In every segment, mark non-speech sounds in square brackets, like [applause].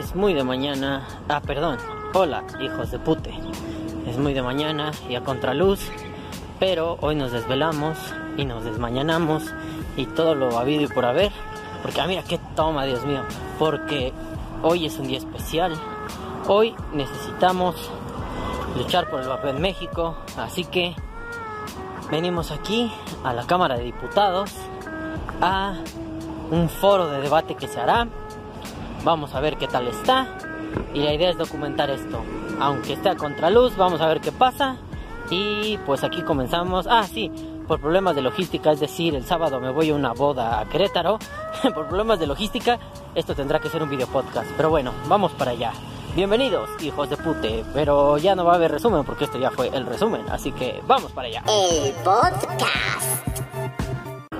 Es muy de mañana. Ah, perdón. Hola, hijos de pute. Es muy de mañana y a contraluz. Pero hoy nos desvelamos y nos desmañanamos y todo lo habido y por haber. Porque, ah, mira qué toma, Dios mío. Porque hoy es un día especial. Hoy necesitamos luchar por el vapeo en México. Así que venimos aquí a la Cámara de Diputados a un foro de debate que se hará. Vamos a ver qué tal está. Y la idea es documentar esto. Aunque esté a contraluz, vamos a ver qué pasa. Y pues aquí comenzamos. Ah, sí, por problemas de logística, es decir, el sábado me voy a una boda a Querétaro. [laughs] por problemas de logística, esto tendrá que ser un video podcast. Pero bueno, vamos para allá. Bienvenidos, hijos de pute. Pero ya no va a haber resumen porque esto ya fue el resumen. Así que vamos para allá. El podcast.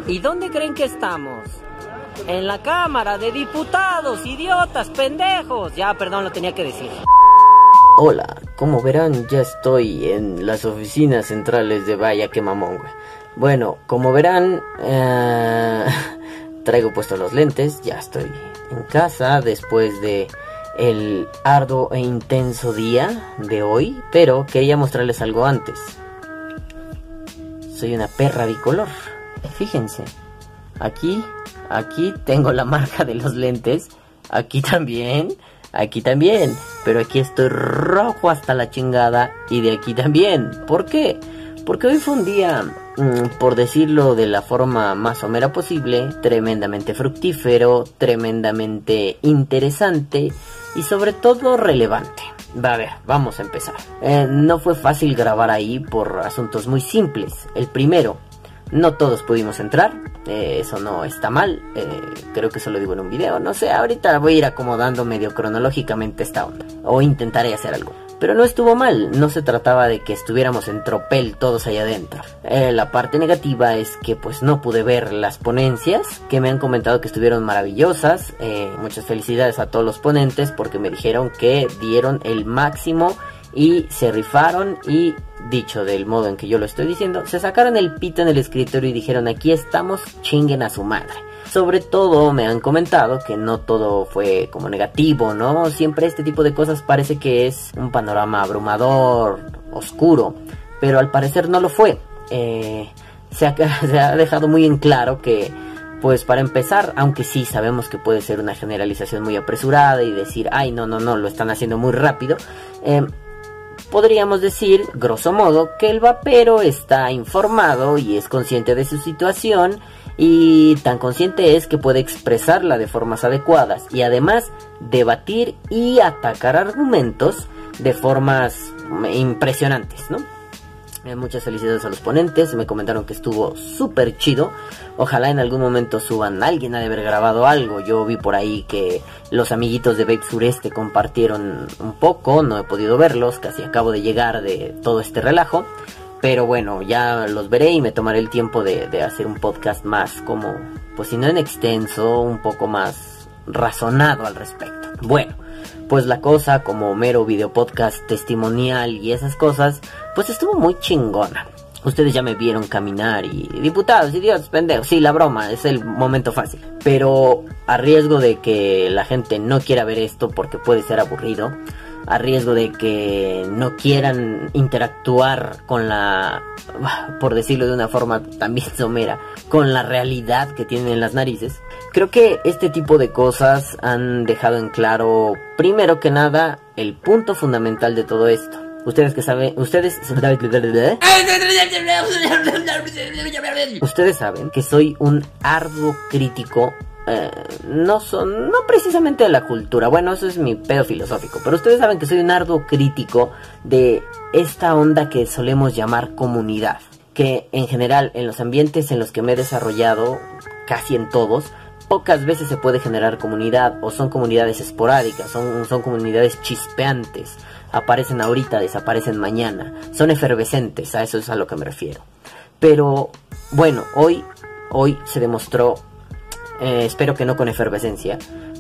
¿Y dónde creen que estamos? En la Cámara de Diputados, idiotas, pendejos. Ya, perdón, lo tenía que decir. Hola, como verán, ya estoy en las oficinas centrales de Vaya que mamón, güey. Bueno, como verán, eh, [laughs] traigo puestos los lentes, ya estoy en casa después de el arduo e intenso día de hoy, pero quería mostrarles algo antes. Soy una perra bicolor. Fíjense, aquí, aquí tengo la marca de los lentes, aquí también, aquí también, pero aquí estoy rojo hasta la chingada y de aquí también. ¿Por qué? Porque hoy fue un día, mm, por decirlo de la forma más somera posible, tremendamente fructífero, tremendamente interesante y sobre todo relevante. Va a ver, vamos a empezar. Eh, no fue fácil grabar ahí por asuntos muy simples. El primero, no todos pudimos entrar, eso no está mal, eh, creo que eso lo digo en un video, no sé, ahorita voy a ir acomodando medio cronológicamente esta onda, o intentaré hacer algo. Pero no estuvo mal, no se trataba de que estuviéramos en tropel todos allá adentro. Eh, la parte negativa es que pues no pude ver las ponencias, que me han comentado que estuvieron maravillosas. Eh, muchas felicidades a todos los ponentes porque me dijeron que dieron el máximo y se rifaron y dicho del modo en que yo lo estoy diciendo, se sacaron el pito en el escritorio y dijeron aquí estamos, chinguen a su madre. Sobre todo me han comentado que no todo fue como negativo, ¿no? Siempre este tipo de cosas parece que es un panorama abrumador, oscuro, pero al parecer no lo fue. Eh, se, ha, [laughs] dejado muy en claro que pues para empezar, aunque sí sabemos que puede ser una generalización muy apresurada y decir, ay, no, no, no, lo están haciendo muy rápido, eh, podríamos decir, grosso modo, que el vapero está informado y es consciente de su situación y tan consciente es que puede expresarla de formas adecuadas y además debatir y atacar argumentos de formas impresionantes, ¿no? Eh, muchas felicidades a los ponentes, me comentaron que estuvo súper chido. Ojalá en algún momento suban, alguien ha de haber grabado algo. Yo vi por ahí que los amiguitos de Vape Sureste compartieron un poco, no he podido verlos, casi acabo de llegar de todo este relajo. Pero bueno, ya los veré y me tomaré el tiempo de, de, hacer un podcast más como, pues si no en extenso, un poco más razonado al respecto. Bueno, pues la cosa como mero video podcast testimonial y esas cosas, pues estuvo muy chingona. Ustedes ya me vieron caminar y diputados, idiotas, pendejos, sí, la broma, es el momento fácil. Pero a riesgo de que la gente no quiera ver esto porque puede ser aburrido, a riesgo de que no quieran interactuar con la, por decirlo de una forma también [laughs] somera, con la realidad que tienen en las narices. Creo que este tipo de cosas han dejado en claro, primero que nada, el punto fundamental de todo esto. Ustedes que saben, ustedes Ustedes saben que soy un arduo crítico eh, no son, no precisamente de la cultura, bueno, eso es mi pedo filosófico, pero ustedes saben que soy un arduo crítico de esta onda que solemos llamar comunidad, que en general en los ambientes en los que me he desarrollado, casi en todos, pocas veces se puede generar comunidad o son comunidades esporádicas, son, son comunidades chispeantes, aparecen ahorita, desaparecen mañana, son efervescentes, a eso es a lo que me refiero. Pero bueno, hoy, hoy se demostró eh, espero que no con efervescencia,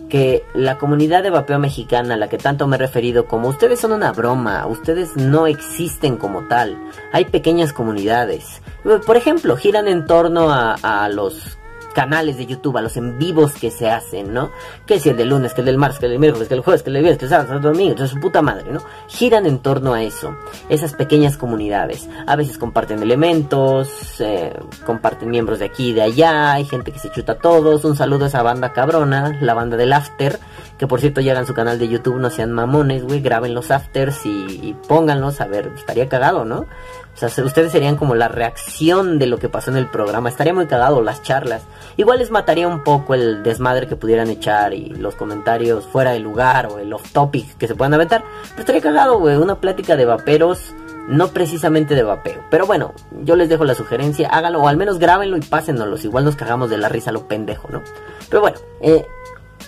que la comunidad de vapeo mexicana a la que tanto me he referido como ustedes son una broma, ustedes no existen como tal, hay pequeñas comunidades. Por ejemplo, giran en torno a, a los canales de YouTube, a los en vivos que se hacen, ¿no? Que si el de lunes, que el del martes, que el del miércoles, que el jueves, que el del viernes, que el sábado, que el domingo, entonces su puta madre, ¿no? Giran en torno a eso, esas pequeñas comunidades. A veces comparten elementos, eh, comparten miembros de aquí y de allá, hay gente que se chuta a todos. Un saludo a esa banda cabrona, la banda del After, que por cierto llegan a su canal de YouTube, no sean mamones, güey, graben los afters y, y pónganlos, a ver, estaría cagado, ¿no? O sea, ustedes serían como la reacción de lo que pasó en el programa. Estaría muy cagado las charlas. Igual les mataría un poco el desmadre que pudieran echar y los comentarios fuera de lugar o el off topic que se puedan aventar. Pero estaría cagado, güey, una plática de vaperos. No precisamente de vapeo. Pero bueno, yo les dejo la sugerencia. Háganlo o al menos grábenlo y pásennos. Igual nos cagamos de la risa lo pendejo, ¿no? Pero bueno, eh,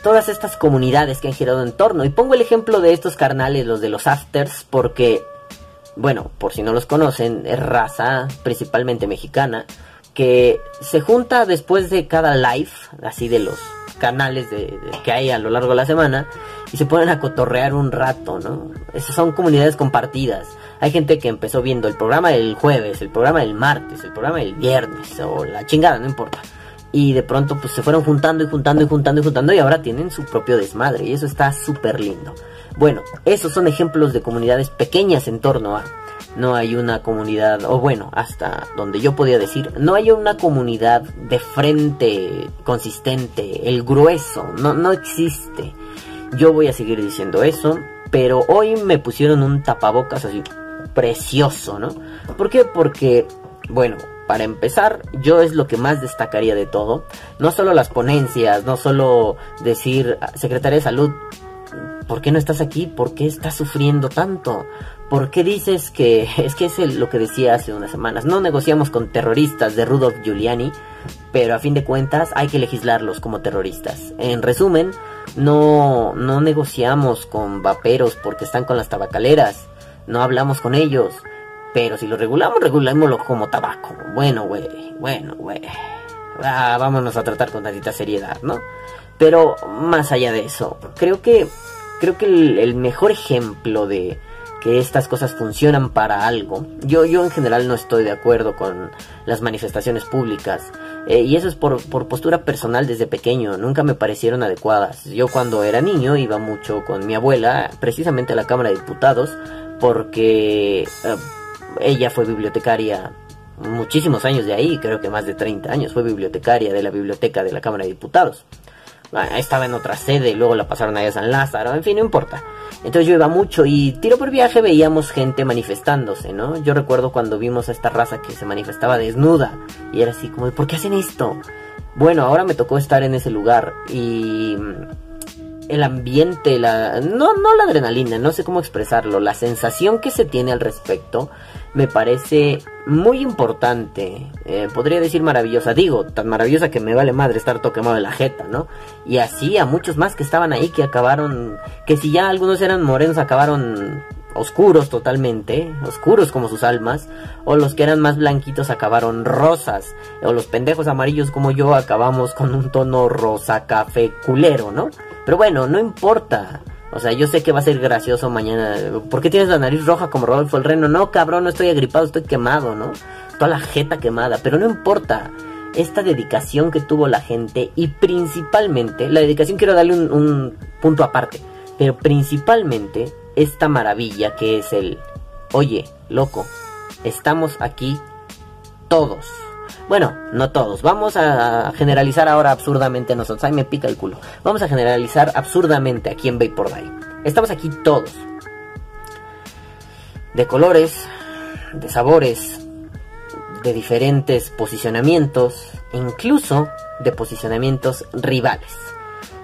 todas estas comunidades que han girado en torno. Y pongo el ejemplo de estos carnales, los de los afters, porque bueno, por si no los conocen, es raza principalmente mexicana, que se junta después de cada live, así de los canales de, que hay a lo largo de la semana, y se ponen a cotorrear un rato, ¿no? Esas son comunidades compartidas. Hay gente que empezó viendo el programa del jueves, el programa del martes, el programa del viernes, o la chingada, no importa. Y de pronto pues se fueron juntando y juntando y juntando y juntando y ahora tienen su propio desmadre y eso está súper lindo. Bueno, esos son ejemplos de comunidades pequeñas en torno a. No hay una comunidad, o bueno, hasta donde yo podía decir, no hay una comunidad de frente consistente, el grueso, no, no existe. Yo voy a seguir diciendo eso, pero hoy me pusieron un tapabocas así precioso, ¿no? ¿Por qué? Porque, bueno, para empezar, yo es lo que más destacaría de todo. No solo las ponencias, no solo decir, Secretaría de Salud, ¿Por qué no estás aquí? ¿Por qué estás sufriendo tanto? ¿Por qué dices que [laughs] es que es lo que decía hace unas semanas? No negociamos con terroristas de Rudolf Giuliani, pero a fin de cuentas hay que legislarlos como terroristas. En resumen, no no negociamos con vaperos porque están con las tabacaleras, no hablamos con ellos, pero si lo regulamos, regulémoslo como tabaco. Bueno, güey, bueno, güey. Ah, vámonos a tratar con tantita seriedad, ¿no? Pero más allá de eso, creo que creo que el, mejor ejemplo de que estas cosas funcionan para algo. Yo, yo en general no estoy de acuerdo con las manifestaciones públicas. Eh, y eso es por, por, postura personal desde pequeño. Nunca me parecieron adecuadas. Yo cuando era niño iba mucho con mi abuela, precisamente a la Cámara de Diputados, porque eh, ella fue bibliotecaria muchísimos años de ahí, creo que más de 30 años. Fue bibliotecaria de la biblioteca de la Cámara de Diputados. Ah, estaba en otra sede, luego la pasaron allá a San Lázaro, en fin, no importa. Entonces yo iba mucho y tiro por viaje veíamos gente manifestándose, ¿no? Yo recuerdo cuando vimos a esta raza que se manifestaba desnuda y era así como, ¿por qué hacen esto? Bueno, ahora me tocó estar en ese lugar y el ambiente, la no no la adrenalina, no sé cómo expresarlo, la sensación que se tiene al respecto me parece muy importante, eh, podría decir maravillosa, digo, tan maravillosa que me vale madre estar todo de la jeta, ¿no? Y así a muchos más que estaban ahí que acabaron, que si ya algunos eran morenos acabaron oscuros totalmente, oscuros como sus almas, o los que eran más blanquitos acabaron rosas, o los pendejos amarillos como yo acabamos con un tono rosa café culero, ¿no? Pero bueno, no importa. O sea, yo sé que va a ser gracioso mañana. ¿Por qué tienes la nariz roja como Rodolfo el Reno? No, cabrón, no estoy agripado, estoy quemado, ¿no? Toda la jeta quemada. Pero no importa. Esta dedicación que tuvo la gente y principalmente, la dedicación quiero darle un, un punto aparte. Pero principalmente esta maravilla que es el, oye, loco, estamos aquí todos. Bueno, no todos. Vamos a generalizar ahora absurdamente nosotros. Ay, me pica el culo. Vamos a generalizar absurdamente aquí en Vapor Day. Estamos aquí todos. De colores, de sabores, de diferentes posicionamientos, incluso de posicionamientos rivales.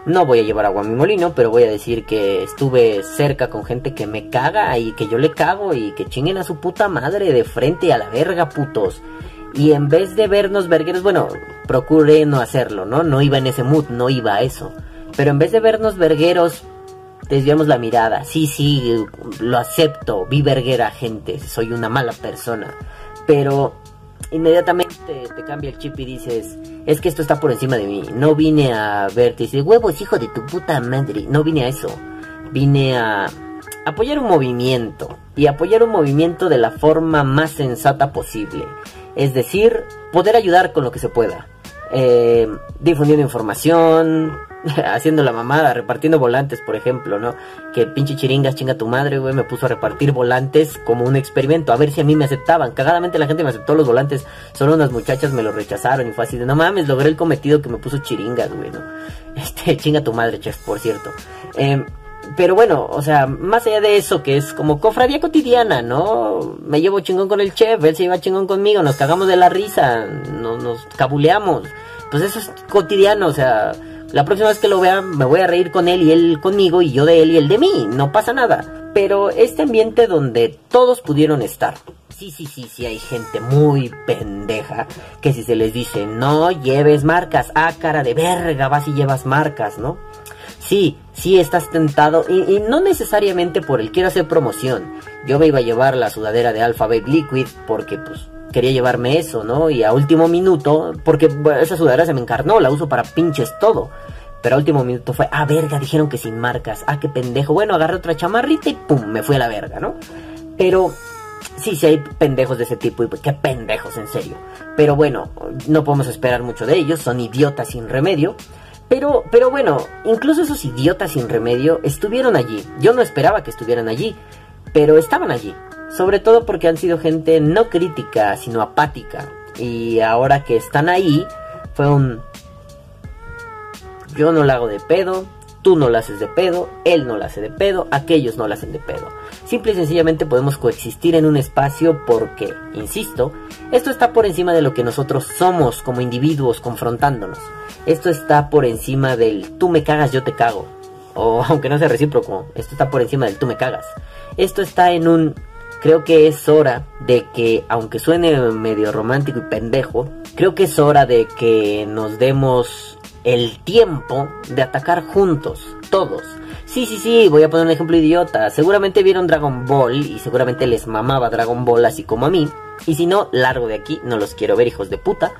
No voy a llevar agua a mi molino, pero voy a decir que estuve cerca con gente que me caga y que yo le cago y que chinguen a su puta madre de frente a la verga, putos. Y en vez de vernos vergueros, bueno, procuré no hacerlo, ¿no? No iba en ese mood, no iba a eso. Pero en vez de vernos vergueros, desviamos la mirada. Sí, sí, lo acepto, vi verguera gente, soy una mala persona. Pero inmediatamente te cambia el chip y dices, es que esto está por encima de mí. No vine a verte y decir, huevos, hijo de tu puta madre. No vine a eso. Vine a apoyar un movimiento. Y apoyar un movimiento de la forma más sensata posible. Es decir, poder ayudar con lo que se pueda. eh, difundiendo información, [laughs] haciendo la mamada, repartiendo volantes, por ejemplo, ¿no? Que pinche chiringas, chinga tu madre, güey, me puso a repartir volantes como un experimento, a ver si a mí me aceptaban. Cagadamente la gente me aceptó los volantes, solo unas muchachas me los rechazaron y fue así de, no mames, logré el cometido que me puso chiringas, güey, ¿no? [laughs] Este, chinga tu madre, chef, por cierto. Eh, pero bueno, o sea, más allá de eso, que es como cofradía cotidiana, ¿no? Me llevo chingón con el chef, él se lleva chingón conmigo, nos cagamos de la risa, nos, nos cabuleamos. Pues eso es cotidiano, o sea, la próxima vez que lo vea me voy a reír con él y él conmigo y yo de él y él de mí, no pasa nada. Pero este ambiente donde todos pudieron estar. Sí, sí, sí, sí, hay gente muy pendeja que si se les dice no lleves marcas, ah, cara de verga, vas y llevas marcas, ¿no? Sí, sí estás tentado y, no necesariamente por el quiero hacer promoción. Yo me iba a llevar la sudadera de Alphabet Liquid porque pues quería llevarme eso, ¿no? Y a último minuto, porque esa sudadera se me encarnó, la uso para pinches todo. Pero a último minuto fue, ah, verga, dijeron que sin marcas, ah, qué pendejo. Bueno, agarré otra chamarrita y pum, me fui a la verga, ¿no? Pero sí, sí hay pendejos de ese tipo y qué pendejos, en serio. Pero bueno, no podemos esperar mucho de ellos, son idiotas sin remedio. Pero, pero bueno, incluso esos idiotas sin remedio estuvieron allí. Yo no esperaba que estuvieran allí, pero estaban allí. Sobre todo porque han sido gente no crítica, sino apática. Y ahora que están ahí, fue un... Yo no la hago de pedo, tú no la haces de pedo, él no la hace de pedo, aquellos no la hacen de pedo. Simple y sencillamente podemos coexistir en un espacio porque, insisto, esto está por encima de lo que nosotros somos como individuos confrontándonos. Esto está por encima del tú me cagas, yo te cago. O [laughs] aunque no sea recíproco, esto está por encima del tú me cagas. Esto está en un creo que es hora de que, aunque suene medio romántico y pendejo, creo que es hora de que nos demos el tiempo de atacar juntos, todos. Sí, sí, sí, voy a poner un ejemplo idiota. Seguramente vieron Dragon Ball y seguramente les mamaba Dragon Ball así como a mí. Y si no, largo de aquí, no los quiero ver hijos de puta.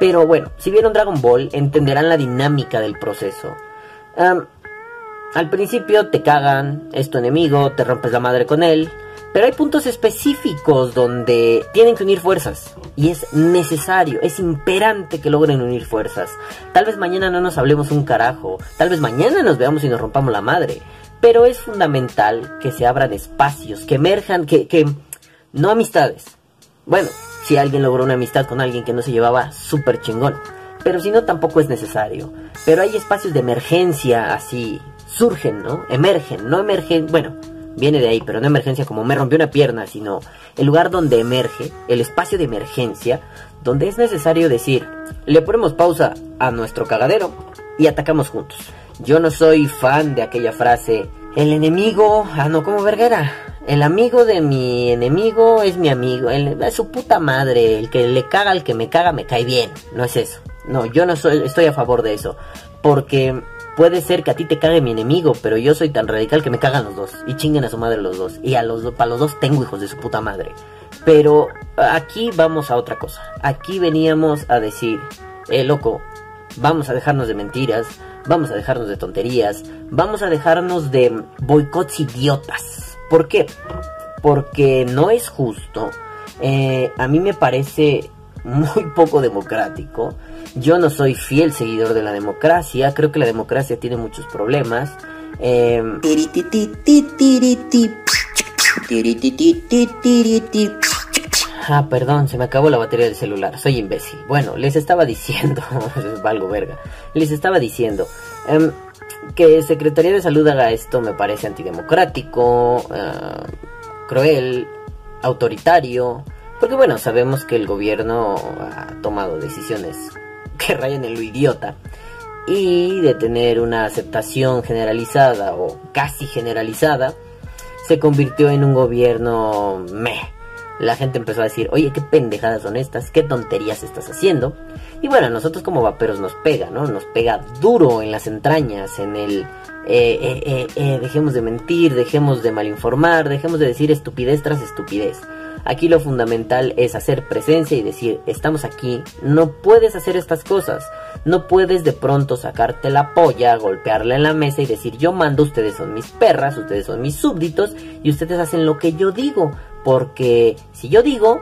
Pero bueno, si vieron Dragon Ball, entenderán la dinámica del proceso. Al principio te cagan, es tu enemigo, te rompes la madre con él, pero hay puntos específicos donde tienen que unir fuerzas. Y es necesario, es imperante que logren unir fuerzas. Tal vez mañana no nos hablemos un carajo. Tal vez mañana nos veamos y nos rompamos la madre. Pero es fundamental que se abran espacios, que emerjan, que, que... No amistades. Bueno, si alguien logró una amistad con alguien que no se llevaba, súper chingón. Pero si no, tampoco es necesario. Pero hay espacios de emergencia así. Surgen, ¿no? Emergen, no emergen... Bueno, viene de ahí, pero no emergencia como me rompió una pierna, sino el lugar donde emerge, el espacio de emergencia, donde es necesario decir, le ponemos pausa a nuestro cagadero y atacamos juntos. Yo no soy fan de aquella frase, el enemigo, ah no, como verguera, el amigo de mi enemigo es mi amigo, el, es su puta madre, el que le caga al que me caga me cae bien, no es eso. No, yo no soy, estoy a favor de eso, porque Puede ser que a ti te cague mi enemigo, pero yo soy tan radical que me cagan los dos. Y chinguen a su madre los dos. Y a los para los dos tengo hijos de su puta madre. Pero aquí vamos a otra cosa. Aquí veníamos a decir, eh, loco, vamos a dejarnos de mentiras, vamos a dejarnos de tonterías, vamos a dejarnos de boicots idiotas. ¿Por qué? Porque no es justo. Eh, a mí me parece muy poco democrático. Yo no soy fiel seguidor de la democracia, creo que la democracia tiene muchos problemas. Eh... Ah, perdón, se me acabó la batería del celular, soy imbécil. Bueno, les estaba diciendo, [laughs] es algo verga, les estaba diciendo eh, que Secretaría de Salud haga esto me parece antidemocrático, uh, cruel, autoritario, porque bueno, sabemos que el gobierno ha tomado decisiones que rayan en lo idiota. Y de tener una aceptación generalizada o casi generalizada, se convirtió en un gobierno meh. La gente empezó a decir, oye, qué pendejadas son estas, qué tonterías estás haciendo. Y bueno, a nosotros como vaperos nos pega, ¿no? Nos pega duro en las entrañas, en el... Eh, eh, eh, eh dejemos de mentir, dejemos de malinformar, dejemos de decir estupidez tras estupidez. Aquí lo fundamental es hacer presencia y decir, estamos aquí, no puedes hacer estas cosas, no puedes de pronto sacarte la polla, golpearla en la mesa y decir, yo mando, ustedes son mis perras, ustedes son mis súbditos y ustedes hacen lo que yo digo, porque si yo digo,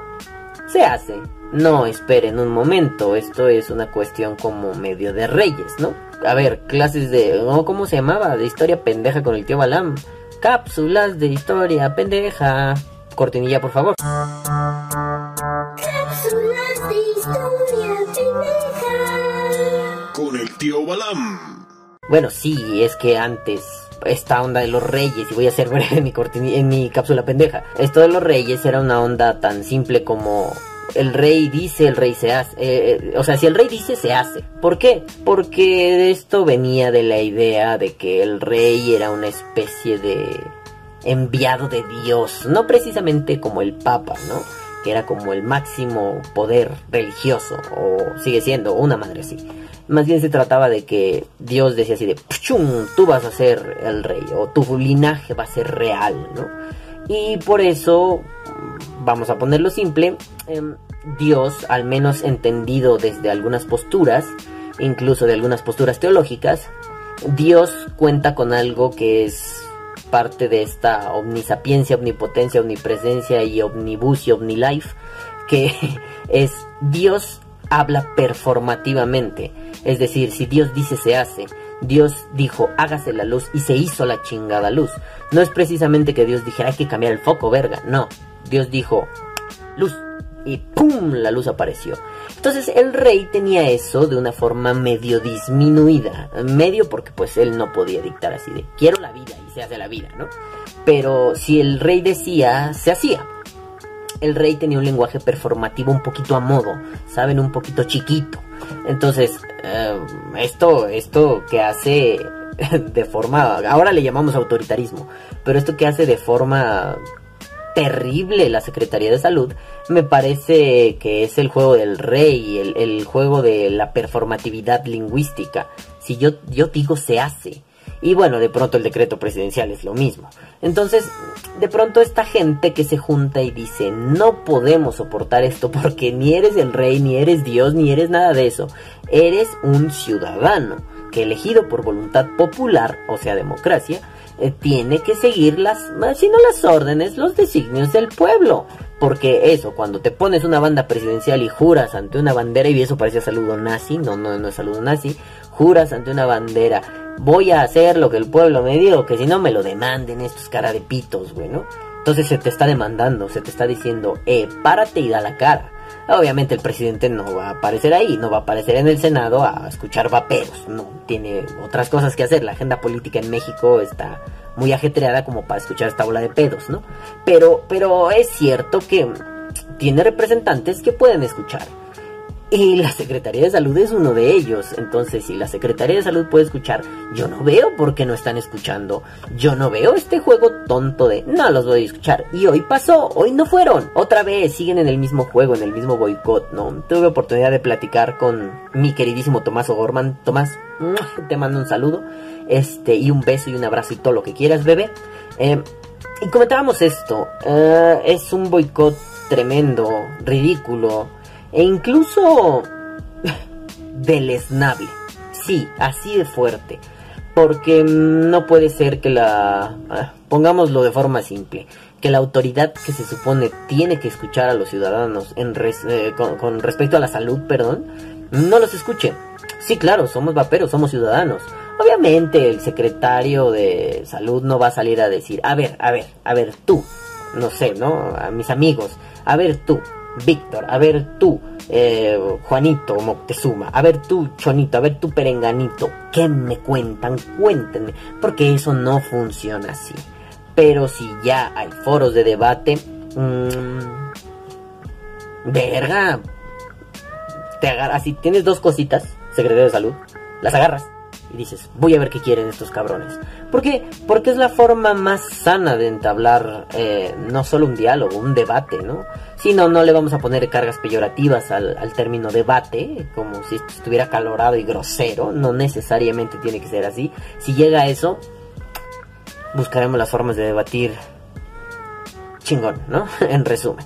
se hace. No, esperen un momento, esto es una cuestión como medio de reyes, ¿no? A ver, clases de... ¿Cómo se llamaba? De historia pendeja con el tío Balam. Cápsulas de historia pendeja. Cortinilla, por favor. Cápsulas de historia pendeja. Con el tío Balam. Bueno, sí, es que antes esta onda de los reyes, y voy a hacer breve en mi, en mi cápsula pendeja, esto de los reyes era una onda tan simple como el rey dice, el rey se hace. eh, eh, o sea, si el rey dice, se hace. ¿Por qué? Porque esto venía de la idea de que el rey era una especie de enviado de Dios, no precisamente como el papa, ¿no? Que era como el máximo poder religioso, o sigue siendo una madre así. Más bien se trataba de que Dios decía así de, ¡Puchum! Tú vas a ser el rey, o tu linaje va a ser real, ¿no? Y por eso, mm, vamos a ponerlo simple, em, Dios, al menos entendido desde algunas posturas, incluso de algunas posturas teológicas, Dios cuenta con algo que es parte de esta omnisapiencia, omnipotencia, omnipresencia y omnibus y omnilife, que [laughs] es Dios habla performativamente. Es decir, si Dios dice se hace, Dios dijo hágase la luz y se hizo la chingada luz. No es precisamente que Dios dijera hay que cambiar el foco, verga. No, Dios dijo luz y ¡pum! la luz apareció. Entonces el rey tenía eso de una forma medio disminuida. Medio porque pues él no podía dictar así de quiero la vida y se hace la vida, ¿no? Pero si el rey decía, se hacía. El rey tenía un lenguaje performativo un poquito a modo, ¿saben? Un poquito chiquito. Entonces, eh, esto, esto que hace [laughs] de forma, ahora le llamamos autoritarismo, pero esto que hace de forma terrible la Secretaría de Salud, me parece que es el juego del rey, el, el juego de la performatividad lingüística. Si yo, yo digo se hace. Y bueno, de pronto el decreto presidencial es lo mismo. Entonces, de pronto esta gente que se junta y dice, no podemos soportar esto porque ni eres el rey, ni eres Dios, ni eres nada de eso. Eres un ciudadano que elegido por voluntad popular, o sea, democracia, eh, tiene que seguir las, si no las órdenes, los designios del pueblo. Porque eso, cuando te pones una banda presidencial y juras ante una bandera, y eso parece saludo nazi, no, no, no es saludo nazi, juras ante una bandera, voy a hacer lo que el pueblo me diga, que si no me lo demanden estos cara de pitos, güey, ¿no? Entonces se te está demandando, se te está diciendo, eh, párate y da la cara. Obviamente el presidente no va a aparecer ahí, no va a aparecer en el Senado a escuchar vaperos, no, tiene otras cosas que hacer. La agenda política en México está muy ajetreada como para escuchar esta bola de pedos, ¿no? Pero, pero es cierto que tiene representantes que pueden escuchar. Y la Secretaría de Salud es uno de ellos. Entonces, si la Secretaría de Salud puede escuchar, yo no veo por qué no están escuchando. Yo no veo este juego tonto de no los voy a escuchar. Y hoy pasó, hoy no fueron. Otra vez siguen en el mismo juego, en el mismo boicot, ¿no? Tuve oportunidad de platicar con mi queridísimo Tomás O'Gorman. Tomás, te mando un saludo. Este, y un beso y un abrazo y todo lo que quieras, bebé. Eh, y comentábamos esto. eh, es un boicot tremendo, ridículo e incluso [laughs] deleznable. Sí, así de fuerte. Porque no puede ser que la... ah, pongámoslo de forma simple. Que la autoridad que se supone tiene que escuchar a los ciudadanos eh, con, con respecto a la salud, perdón, no los escuche. Sí, claro, somos vaperos, somos ciudadanos. Obviamente el secretario de salud no va a salir a decir, a ver, a ver, a ver tú, no sé, ¿no? A mis amigos, a ver tú, Víctor, a ver tú, eh, Juanito Moctezuma, a ver tú, Chonito, a ver tú, Perenganito, ¿qué me cuentan? Cuéntenme, porque eso no funciona así. Pero si ya hay foros de debate, mmm, verga, te agarras, si tienes dos cositas, secretario de salud, las agarras y dices, voy a ver qué quieren estos cabrones. ¿Por qué? Porque es la forma más sana de entablar eh, no solo un diálogo, un debate, ¿no? Si no, no le vamos a poner cargas peyorativas al, al término debate, como si estuviera calorado y grosero, no necesariamente tiene que ser así. Si llega eso, buscaremos las formas de debatir chingón, ¿no? [laughs] en resumen.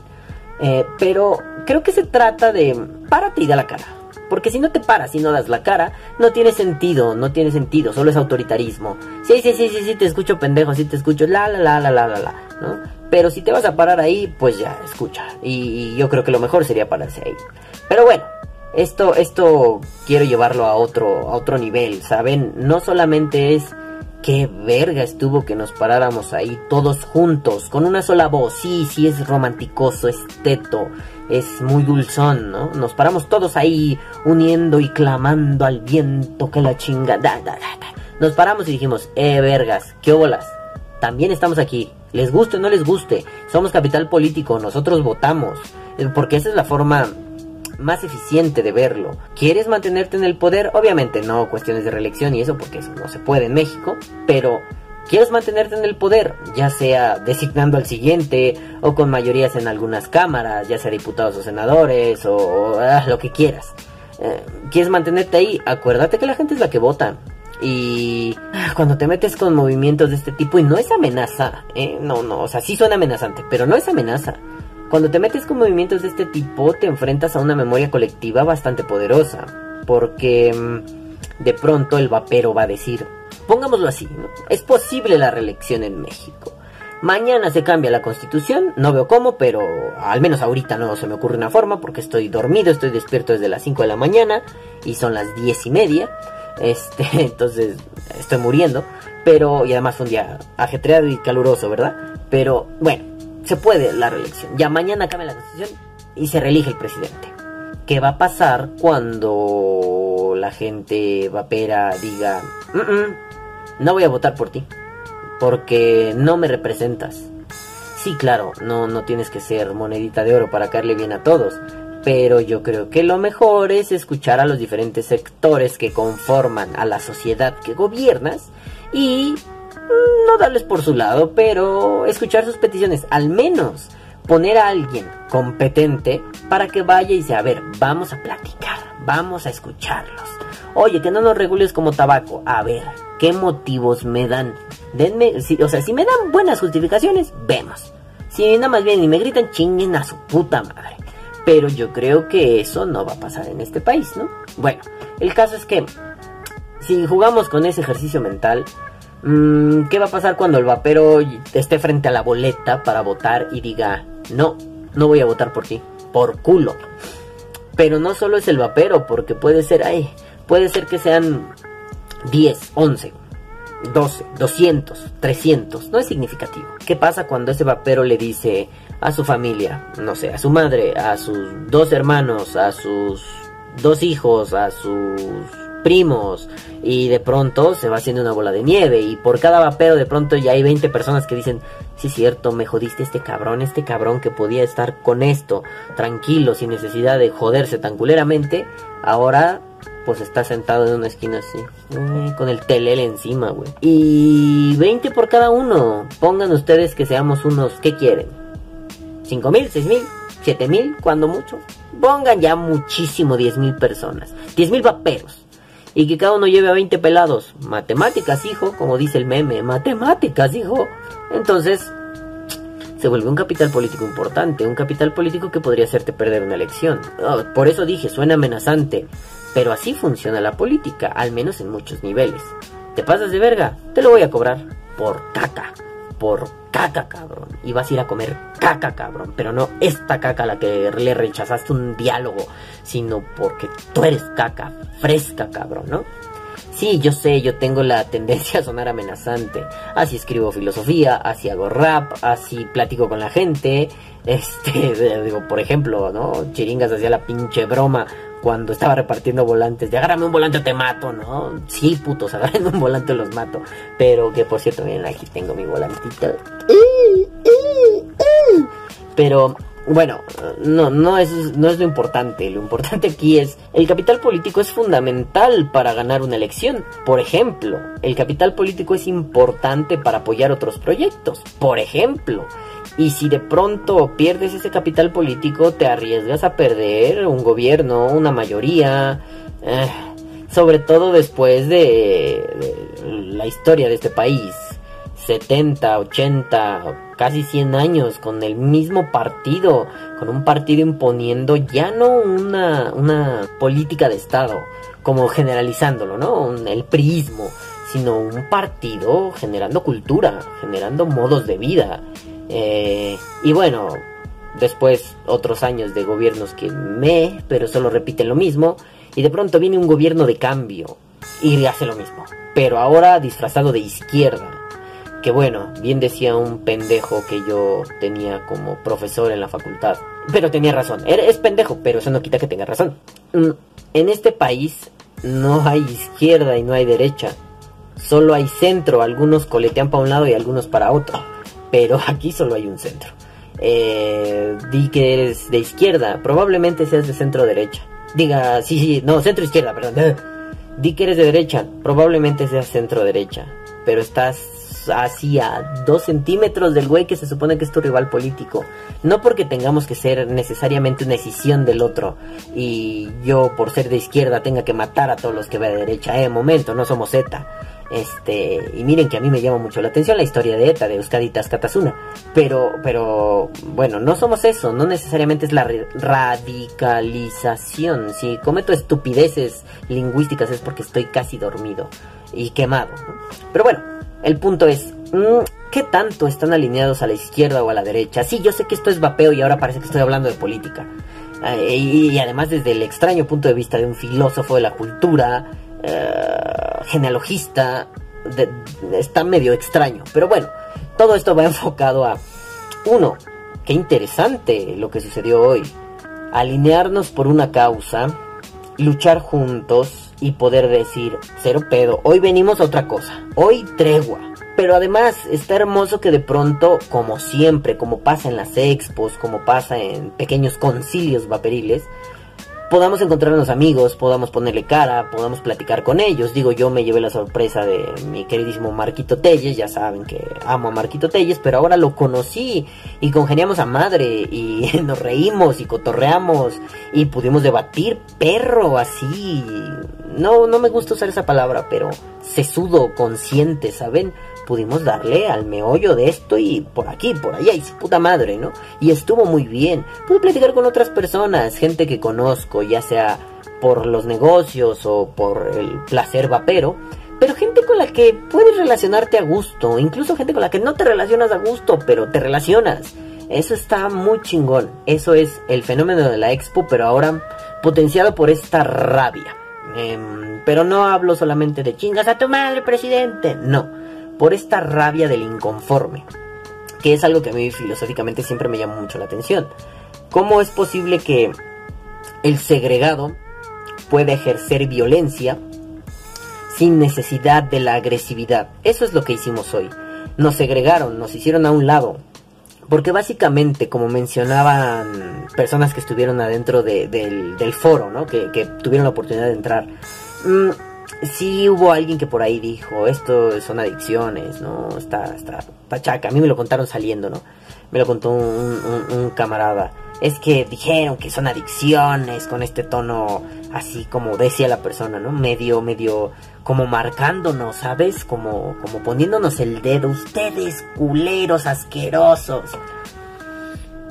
Eh, pero creo que se trata de párate y da la cara. Porque si no te paras y no das la cara, no tiene sentido, no tiene sentido, solo es autoritarismo. Sí, sí, sí, sí, sí, te escucho pendejo, sí te escucho, la, la, la, la, la, la, la, ¿no? Pero si te vas a parar ahí, pues ya, escucha. Y, yo creo que lo mejor sería pararse ahí. Pero bueno, esto, esto quiero llevarlo a otro, a otro nivel, ¿saben? No solamente es qué verga estuvo que nos paráramos ahí todos juntos, con una sola voz. Sí, sí es romanticoso, es teto, es muy dulzón, ¿no? Nos paramos todos ahí uniendo y clamando al viento que la chinga. Da, da, da. Nos paramos y dijimos, eh, vergas, qué bolas. También estamos aquí. Les guste o no les guste. Somos capital político, nosotros votamos. Eh, Porque esa es la forma más eficiente de verlo. ¿Quieres mantenerte en el poder? Obviamente no cuestiones de reelección y eso porque eso no se puede en México, pero ¿quieres mantenerte en el poder? Ya sea designando al siguiente o con mayorías en algunas cámaras, ya sea diputados o senadores o, ah, lo que quieras. Eh, ¿Quieres mantenerte ahí? Acuérdate que la gente es la que vota. Y cuando te metes con movimientos de este tipo, y no es amenaza, ¿eh? no, no, o sea, sí suena amenazante, pero no es amenaza. Cuando te metes con movimientos de este tipo, te enfrentas a una memoria colectiva bastante poderosa. Porque mm, de pronto el vapero va a decir, pongámoslo así, es posible la reelección en México. Mañana se cambia la constitución, no veo cómo, pero al menos ahorita no se me ocurre una forma porque estoy dormido, estoy despierto desde las 5 de la mañana y son las 10 y media. Este, [laughs] entonces estoy muriendo, pero y además fue un día ajetreado y caluroso, ¿verdad? Pero bueno, se puede la reelección. Ya mañana cambia la constitución y se reelige el presidente. ¿Qué va a pasar cuando la gente vapera diga, "Mm, mm, no voy a votar por ti, porque no me representas? Sí, claro, no, no tienes que ser monedita de oro para caerle bien a todos, pero yo creo que lo mejor es escuchar a los diferentes sectores que conforman a la sociedad que gobiernas y mm, no darles por su lado, pero escuchar sus peticiones, al menos poner a alguien competente para que vaya y sea, a ver, vamos a platicar, vamos a escucharlos. Oye, que no nos regules como tabaco. A ver, ¿qué motivos me dan? Denme, o sea, si me dan buenas justificaciones, vemos. Si nada más bien y me gritan, chinguen a su puta madre. Pero yo creo que eso no va a pasar en este país, ¿no? Bueno, el caso es que si jugamos con ese ejercicio mental, mm, ¿qué va a pasar cuando el vapero esté frente a la boleta para votar y diga, no, no voy a votar por ti, por culo? Pero no solo es el vapero, porque puede ser, ay, puede ser que sean 10, 11, 12, 200, 300, no es significativo. ¿Qué pasa cuando ese vapero le dice a su familia, no sé, a su madre, a sus dos hermanos, a sus dos hijos, a sus primos y de pronto se va haciendo una bola de nieve y por cada vapero de pronto ya hay 20 personas que dicen, sí es cierto, me jodiste este cabrón, este cabrón que podía estar con esto, tranquilo, sin necesidad de joderse tan culeramente, ahora pues está sentado en una esquina así, eh, con el telele encima, güey. Y 20 por cada uno. Pongan ustedes que seamos unos, ¿qué quieren? ¿5 mil? ¿6 mil? ¿7 mil? Cuando mucho. Pongan ya muchísimo 10 mil personas. 10 mil vaperos. Y que cada uno lleve a 20 pelados. Matemáticas, hijo, como dice el meme. Matemáticas, hijo. Entonces, se vuelve un capital político importante, un capital político que podría hacerte perder una elección. Oh, por eso dije, suena amenazante, pero así funciona la política, al menos en muchos niveles. ¿Te pasas de verga? Te lo voy a cobrar por caca, por caca, cabrón. Y vas a ir a comer caca, cabrón, pero no esta caca a la que le rechazaste un diálogo, sino porque tú eres caca, fresca, cabrón, ¿no? Sí, yo sé, yo tengo la [laughs] tendencia a sonar amenazante. Así escribo filosofía, así hago rap, así platico con la gente. Este, [laughs] digo, por ejemplo, ¿no? Chiringas hacía la pinche broma cuando estaba repartiendo volantes. De agárrame un volante te mato, ¿no? Sí, putos, [laughs] agárrame un volante o los mato. Pero que por cierto, miren, aquí tengo mi volantito. Pero bueno, no, no es, no es lo importante. Lo importante aquí es, el capital político es fundamental para ganar una elección. Por ejemplo, el capital político es importante para apoyar otros proyectos. Por ejemplo, y si de pronto pierdes ese capital político, te arriesgas a perder un gobierno, una mayoría. eh, sobre todo después de, la historia de este país. 70, 80, casi 100 años con el mismo partido, con un partido imponiendo ya no una, una política de Estado, como generalizándolo, ¿no? Un- el priismo, sino un partido generando cultura, generando modos de vida. Eh, y bueno, después otros años de gobiernos que me, pero solo repiten lo mismo. Y de pronto viene un gobierno de cambio y hace lo mismo. Pero ahora disfrazado de izquierda. Que bueno, bien decía un pendejo que yo tenía como profesor en la facultad. Pero tenía razón. Es pendejo, pero eso no quita que tenga razón. Mm, en este país no hay izquierda y no hay derecha. Solo hay centro. Algunos coletean para un lado y algunos para otro. Pero [laughs] aquí solo hay un centro. Eh, di que eres de izquierda. Probablemente seas de centro derecha. Diga, sí, sí, no, centro izquierda, perdón. [laughs] Di que eres de derecha. Probablemente seas centro derecha. Pero estás así a dos centímetros del güey que se supone que es tu rival político. No porque tengamos que ser necesariamente una decisión del otro y yo por ser de izquierda tenga que matar a todos los que ve de derecha. Eh, momento, no somos ETA. Este, y miren que a mí me llama mucho la atención la historia de ETA, de Euskaditas Katasuna. Pero, pero, bueno, no somos eso, no necesariamente es la radicalización. Si cometo estupideces lingüísticas es porque estoy casi dormido y quemado. Pero bueno, el punto es, mm, ¿qué tanto están alineados a la izquierda o a la derecha? Sí, yo sé que esto es vapeo y ahora parece que estoy hablando de política. Eh, y, además desde el extraño punto de vista de un filósofo de la cultura, uh, genealogista, está medio extraño. Pero bueno, todo esto va [laughs] enfocado a, uno, qué interesante lo que sucedió hoy. Alinearnos por una causa, luchar juntos, y poder decir, cero pedo, hoy venimos a otra cosa, hoy tregua. Pero además está hermoso que de pronto, como siempre, como pasa en las expos, como pasa en pequeños concilios vaporiles, podamos encontrarnos amigos, podamos ponerle cara, podamos platicar con ellos. Digo, yo me llevé la sorpresa de mi queridísimo Marquito Telles, ya saben que amo a Marquito Telles, pero ahora lo conocí y congeniamos a madre y [laughs] nos reímos y cotorreamos y pudimos debatir perro así. No, no me gusta usar esa palabra, pero sesudo, consciente, ¿saben? Pudimos darle al meollo de esto y por aquí, por allá, y su puta madre, ¿no? Y estuvo muy bien. Pude platicar con otras personas, gente que conozco, ya sea por los negocios o por el placer vapero, pero gente con la que puedes relacionarte a gusto, incluso gente con la que no te relacionas a gusto, pero te relacionas. Eso está muy chingón. Eso es el fenómeno de la expo, pero ahora potenciado por esta rabia. Em, pero no hablo solamente de chingas a tu madre, presidente. No por esta rabia del inconforme, que es algo que a mí filosóficamente siempre me llama mucho la atención. ¿Cómo es posible que el segregado pueda ejercer violencia sin necesidad de la agresividad? Eso es lo que hicimos hoy. Nos segregaron, nos hicieron a un lado. Porque básicamente, como mencionaban personas que estuvieron adentro del, foro, ¿no? Que, tuvieron la oportunidad de entrar. Mm, sí hubo alguien que por ahí dijo, esto son adicciones, ¿no? Está, está, pachaca. A mí me lo contaron saliendo, ¿no? Me lo contó un, camarada. Es que dijeron que son adicciones con este tono así como decía la persona, ¿no? Medio, medio, como marcándonos, ¿sabes? Como, como poniéndonos el dedo. Ustedes, culeros, asquerosos.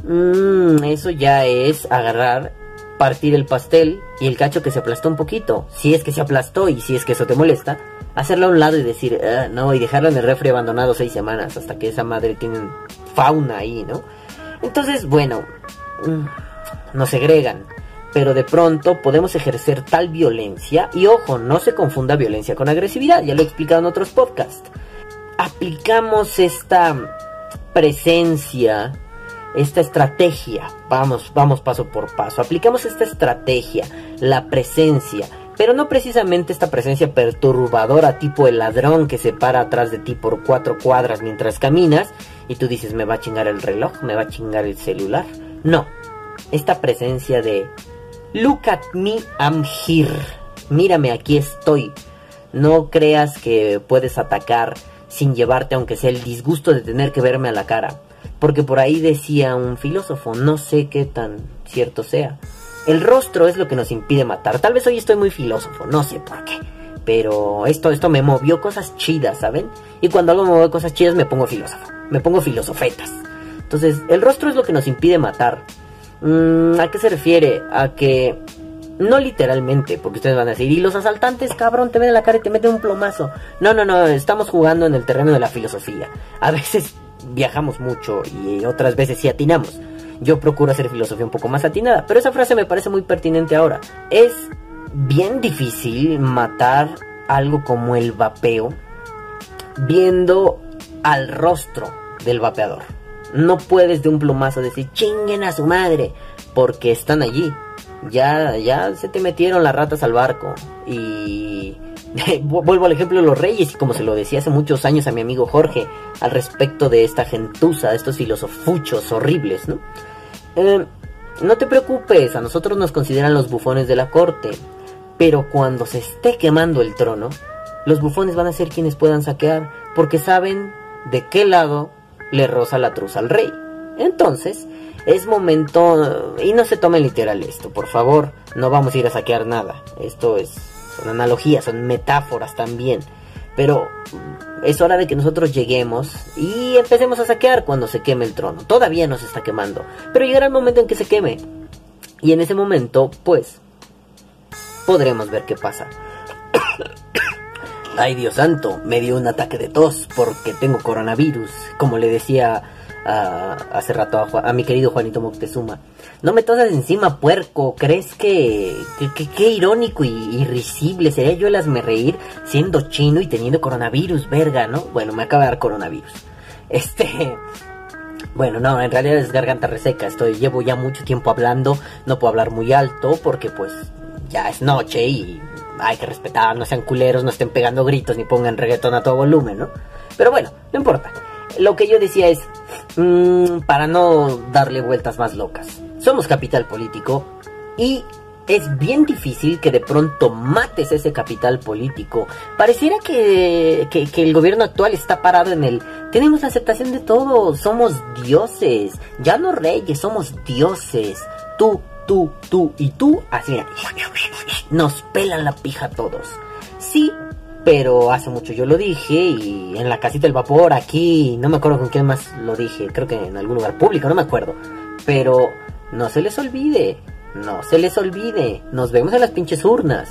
Mmm, eso ya es agarrar partir el pastel y el cacho que se aplastó un poquito, si es que se aplastó y si es que eso te molesta, hacerlo a un lado y decir, ah, no, y dejarlo en el refri abandonado seis semanas hasta que esa madre tiene fauna ahí, ¿no? Entonces, bueno, mm, nos segregan, pero de pronto podemos ejercer tal violencia, y ojo, no se confunda violencia con agresividad, ya lo he explicado en otros podcasts. Aplicamos esta presencia esta estrategia, vamos, vamos paso por paso, aplicamos esta estrategia, la presencia, pero no precisamente esta presencia perturbadora tipo el ladrón que se para atrás de ti por cuatro cuadras mientras caminas y tú dices me va a chingar el reloj, me va a chingar el celular. No, esta presencia de look at me, I'm here, mírame, aquí estoy. No creas que puedes atacar sin llevarte aunque sea el disgusto de tener que verme a la cara. Porque por ahí decía un filósofo, no sé qué tan cierto sea. El rostro es lo que nos impide matar. Tal vez hoy estoy muy filósofo, no sé por qué. Pero esto, esto me movió cosas chidas, ¿saben? Y cuando algo me mueve cosas chidas me pongo filósofo. Me pongo filosofetas. Entonces, el rostro es lo que nos impide matar. Mm, ¿A qué se refiere? A que... No literalmente, porque ustedes van a decir, y los asaltantes, cabrón, te ven en la cara y te meten un plomazo. No, no, no, estamos jugando en el terreno de la filosofía. A veces viajamos mucho y otras veces sí atinamos. Yo procuro hacer filosofía un poco más atinada, pero esa frase me parece muy pertinente ahora. Es bien difícil matar algo como el vapeo viendo al rostro del vapeador. No puedes de un plumazo decir chinguen a su madre, porque están allí. Ya, ya se te metieron las ratas al barco. Y [laughs] vuelvo al ejemplo de los reyes, y como se lo decía hace muchos años a mi amigo Jorge, al respecto de esta gentuza, de estos filosofuchos horribles, ¿no? Eh, no te preocupes, a nosotros nos consideran los bufones de la corte, pero cuando se esté quemando el trono, los bufones van a ser quienes puedan saquear, porque saben de qué lado le roza la truza al rey. Entonces, es momento, y no se tome literal esto, por favor, no vamos a ir a saquear nada. Esto es, son analogías, son metáforas también. Pero es hora de que nosotros lleguemos y empecemos a saquear cuando se queme el trono. Todavía no se está quemando, pero llegará el momento en que se queme. Y en ese momento, pues, podremos ver qué pasa. [coughs] Ay Dios santo, me dio un ataque de tos porque tengo coronavirus, como le decía hace rato a, mi querido Juanito Moctezuma. No me tosas encima, puerco. ¿Crees que, qué irónico y, risible sería yo el hazme reír siendo chino y teniendo coronavirus, verga, ¿no? Bueno, me acaba de dar coronavirus. Este... [laughs] Bueno, no, en realidad es garganta reseca. Estoy, llevo ya mucho tiempo hablando. No puedo hablar muy alto porque pues ya es noche y hay que respetar, no sean culeros, no estén pegando gritos ni pongan reggaetón a todo volumen, ¿no? Pero bueno, no importa. Lo que yo decía es, mmm, para no darle vueltas más locas, somos capital político y es bien difícil que de pronto mates ese capital político. Pareciera que, que, el gobierno actual está parado en el... Tenemos aceptación de todo, somos dioses, ya no reyes, somos dioses. Tú, tú, tú y tú, así nos pelan la pija todos. Sí, pero hace mucho yo lo dije y en la casita del vapor, aquí, no me acuerdo con quién más lo dije, creo que en algún lugar público, no me acuerdo. Pero no se les olvide, no se les olvide, nos vemos en las pinches urnas.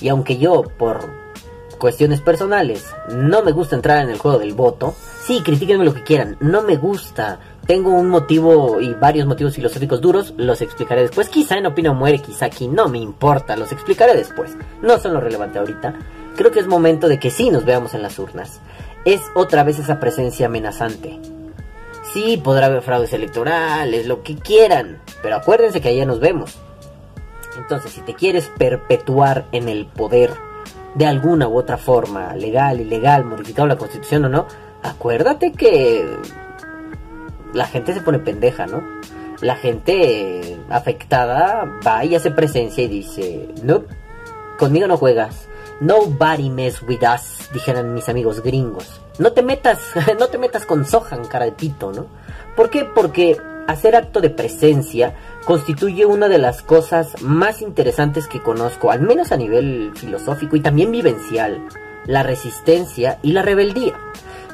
Y aunque yo, por cuestiones personales, no me gusta entrar en el juego del voto, sí, critíquenme lo que quieran, no me gusta tengo un motivo y varios motivos filosóficos duros, los explicaré después. Quizá en Opino Muere, quizá aquí, no me importa, los explicaré después. No son lo relevante ahorita. Creo que es momento de que sí nos veamos en las urnas. Es otra vez esa presencia amenazante. Sí, podrá haber fraudes electorales, lo que quieran, pero acuérdense que allá nos vemos. Entonces, si te quieres perpetuar en el poder de alguna u otra forma, legal, ilegal, modificado la constitución o no, acuérdate que la gente se pone pendeja, ¿no? La gente afectada va y hace presencia y dice, no, conmigo no juegas. Nobody mess with us, dijeran mis amigos gringos. No te metas, [laughs] no te metas con Sohan, cara de pito, ¿no? ¿Por qué? Porque hacer acto de presencia constituye una de las cosas más interesantes que conozco, al menos a nivel filosófico y también vivencial, la resistencia y la rebeldía.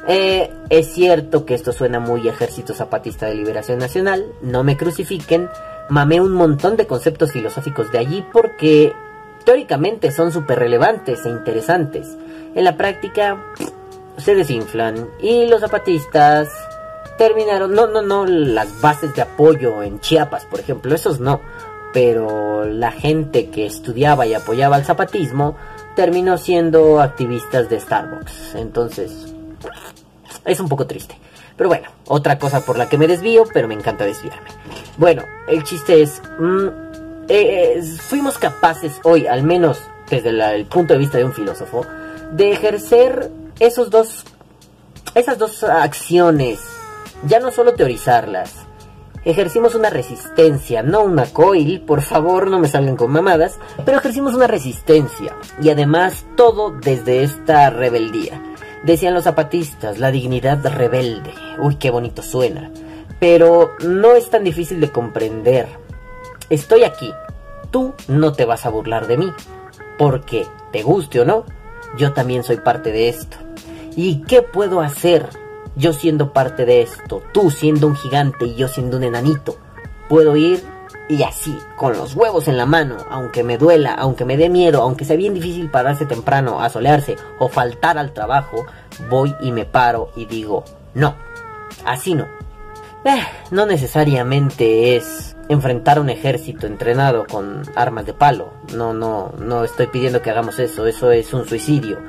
Eh, es cierto que esto suena muy Ejército Zapatista de Liberación Nacional, no me crucifiquen, mamé un montón de conceptos filosóficos de allí porque teóricamente son súper relevantes e interesantes. En la práctica se desinflan y los zapatistas terminaron, no, no, no, las bases de apoyo en Chiapas, por ejemplo, esos no, pero la gente que estudiaba y apoyaba al zapatismo terminó siendo activistas de Starbucks. Entonces, es un poco triste. Pero bueno, otra cosa por la que me desvío, pero me encanta desviarme. Bueno, el chiste es... Mm, eh, eh, fuimos capaces hoy, al menos desde el punto de vista de un filósofo, de ejercer esos dos, esas dos acciones. Ya no solo teorizarlas. Ejercimos una resistencia, no una coil, por favor no me salgan con mamadas, pero ejercimos una resistencia. Y además todo desde esta rebeldía. Decían los zapatistas, la dignidad rebelde. Uy, qué bonito suena. Pero no es tan difícil de comprender. Estoy aquí. Tú no te vas a burlar de mí. Porque, te guste o no, yo también soy parte de esto. ¿Y qué puedo hacer yo siendo parte de esto? Tú siendo un gigante y yo siendo un enanito. Puedo ir y así, con los huevos en la mano, aunque me duela, aunque me dé miedo, aunque sea bien difícil pararse temprano, a solearse o faltar al trabajo, voy y me paro y digo, no. Así no. Eh, no necesariamente es enfrentar un ejército entrenado con armas de palo. No, no, no estoy pidiendo que hagamos eso. Eso es un suicidio.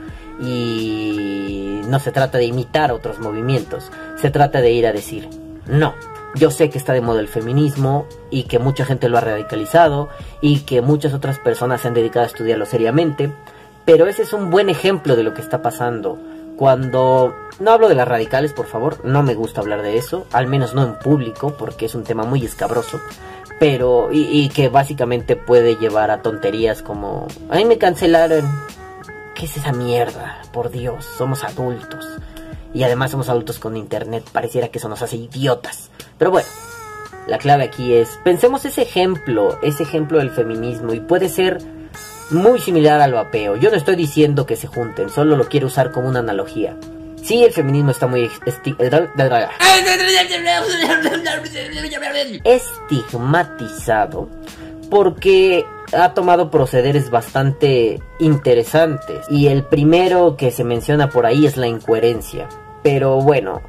Y no se trata de imitar otros movimientos. Se trata de ir a decir, no. Yo sé que está de moda el feminismo y que mucha gente lo ha radicalizado y que muchas otras personas se han dedicado a estudiarlo seriamente. Pero ese es un buen ejemplo de lo que está pasando. Cuando no hablo de las radicales, por favor, no me gusta hablar de eso, al menos no en público, porque es un tema muy escabroso, pero y, que básicamente puede llevar a tonterías como, ay, me cancelaron. ¿Qué es esa mierda? Por Dios, somos adultos. Y además somos adultos con internet, pareciera que eso nos hace idiotas. Pero bueno, la clave aquí es, pensemos ese ejemplo, ese ejemplo del feminismo, y puede ser muy similar al vapeo. Yo no estoy diciendo que se junten, solo lo quiero usar como una analogía. Sí, el feminismo está muy esti- estigmatizado porque ha tomado procederes bastante interesantes y el primero que se menciona por ahí es la incoherencia. Pero bueno,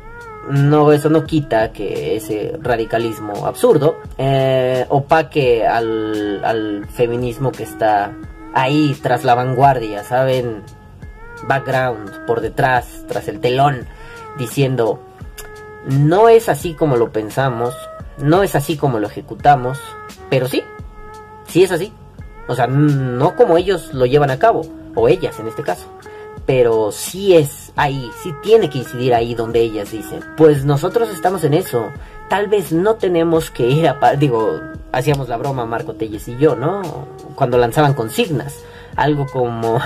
no eso no quita que ese radicalismo absurdo eh, opaque al, al feminismo que está ahí tras la vanguardia, ¿saben? Background, por detrás, tras el telón, diciendo, no es así como lo pensamos, no es así como lo ejecutamos, pero sí, sí es así. O sea, no como ellos lo llevan a cabo, o ellas en este caso, pero sí es ahí, sí tiene que incidir ahí donde ellas dicen. Pues nosotros estamos en eso. Tal vez no tenemos que ir a... Digo, hacíamos la broma Marco Telles y yo, ¿no? Cuando lanzaban consignas. Algo como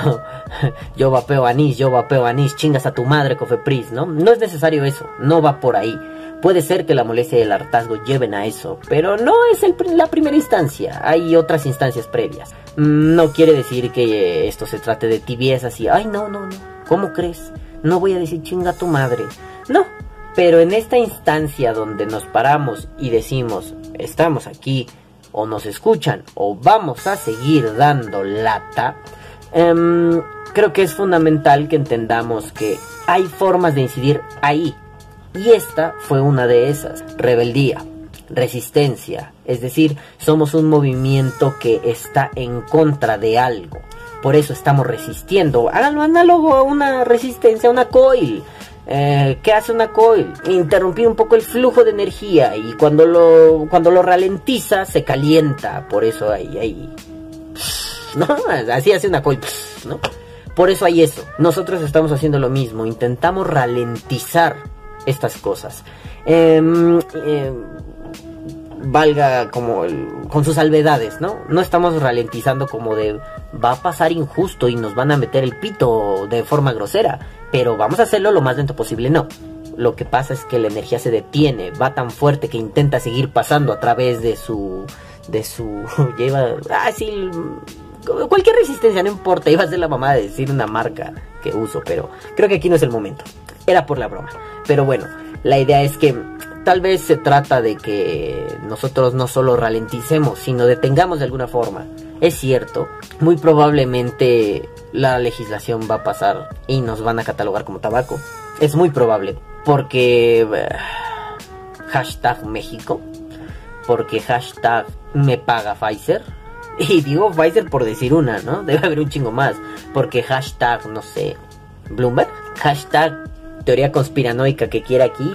[laughs] yo vapeo anís, yo vapeo anís, chingas a tu madre, Cofepris, ¿no? No es necesario eso, no va por ahí. Puede ser que la molestia y el hartazgo lleven a eso, pero no es el la primera instancia, hay otras instancias previas. No quiere decir que esto se trate de tibiezas y, ay, no, no, no, ¿cómo crees? No voy a decir chinga a tu madre. No, pero en esta instancia donde nos paramos y decimos, estamos aquí, o nos escuchan, o vamos a seguir dando lata, em, creo que es fundamental que entendamos que hay formas de incidir ahí. Y esta fue una de esas, rebeldía, resistencia, es decir, somos un movimiento que está en contra de algo. Por eso estamos resistiendo. Háganlo análogo a una resistencia, a una coil. Eh, ¿Qué hace una coil? Interrumpir un poco el flujo de energía y cuando lo, cuando lo ralentiza se calienta. Por eso hay, hay [laughs] ¿no? Así hace una coil, ¿no? Por eso hay eso. Nosotros estamos haciendo lo mismo. Intentamos ralentizar estas cosas. Em, valga como el- con sus salvedades, ¿no? No estamos ralentizando como de va a pasar injusto y nos van a meter el pito de forma grosera, pero vamos a hacerlo lo más lento posible, no. Lo que pasa es que la energía se detiene, va tan fuerte que intenta seguir pasando a través de su de su [laughs] lleva ah cualquier resistencia no importa, iba a ser la mamá de decir una marca que uso, pero creo que aquí no es el momento. Era por la broma. Pero bueno, la idea es que tal vez se trata de que nosotros no solo ralenticemos, sino detengamos de alguna forma. Es cierto, muy probablemente la legislación va a pasar y nos van a catalogar como tabaco. Es muy probable, porque eh, hashtag México, porque hashtag me paga Pfizer. [laughs] Y digo Pfizer por decir una, ¿no? Debe haber un chingo más. Porque hashtag, no sé, Bloomberg. Hashtag teoría conspiranoica que quiera aquí,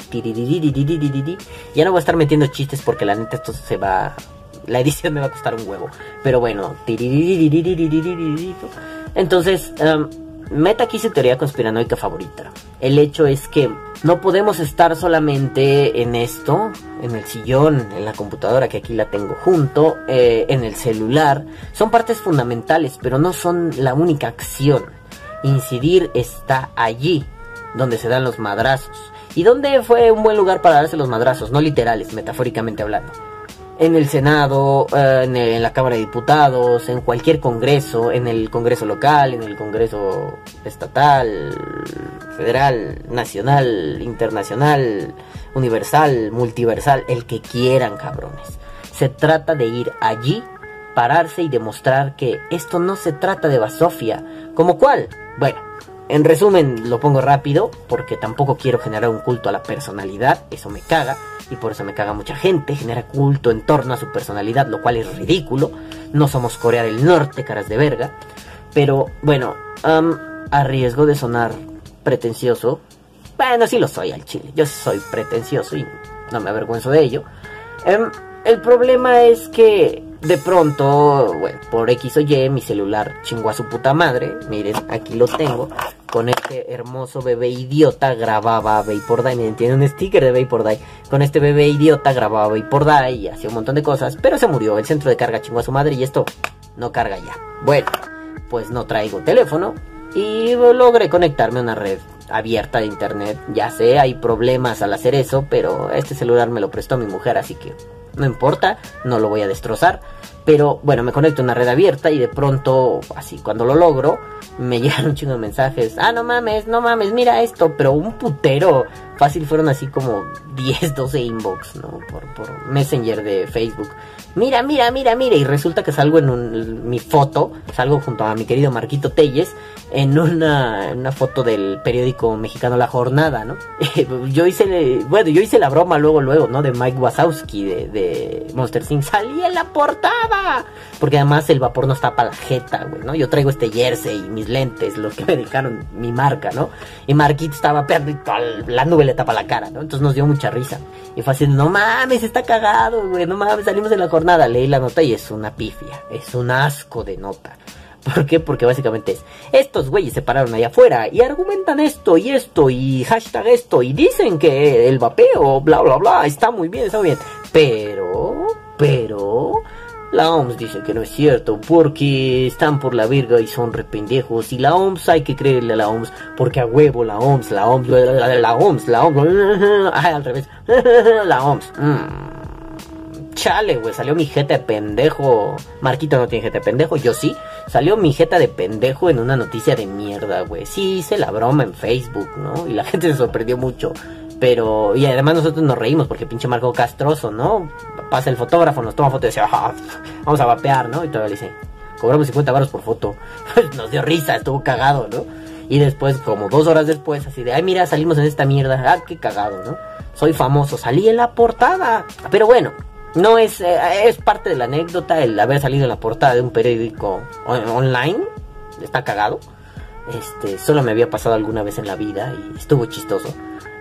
ya no voy a estar metiendo chistes porque la neta esto se va... La edición me va a costar un huevo. Pero bueno, entonces... Um, meta aquí su teoría conspiranoica favorita. El hecho es que no podemos estar solamente en esto, en el sillón, en la computadora que aquí la tengo junto, eh, en el celular. Son partes fundamentales, pero no son la única acción. Incidir está allí donde se dan los madrazos. ¿Y dónde fue un buen lugar para darse los madrazos? No literales, metafóricamente hablando en el Senado, eh, en, la Cámara de Diputados, en cualquier congreso, en el Congreso local, en el Congreso estatal, federal, nacional, internacional, universal, multiversal, el que quieran, cabrones. Se trata de ir allí, pararse y demostrar que esto no se trata de basofia. ¿Como cuál? Bueno, en resumen, lo pongo rápido porque tampoco quiero generar un culto a la personalidad, eso me caga y por eso me caga mucha gente, genera culto en torno a su personalidad, lo cual es ridículo. No somos Corea del Norte, caras de verga. Pero bueno, am, a riesgo de sonar pretencioso, bueno, sí lo soy al chile, yo soy pretencioso y no me avergüenzo de ello. Em, el problema es que de pronto, bueno, por X o Y, mi celular chingó a su puta madre. Miren, aquí lo tengo. Con este hermoso bebé idiota grababa Vapor Die. Tiene un sticker de Die. Con este bebé idiota grababa Die y hacía un montón de cosas. Pero se murió. El centro de carga chingó a su madre y esto no carga ya. Bueno, pues no traigo teléfono. Y logré conectarme a una red abierta de internet. Ya sé, hay problemas al hacer eso, pero este celular me lo prestó mi mujer, así que no importa, no lo voy a destrozar. Pero bueno, me conecto a una red abierta y de pronto, así cuando lo logro, me [laughs] llegan un chingo de mensajes. Ah, no mames, no mames, mira esto, pero un putero. Fácil fueron así como [laughs] 10, 12 inbox, ¿no? Por, por Messenger de Facebook. Mira, mira, mira, mira. Y resulta que salgo en un- mi foto, salgo junto a mi querido Marquito Telles, en una, una foto del periódico mexicano La Jornada, ¿no? [laughs] yo hice, bueno, yo hice la broma luego, luego, ¿no? De Mike Wazowski de, de Monster Inc. Salí en la portada. Porque además el vapor nos tapa la jeta, güey, ¿no? Yo traigo este jersey y mis lentes, los que me dejaron mi marca, ¿no? Y Marquito estaba perrito, la nube le tapa la cara, ¿no? Entonces nos dio mucha risa. Y fue así, no mames, está cagado, güey, no mames, salimos en la jornada, leí la nota y es una pifia, es un asco de nota. [laughs] ¿Por qué? Porque básicamente es, estos güeyes se pararon allá afuera y argumentan esto y esto y hashtag esto y dicen que el vapeo, bla, bla, bla, está muy bien, está muy bien. Pero, pero, la OMS dice que no es cierto porque están por la virga y son rependejos y la OMS hay que creerle a la OMS porque a huevo la OMS, la OMS, la OMS, la OMS, [laughs] ay, al revés, [laughs] la OMS. Mm. Chale, güey, salió mi jeta de pendejo. Marquito no tiene jeta de pendejo, yo sí. Salió mi jeta de pendejo en una noticia de mierda, güey. Sí, hice la broma en Facebook, ¿no? Y la [laughs] gente se sorprendió mucho. Pero, y además nosotros nos reímos porque pinche Marco Castroso, ¿no? Pasa el fotógrafo, nos toma foto y dice, "Ah, vamos a vapear, ¿no? Y todavía le dice, cobramos 50 baros por foto. [laughs] nos dio risa, estuvo cagado, ¿no? Y después, como dos horas después, así de, ay, mira, salimos en esta mierda. Ah, qué cagado, ¿no? Soy famoso, salí en la portada. Pero bueno, no es, eh, es parte de la anécdota el haber salido en la portada de un periódico on- online. Está cagado. Este, solo me había pasado alguna vez en la vida y estuvo chistoso.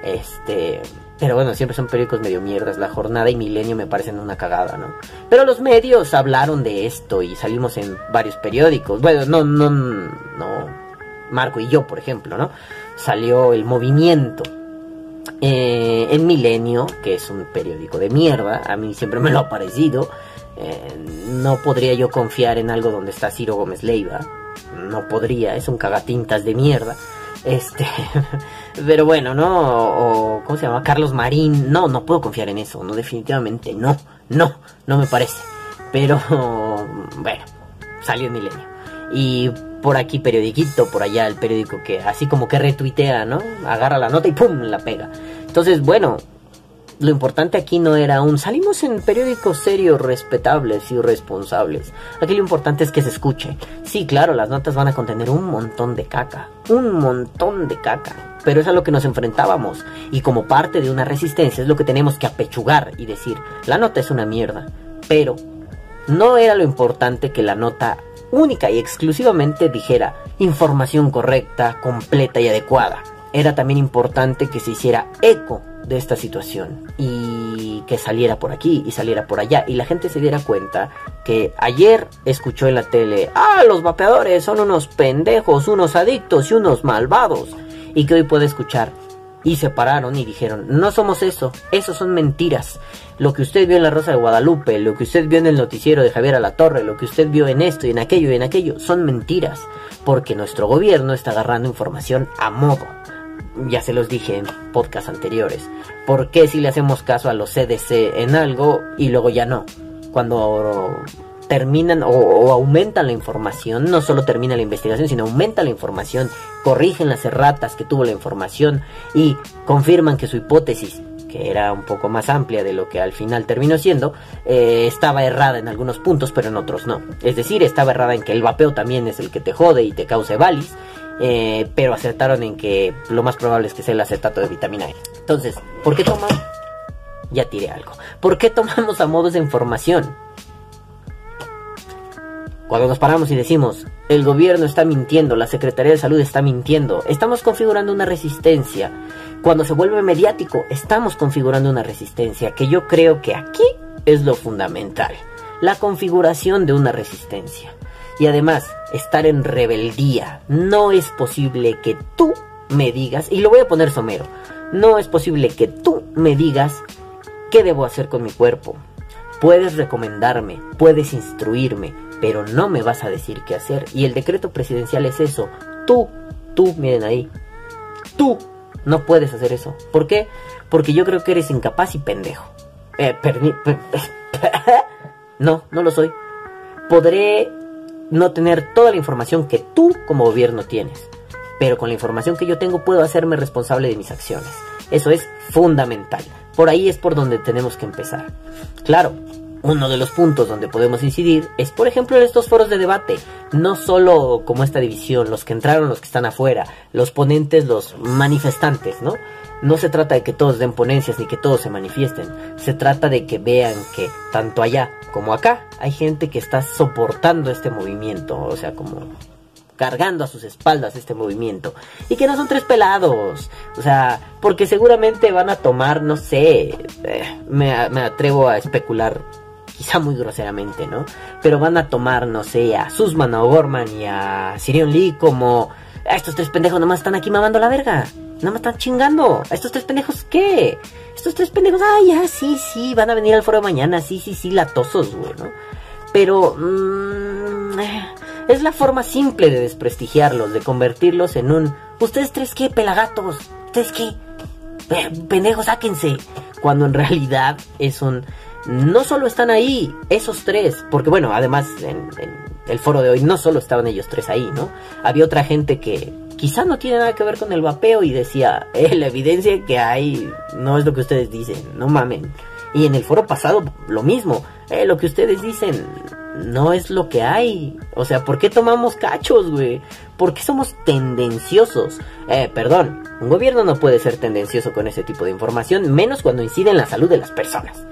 Este, pero bueno, siempre son periódicos medio mierdas. La jornada y Milenio me parecen una cagada, ¿no? Pero los medios hablaron de esto y salimos en varios periódicos. Bueno, no, no, no. Marco y yo, por ejemplo, ¿no? Salió el movimiento. Eh, el Milenio, que es un periódico de mierda, a mí siempre me lo ha parecido. Eh, no podría yo confiar en algo donde está Ciro Gómez Leiva. No podría, es un cagatintas de mierda. Este, [laughs] pero bueno, ¿no? O, ¿cómo se llama? Carlos Marín. No, no puedo confiar en eso. No, definitivamente no. No, no me parece. Pero, [laughs] bueno, salió el Milenio. Y por aquí periodiquito, por allá el periódico que así como que retuitea, ¿no? Agarra la nota y ¡pum! la pega. Entonces, bueno, lo importante aquí no era un salimos en periódicos serios, respetables y responsables. Aquí lo importante es que se escuche. Sí, claro, las notas van a contener un montón de caca, un montón de caca. Pero es a lo que nos enfrentábamos. Y como parte de una resistencia es lo que tenemos que apechugar y decir, la nota es una mierda. Pero no era lo importante que la nota única y exclusivamente dijera información correcta, completa y adecuada. Era también importante que se hiciera eco de esta situación y que saliera por aquí y saliera por allá y la gente se diera cuenta que ayer escuchó en la tele, ah, los vapeadores son unos pendejos, unos adictos y unos malvados y que hoy puede escuchar y se pararon y dijeron, no somos eso, eso son mentiras. Lo que usted vio en La Rosa de Guadalupe, lo que usted vio en el noticiero de Javier Alatorre, lo que usted vio en esto y en aquello y en aquello, son mentiras. Porque nuestro gobierno está agarrando información a modo. Ya se los dije en podcasts anteriores. ¿Por qué si le hacemos caso a los CDC en algo y luego ya no? Cuando terminan o, aumentan la información, no solo termina la investigación, sino aumenta la información, corrigen las erratas que tuvo la información y confirman que su hipótesis, que era un poco más amplia de lo que al final terminó siendo, eh, estaba errada en algunos puntos, pero en otros no. Es decir, estaba errada en que el vapeo también es el que te jode y te causa valis, eh, pero acertaron en que lo más probable es que sea el acetato de vitamina E. Entonces, ¿por qué tomamos? Ya tiré algo. ¿Por qué tomamos a modos de información? Cuando nos paramos y decimos, el gobierno está mintiendo, la Secretaría de Salud está mintiendo, estamos configurando una resistencia. Cuando se vuelve mediático, estamos configurando una resistencia, que yo creo que aquí es lo fundamental. La configuración de una resistencia. Y además, estar en rebeldía. No es posible que tú me digas, y lo voy a poner somero, no es posible que tú me digas qué debo hacer con mi cuerpo. Puedes recomendarme, puedes instruirme, pero no me vas a decir qué hacer. Y el decreto presidencial es eso. Tú, tú, miren ahí. Tú no puedes hacer eso. ¿Por qué? Porque yo creo que eres incapaz y pendejo. Eh, [laughs] no, no lo soy. Podré no tener toda la información que tú como gobierno tienes. Pero con la información que yo tengo puedo hacerme responsable de mis acciones. Eso es fundamental. Por ahí es por donde tenemos que empezar. Claro, uno de los puntos donde podemos incidir es, por ejemplo, en estos foros de debate. No solo como esta división, los que entraron, los que están afuera, los ponentes, los manifestantes, ¿no? No se trata de que todos den ponencias ni que todos se manifiesten. Se trata de que vean que tanto allá como acá hay gente que está soportando este movimiento. O sea, como cargando a sus espaldas este movimiento. Y que no son tres pelados. O sea, porque seguramente van a tomar, no sé, eh, me, me atrevo a especular quizá muy groseramente, ¿no? Pero van a tomar, no sé, a Susman, a O'Gorman y a Sirion Lee como... "Ah, Estos tres pendejos nomás están aquí mamando la verga. Nada más están chingando. ¿Estos tres pendejos qué? Estos tres pendejos, ah, ya, sí, sí, van a venir al foro de mañana, sí, sí, sí, latosos, güey, ¿no? Pero... mm, es la forma simple de desprestigiarlos, de convertirlos en un... ¿Ustedes tres qué, pelagatos? ¿Ustedes qué? Pendejos, sáquense. Cuando en realidad es un... No solo están ahí esos tres, porque bueno, además en el foro de hoy no solo estaban ellos tres ahí, ¿no? Había otra gente que quizá no tiene nada que ver con el vapeo y decía, eh, la evidencia que hay no es lo que ustedes dicen, no mamen. Y en el foro pasado lo mismo, eh, lo que ustedes dicen no es lo que hay. O sea, ¿por qué tomamos cachos, güey? ¿Por qué somos tendenciosos? Eh, perdón, un gobierno no puede ser tendencioso con ese tipo de información, menos cuando incide en la salud de las personas.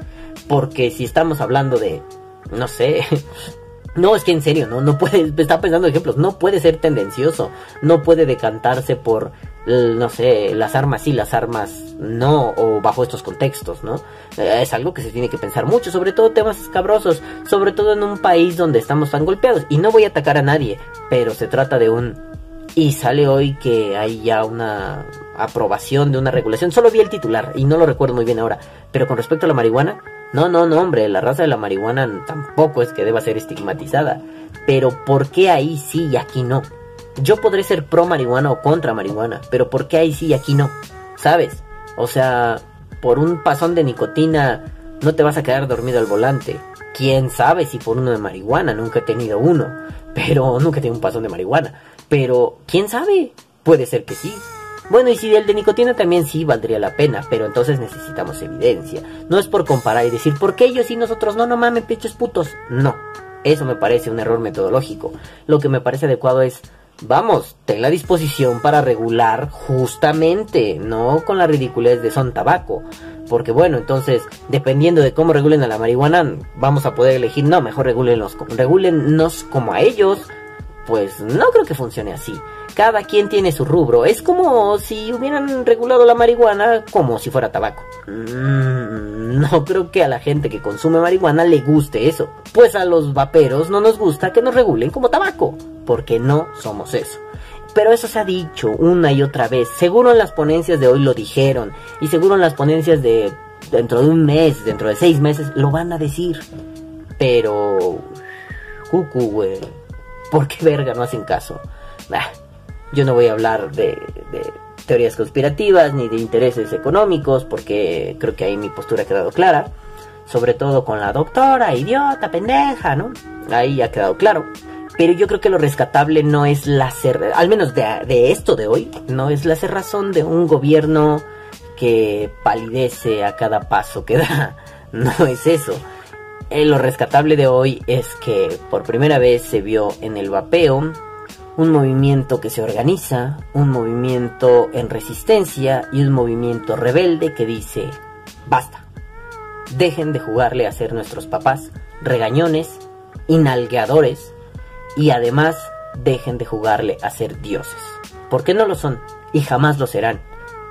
Porque si estamos hablando de, no sé, [laughs] no, es que en serio, no, no puede, [laughs] está pensando en ejemplos, no puede ser tendencioso, no puede decantarse por, no sé, las armas sí, las armas no, o bajo estos contextos, ¿no? Eh, Es algo que se tiene que pensar mucho, sobre todo temas escabrosos, sobre todo en un país donde estamos tan golpeados, y no voy a atacar a nadie, pero se trata de un... Y sale hoy que hay ya una aprobación de una regulación. Solo vi el titular y no lo recuerdo muy bien ahora. Pero con respecto a la marihuana, no, no, no, hombre, la raza de la marihuana tampoco es que deba ser estigmatizada. Pero ¿por qué ahí sí y aquí no? Yo podré ser pro marihuana o contra marihuana, pero ¿por qué ahí sí y aquí no? ¿Sabes? O sea, por un pasón de nicotina no te vas a quedar dormido al volante. Quién sabe si por uno de marihuana, nunca he tenido uno, [laughs] pero nunca he tenido un pasón de marihuana. Pero, ¿quién sabe? Puede ser que sí. Bueno, y si el de nicotina también sí valdría la pena, pero entonces necesitamos evidencia. No es por comparar y decir, ¿por qué ellos y nosotros no, no mames, pechos putos? No, eso me parece un error metodológico. Lo que me parece adecuado es, vamos, ten la disposición para regular justamente, no con la ridiculez de son tabaco. Porque bueno, entonces, dependiendo de cómo regulen a la marihuana, vamos a poder elegir, no, mejor regulenlos, regulennos como a ellos. Pues no creo que funcione así. Cada quien tiene su rubro. Es como si hubieran regulado la marihuana como si fuera tabaco. Mm, no creo que a la gente que consume marihuana le guste eso. Pues a los vaperos no nos gusta que nos regulen como tabaco. Porque no somos eso. Pero eso se ha dicho una y otra vez. Seguro en las ponencias de hoy lo dijeron. Y seguro en las ponencias de dentro de un mes, dentro de seis meses, lo van a decir. Pero... Cucu, güey. ¿Por qué verga no hacen caso? Yo no voy a hablar de, de teorías conspirativas ni de intereses económicos porque creo que ahí mi postura ha quedado clara. Sobre todo con la doctora, idiota, pendeja, ¿no? Ahí ha quedado claro. Pero yo creo que lo rescatable no es la cer al menos de, de esto de hoy, no es la cerrazón de un gobierno que palidece a cada paso que da. [laughs] No es eso. Eh, lo rescatable de hoy es que por primera vez se vio en el vapeo un movimiento que se organiza, un movimiento en resistencia y un movimiento rebelde que dice, basta, dejen de jugarle a ser nuestros papás regañones, inalgueadores y además dejen de jugarle a ser dioses, porque no lo son y jamás lo serán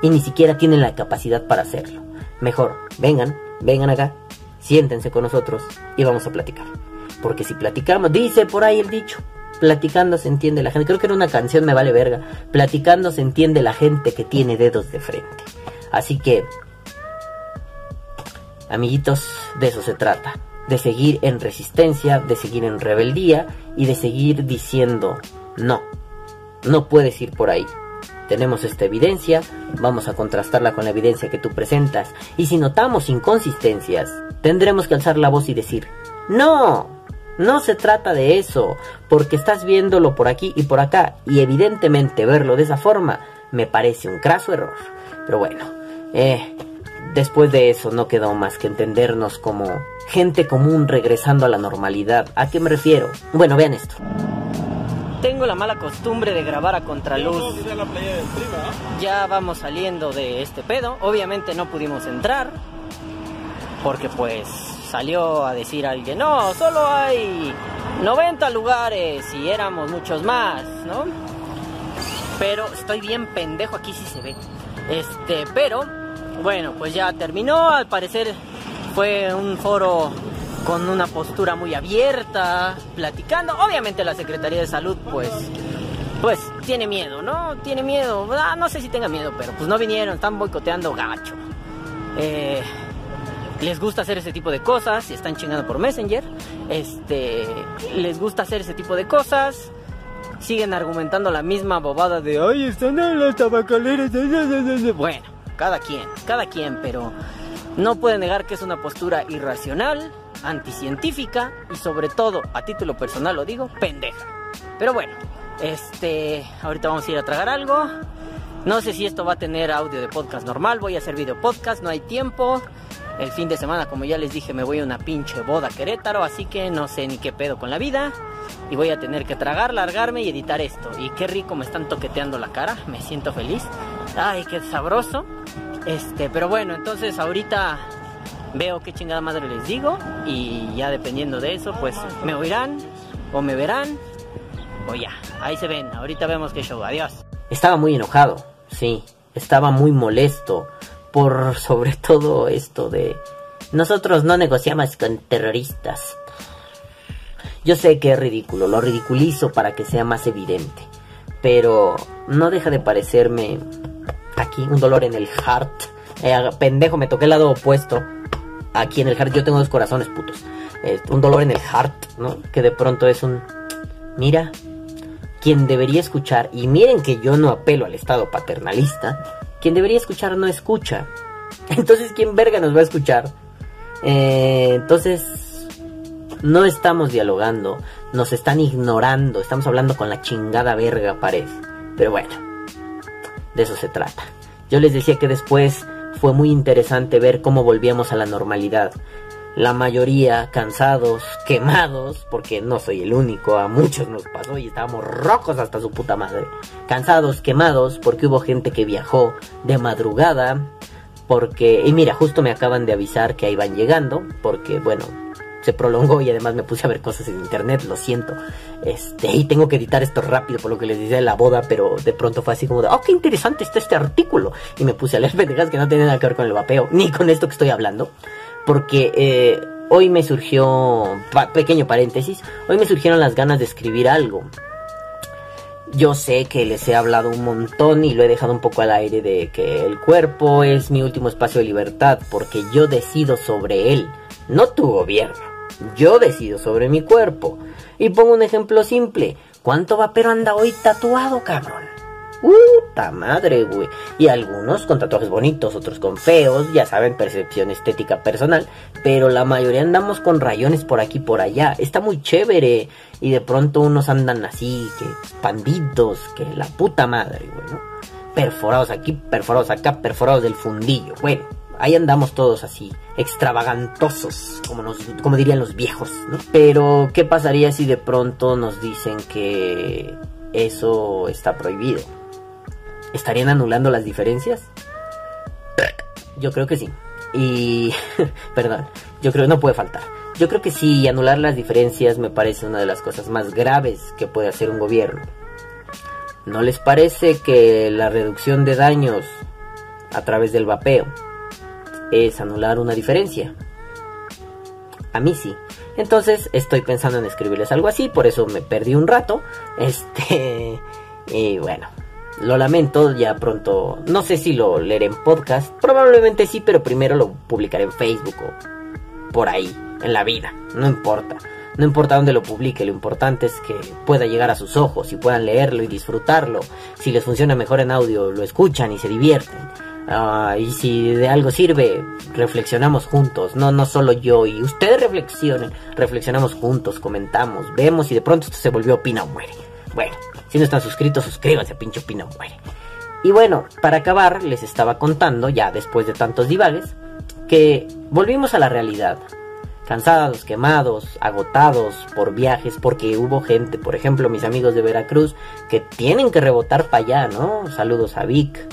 y ni siquiera tienen la capacidad para hacerlo. Mejor, vengan, vengan acá, siéntense con nosotros y vamos a platicar. Porque si platicamos, dice por ahí el dicho, platicando se entiende la gente. Creo que era una canción, me vale verga. Platicando se entiende la gente que tiene dedos de frente. Así que, amiguitos, de eso se trata. De seguir en resistencia, de seguir en rebeldía y de seguir diciendo, no, no puedes ir por ahí. Tenemos esta evidencia, vamos a contrastarla con la evidencia que tú presentas. Y si notamos inconsistencias, tendremos que alzar la voz y decir, no, no se trata de eso, porque estás viéndolo por aquí y por acá, y evidentemente verlo de esa forma me parece un craso error. Pero bueno, eh, después de eso no quedó más que entendernos como gente común regresando a la normalidad. ¿A qué me refiero? Bueno, vean esto. Tengo la mala costumbre de grabar a contraluz. Ya vamos saliendo de este pedo. Obviamente no pudimos entrar. Porque pues salió a decir alguien, no, solo hay 90 lugares y éramos muchos más, ¿no? Pero estoy bien pendejo, aquí sí se ve. Este, pero, bueno, pues ya terminó, al parecer fue un foro con una postura muy abierta, platicando. Obviamente la Secretaría de Salud, pues, pues tiene miedo, ¿no? Tiene miedo. Ah, no sé si tenga miedo, pero pues no vinieron, están boicoteando gacho. Eh, les gusta hacer ese tipo de cosas, están chingando por Messenger, este, les gusta hacer ese tipo de cosas, siguen argumentando la misma bobada de, ay, están en las tabacaleras, bueno, cada quien, cada quien, pero no puede negar que es una postura irracional, anticientífica y sobre todo, a título personal lo digo, pendeja. Pero bueno, este, ahorita vamos a ir a tragar algo. No sé si esto va a tener audio de podcast normal, voy a hacer video podcast, no hay tiempo. El fin de semana, como ya les dije, me voy a una pinche boda Querétaro, así que no sé ni qué pedo con la vida. Y voy a tener que tragar, largarme y editar esto. Y qué rico me están toqueteando la cara, me siento feliz. Ay, qué sabroso. Este, pero bueno, entonces ahorita veo qué chingada madre les digo. Y ya dependiendo de eso, pues me oirán o me verán. O ya, ahí se ven. Ahorita vemos qué show. Adiós. Estaba muy enojado, sí. Estaba muy molesto por [laughs] sobre todo esto de nosotros no negociamos con terroristas. Yo sé que es ridículo, lo ridiculizo para que sea más evidente, pero no deja de parecerme aquí un dolor en el heart. Eh, pendejo, me toqué el lado opuesto. Aquí en el heart yo tengo dos corazones putos. Un dolor en el heart, ¿no? Que de pronto es un mira, quien debería escuchar y miren que yo no apelo al estado paternalista quien debería escuchar no escucha. [laughs] Entonces, ¿quién verga nos va a escuchar? Eh, entonces, no estamos dialogando, nos están ignorando, estamos hablando con la chingada verga, parece. Pero bueno, de eso se trata. Yo les decía que después fue muy interesante ver cómo volvíamos a la normalidad la mayoría cansados, quemados, porque no soy el único, a muchos nos pasó y estábamos rojos hasta su puta madre. Cansados, quemados, porque hubo gente que viajó de madrugada, porque, y mira, justo me acaban de avisar que ahí van llegando, porque bueno, se prolongó y además me puse a ver cosas en internet, lo siento. Este, y tengo que editar esto rápido por lo que les decía de la boda, pero de pronto fue así como de, oh, qué interesante está este artículo. Y me puse a leer [laughs] pendejas que no tienen nada que ver con el vapeo, ni con esto que estoy hablando porque eh, hoy me surgió, pequeño paréntesis, hoy me surgieron las ganas de escribir algo. Yo sé que les he hablado un montón y lo he dejado un poco al aire de que el cuerpo es mi último espacio de libertad porque yo decido sobre él, no tu gobierno. Yo decido sobre mi cuerpo. Y pongo un ejemplo simple. ¿Cuánto vapero anda hoy tatuado, cabrón? Puta madre, güey. Y algunos con tatuajes bonitos, otros con feos, ya saben, percepción estética personal. Pero la mayoría andamos con rayones por aquí por allá. Está muy chévere. Y de pronto unos andan así, que panditos, que la puta madre, güey, ¿no? Perforados aquí, perforados acá, perforados del fundillo. Bueno, ahí andamos todos así, extravagantosos, como, nos, como dirían los viejos, ¿no? Pero, ¿qué pasaría si de pronto nos dicen que eso está prohibido. ¿Estarían anulando las diferencias? Yo creo que sí. Y, [laughs] perdón, yo creo que no puede faltar. Yo creo que sí, anular las diferencias me parece una de las cosas más graves que puede hacer un gobierno. ¿No les parece que la reducción de daños a través del vapeo es anular una diferencia? A mí sí. Entonces estoy pensando en escribirles algo así, por eso me perdí un rato. [laughs] Este, y bueno, lo lamento, ya pronto, no sé si lo leeré en podcast, probablemente sí, pero primero lo publicaré en Facebook o por ahí, en la vida, no importa. No importa dónde lo publique, lo importante es que pueda llegar a sus ojos y puedan leerlo y disfrutarlo. Si les funciona mejor en audio, lo escuchan y se divierten. Ah, y si de algo sirve, reflexionamos juntos, no, no solo yo y ustedes reflexionen, reflexionamos juntos, comentamos, vemos y de pronto esto se volvió Opina o Muere. Bueno, si no están suscritos, suscríbanse, pinche Opina o Muere. Y bueno, para acabar, les estaba contando, ya después de tantos divagues, que volvimos a la realidad. Cansados, quemados, agotados por viajes, porque hubo gente, por ejemplo, mis amigos de Veracruz, que tienen que rebotar para allá, ¿no? Saludos a Vic,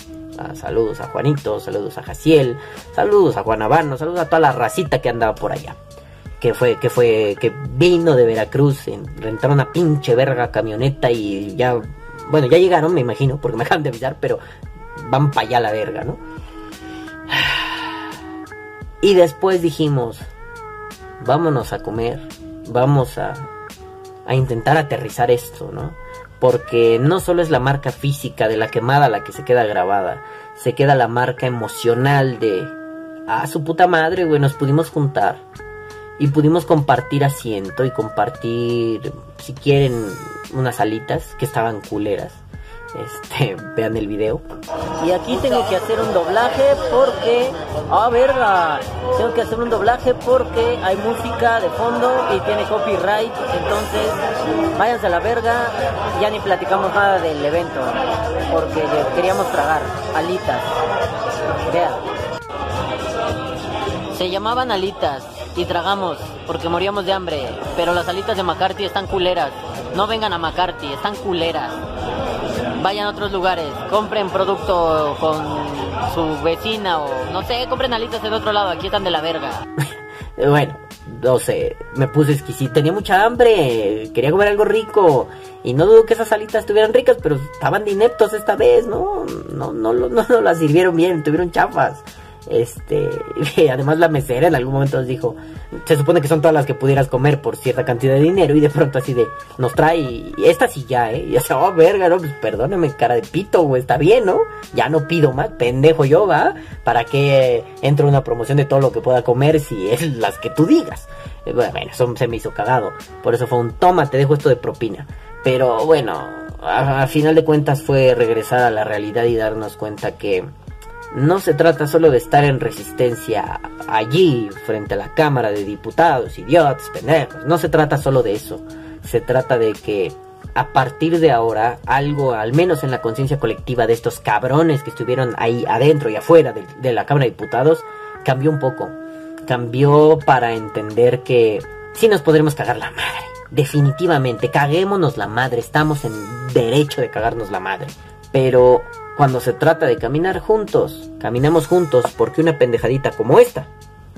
Saludos a Juanito, saludos a Jaciel, saludos a Juan Habano, saludos a toda la racita que andaba por allá. Que fue, que fue, que vino de Veracruz, en, rentaron una pinche verga camioneta y ya, bueno, ya llegaron, me imagino, porque me acaban de avisar, pero van para allá la verga, ¿no? Y después dijimos, vámonos a comer, vamos a, a intentar aterrizar esto, ¿no? Porque no solo es la marca física de la quemada la que se queda grabada, se queda la marca emocional de, ah, su puta madre, güey, nos pudimos juntar y pudimos compartir asiento y compartir, si quieren, unas alitas que estaban culeras. Este, vean el video. Y aquí tengo que hacer un doblaje porque, ah, verga, tengo que hacer un doblaje porque hay música de fondo y tiene copyright. Entonces, váyanse a la verga, ya ni platicamos nada del evento porque queríamos tragar alitas. Vean. Se llamaban alitas y tragamos porque moríamos de hambre, pero las alitas de McCarthy están culeras. No vengan a McCarthy, están culeras vayan a otros lugares, compren producto con su vecina o no sé, compren alitas en otro lado, aquí están de la verga. [laughs] bueno, no sé, me puse exquisito, tenía mucha hambre, quería comer algo rico y no dudo que esas alitas estuvieran ricas, pero estaban de ineptos esta vez, ¿no? No, no, no, [laughs] no, no las sirvieron bien, tuvieron chafas. Este, [laughs] además la mesera en algún momento nos dijo, se supone que son todas las que pudieras comer por cierta cantidad de dinero y de pronto así de, nos trae, y esta sí ya, eh, y ya se oh verga, no, pues perdóneme, cara de pito, güey, está bien, ¿no? Ya no pido más, pendejo yo, va, para que entre una promoción de todo lo que pueda comer si es las que tú digas. Eh, bueno, eso se me hizo cagado, por eso fue un toma, te dejo esto de propina. Pero bueno, a final de cuentas fue regresar a la realidad y darnos cuenta que no se trata solo de estar en resistencia allí, frente a la Cámara de Diputados, idiotas, pendejos. No se trata solo de eso. Se trata de que a partir de ahora, algo, al menos en la conciencia colectiva de estos cabrones que estuvieron ahí adentro y afuera de, la Cámara de Diputados, cambió un poco. Cambió para entender que sí nos podremos cagar la madre. Definitivamente, caguémonos la madre. Estamos en derecho de cagarnos la madre. Pero cuando se trata de caminar juntos, caminamos juntos porque una pendejadita como esta,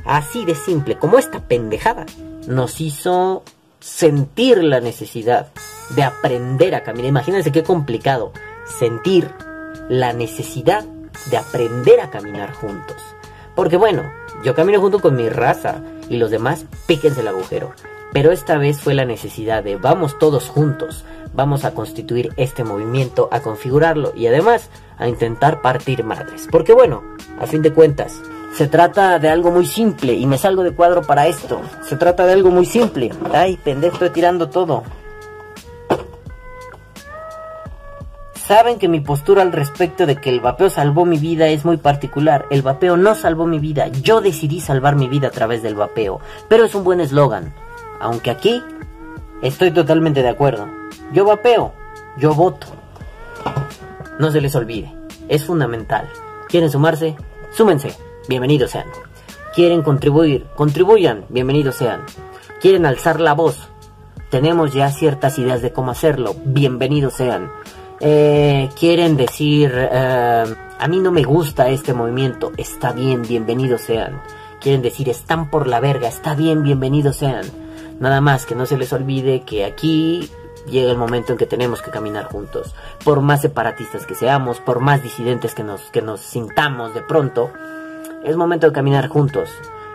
así de simple como esta pendejada, nos hizo sentir la necesidad de aprender a caminar. Imagínense qué complicado sentir la necesidad de aprender a caminar juntos. Porque bueno, yo camino junto con mi raza y los demás píquense el agujero. Pero esta vez fue la necesidad de vamos todos juntos, vamos a constituir este movimiento, a configurarlo y además a intentar partir madres. Porque bueno, a fin de cuentas, se trata de algo muy simple y me salgo de cuadro para esto. Se trata de algo muy simple. Ay, pendejo, estoy tirando todo. Saben que mi postura al respecto de que el vapeo salvó mi vida es muy particular. El vapeo no salvó mi vida. Yo decidí salvar mi vida a través del vapeo. Pero es un buen eslogan. Aunque aquí estoy totalmente de acuerdo. Yo vapeo. Yo voto. No se les olvide, es fundamental. ¿Quieren sumarse? Súmense, bienvenidos sean. ¿Quieren contribuir? Contribuyan, bienvenidos sean. ¿Quieren alzar la voz? tenemos ya ciertas ideas de cómo hacerlo. Bienvenidos sean. Eh, quieren decir, eh, a mí no me gusta este movimiento. Está bien, bienvenidos sean. Quieren decir, están por la verga. Está bien, bienvenidos sean. Nada más que no se les olvide que aquí llega el momento en que tenemos que caminar juntos. Por más separatistas que seamos, por más disidentes que nos, que nos sintamos de pronto, es momento de caminar juntos.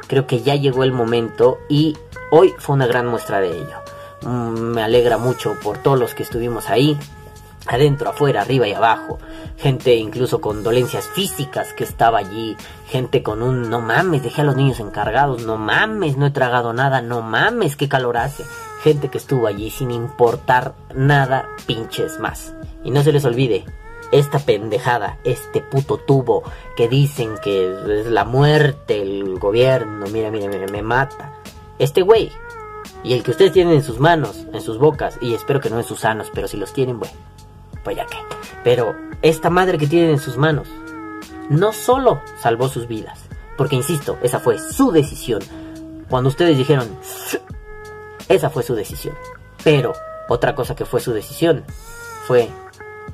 Creo que ya llegó el momento y hoy fue una gran muestra de ello. Mm, me alegra mucho por todos los que estuvimos ahí, adentro, afuera, arriba y abajo. Gente incluso con dolencias físicas que estaba allí. Gente con un no mames, dejé a los niños encargados, no mames, no he tragado nada, no mames, qué calor hace. Gente que estuvo allí sin importar nada, pinches más. Y no se les olvide, esta pendejada, este puto tubo que dicen que es la muerte, el gobierno, mira, mira, mira, me mata. Este güey, y el que ustedes tienen en sus manos, en sus bocas, y espero que no en sus sanos, pero si los tienen, bueno, pues ya que. Pero esta madre que tienen en sus manos, no solo salvó sus vidas, porque insisto, esa fue su decisión. Cuando ustedes dijeron, esa fue su decisión. Pero otra cosa que fue su decisión fue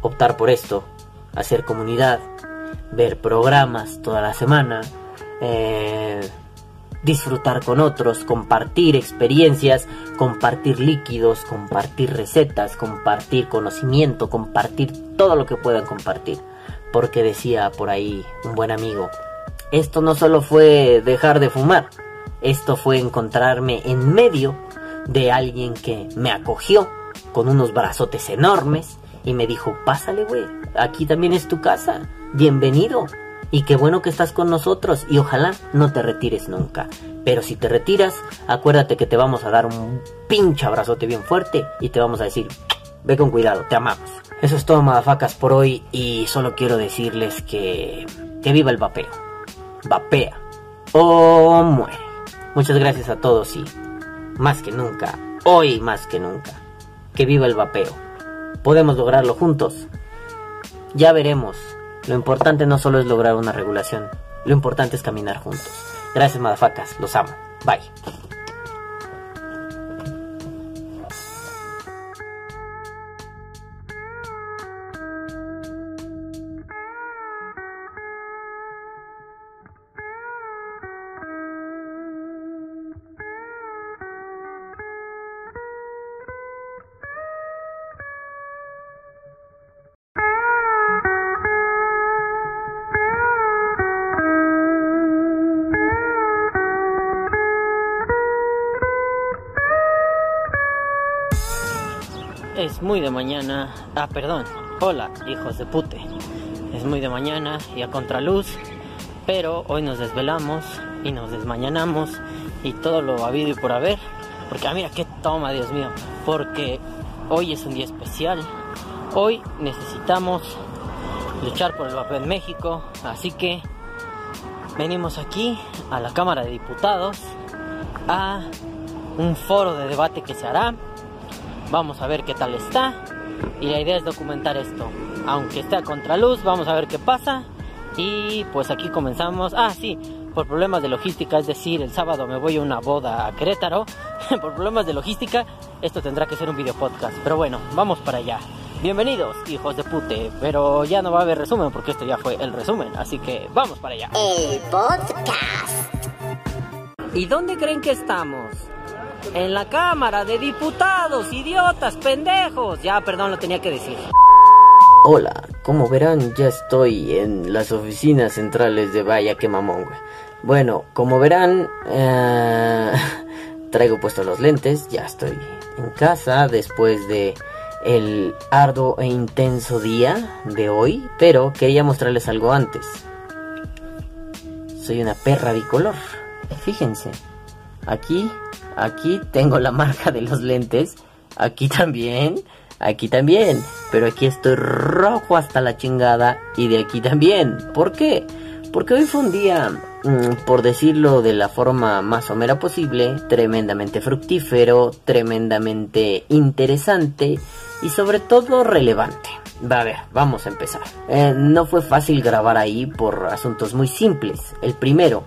optar por esto, hacer comunidad, ver programas toda la semana, eh, disfrutar con otros, compartir experiencias, compartir líquidos, compartir recetas, compartir conocimiento, compartir todo lo que puedan compartir. Porque decía por ahí un buen amigo, esto no solo fue dejar de fumar, esto fue encontrarme en medio de alguien que me acogió con unos brazotes enormes y me dijo, pásale, güey, aquí también es tu casa, bienvenido. Y qué bueno que estás con nosotros y ojalá no te retires nunca. Pero si te retiras, acuérdate que te vamos a dar un pinche abrazote bien fuerte y te vamos a decir, ve con cuidado, te amamos. Eso es todo, madafacas, por hoy y solo quiero decirles que... que viva el vapeo. Vapea o muere. Muchas gracias a todos y más que nunca, hoy más que nunca, que viva el vapeo. Podemos lograrlo juntos. Ya veremos. Lo importante no solo es lograr una regulación, lo importante es caminar juntos. Gracias, madafacas, los amo. Bye. Es muy de mañana. Ah, perdón. Hola, hijos de pute. Es muy de mañana y a contraluz. Pero hoy nos desvelamos y nos desmañanamos y todo lo habido y por haber. Porque, ah, mira qué toma, Dios mío. Porque hoy es un día especial. Hoy necesitamos luchar por el papel en México. Así que venimos aquí a la Cámara de Diputados a un foro de debate que se hará Vamos a ver qué tal está. Y la idea es documentar esto. Aunque esté a contraluz, vamos a ver qué pasa. Y pues aquí comenzamos. Ah, sí, por problemas de logística, es decir, el sábado me voy a una boda a Querétaro. [laughs] por problemas de logística, esto tendrá que ser un video podcast. Pero bueno, vamos para allá. Bienvenidos, hijos de pute. Pero ya no va a haber resumen porque esto ya fue el resumen. Así que vamos para allá. El podcast. ¿Y dónde creen que estamos? En la Cámara de Diputados, idiotas, pendejos. Ya, perdón, lo tenía que decir. Hola, como verán, ya estoy en las oficinas centrales de Vaya que mamón, güey. Bueno, como verán, eh, [laughs] traigo puestos los lentes, ya estoy en casa después de el arduo e intenso día de hoy, pero quería mostrarles algo antes. Soy una perra bicolor. Fíjense, aquí Aquí tengo la marca de los lentes. Aquí también. Aquí también. Pero aquí estoy rojo hasta la chingada. Y de aquí también. ¿Por qué? Porque hoy fue un día, mm, por decirlo de la forma más somera posible, tremendamente fructífero, tremendamente interesante y sobre todo relevante. Va a ver, vamos a empezar. Eh, no fue fácil grabar ahí por asuntos muy simples. El primero,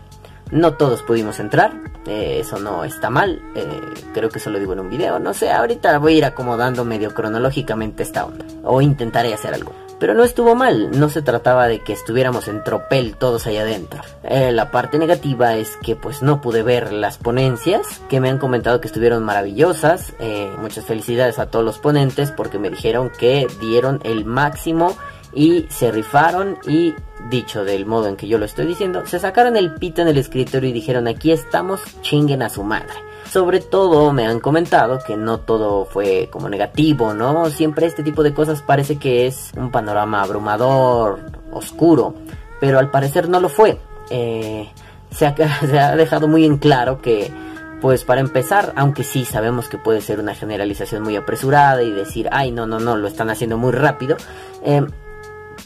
No todos pudimos entrar, eh, eso no está mal, eh, creo que eso lo digo en un video, no sé, ahorita voy a ir acomodando medio cronológicamente esta onda, o intentaré hacer algo. Pero no estuvo mal, no se trataba de que estuviéramos en tropel todos allá adentro. Eh, la parte negativa es que pues no pude ver las ponencias, que me han comentado que estuvieron maravillosas. Muchas felicidades a todos los ponentes porque me dijeron que dieron el máximo y se rifaron y dicho del modo en que yo lo estoy diciendo, se sacaron el pito en el escritorio y dijeron aquí estamos, chinguen a su madre. Sobre todo me han comentado que no todo fue como negativo, ¿no? Siempre este tipo de cosas parece que es un panorama abrumador, oscuro, pero al parecer no lo fue. Eh, se, ha, [laughs] se ha dejado muy en claro que pues para empezar, aunque sí sabemos que puede ser una generalización muy apresurada y decir, ay, no, no, no, lo están haciendo muy rápido, eh,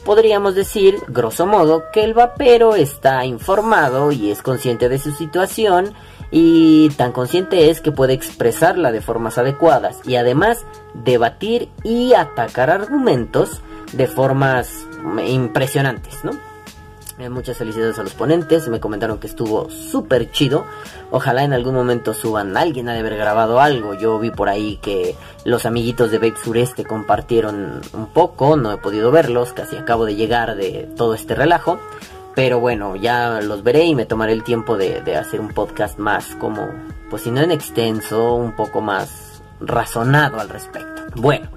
podríamos decir, grosso modo, que el vapero está informado y es consciente de su situación y tan consciente es que puede expresarla de formas adecuadas y además debatir y atacar argumentos de formas impresionantes, ¿no? Eh, muchas felicidades a los ponentes, me comentaron que estuvo súper chido. Ojalá en algún momento suban, alguien ha de haber grabado algo. Yo vi por ahí que los amiguitos de Vape Sureste compartieron un poco, no he podido verlos, casi acabo de llegar de todo este relajo. Pero bueno, ya los veré y me tomaré el tiempo de, de hacer un podcast más como, pues si no en extenso, un poco más razonado al respecto. Bueno,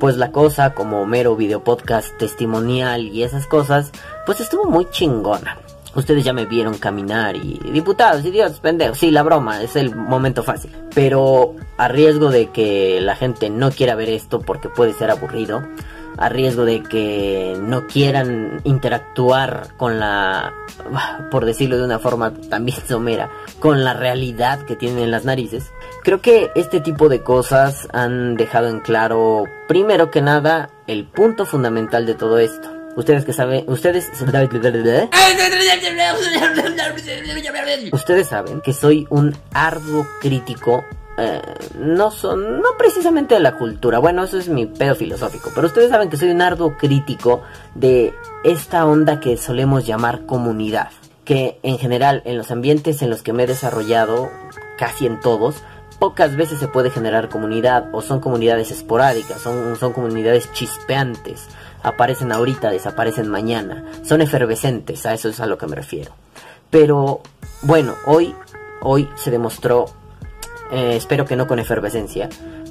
pues la cosa como mero video podcast testimonial y esas cosas, pues estuvo muy chingona. Ustedes ya me vieron caminar y diputados, idiotas, pendejos. Sí, la broma, es el momento fácil. Pero a riesgo de que la gente no quiera ver esto porque puede ser aburrido, a riesgo de que no quieran interactuar con la, por decirlo de una forma también [laughs] somera, con la realidad que tienen en las narices. Creo que este tipo de cosas han dejado en claro, primero que nada, el punto fundamental de todo esto. Ustedes que saben, ustedes Ustedes saben que soy un arduo crítico eh, no son, no precisamente de la cultura, bueno, eso es mi pedo filosófico, pero ustedes saben que soy un arduo crítico de esta onda que solemos llamar comunidad, que en general en los ambientes en los que me he desarrollado, casi en todos, pocas veces se puede generar comunidad o son comunidades esporádicas, son, son comunidades chispeantes, aparecen ahorita, desaparecen mañana, son efervescentes, a eso es a lo que me refiero. Pero bueno, hoy, hoy se demostró eh, espero que no con efervescencia,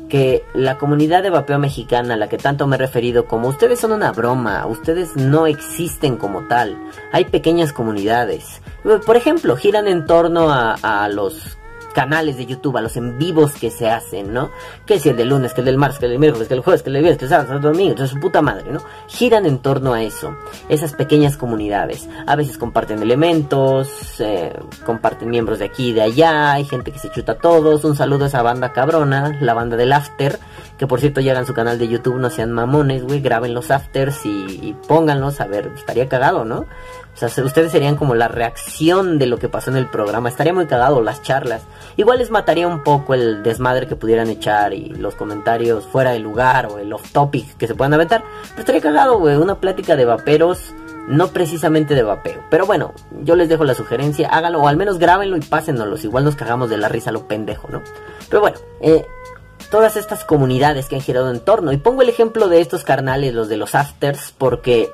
que la comunidad de vapeo mexicana a la que tanto me he referido como ustedes son una broma, ustedes no existen como tal, hay pequeñas comunidades. Por ejemplo, giran en torno a, a los canales de YouTube, a los en vivos que se hacen, ¿no? Que si el del lunes, que el del martes, que el del miércoles, que el jueves, que el viernes, que el sábado, que el domingo, que su puta madre, ¿no? Giran en torno a eso, esas pequeñas comunidades. A veces comparten elementos, eh, comparten miembros de aquí y de allá, hay gente que se chuta a todos. Un saludo a esa banda cabrona, la banda del After, que por cierto ya hagan su canal de YouTube, no sean mamones, güey, graben los afters y, y pónganlos, a ver, estaría cagado, ¿no? O sea, ustedes serían como la reacción de lo que pasó en el programa. Estaría muy cagado las charlas. Igual les mataría un poco el desmadre que pudieran echar y los comentarios fuera de lugar o el off topic que se puedan aventar. Pero estaría cagado, güey. Una plática de vaperos, no precisamente de vapeo. Pero bueno, yo les dejo la sugerencia. Háganlo o al menos grábenlo y pásennos. Igual nos cagamos de la risa lo pendejo, ¿no? Pero bueno, eh, todas estas comunidades que han girado en torno. Y pongo el ejemplo de estos carnales, los de los afters, porque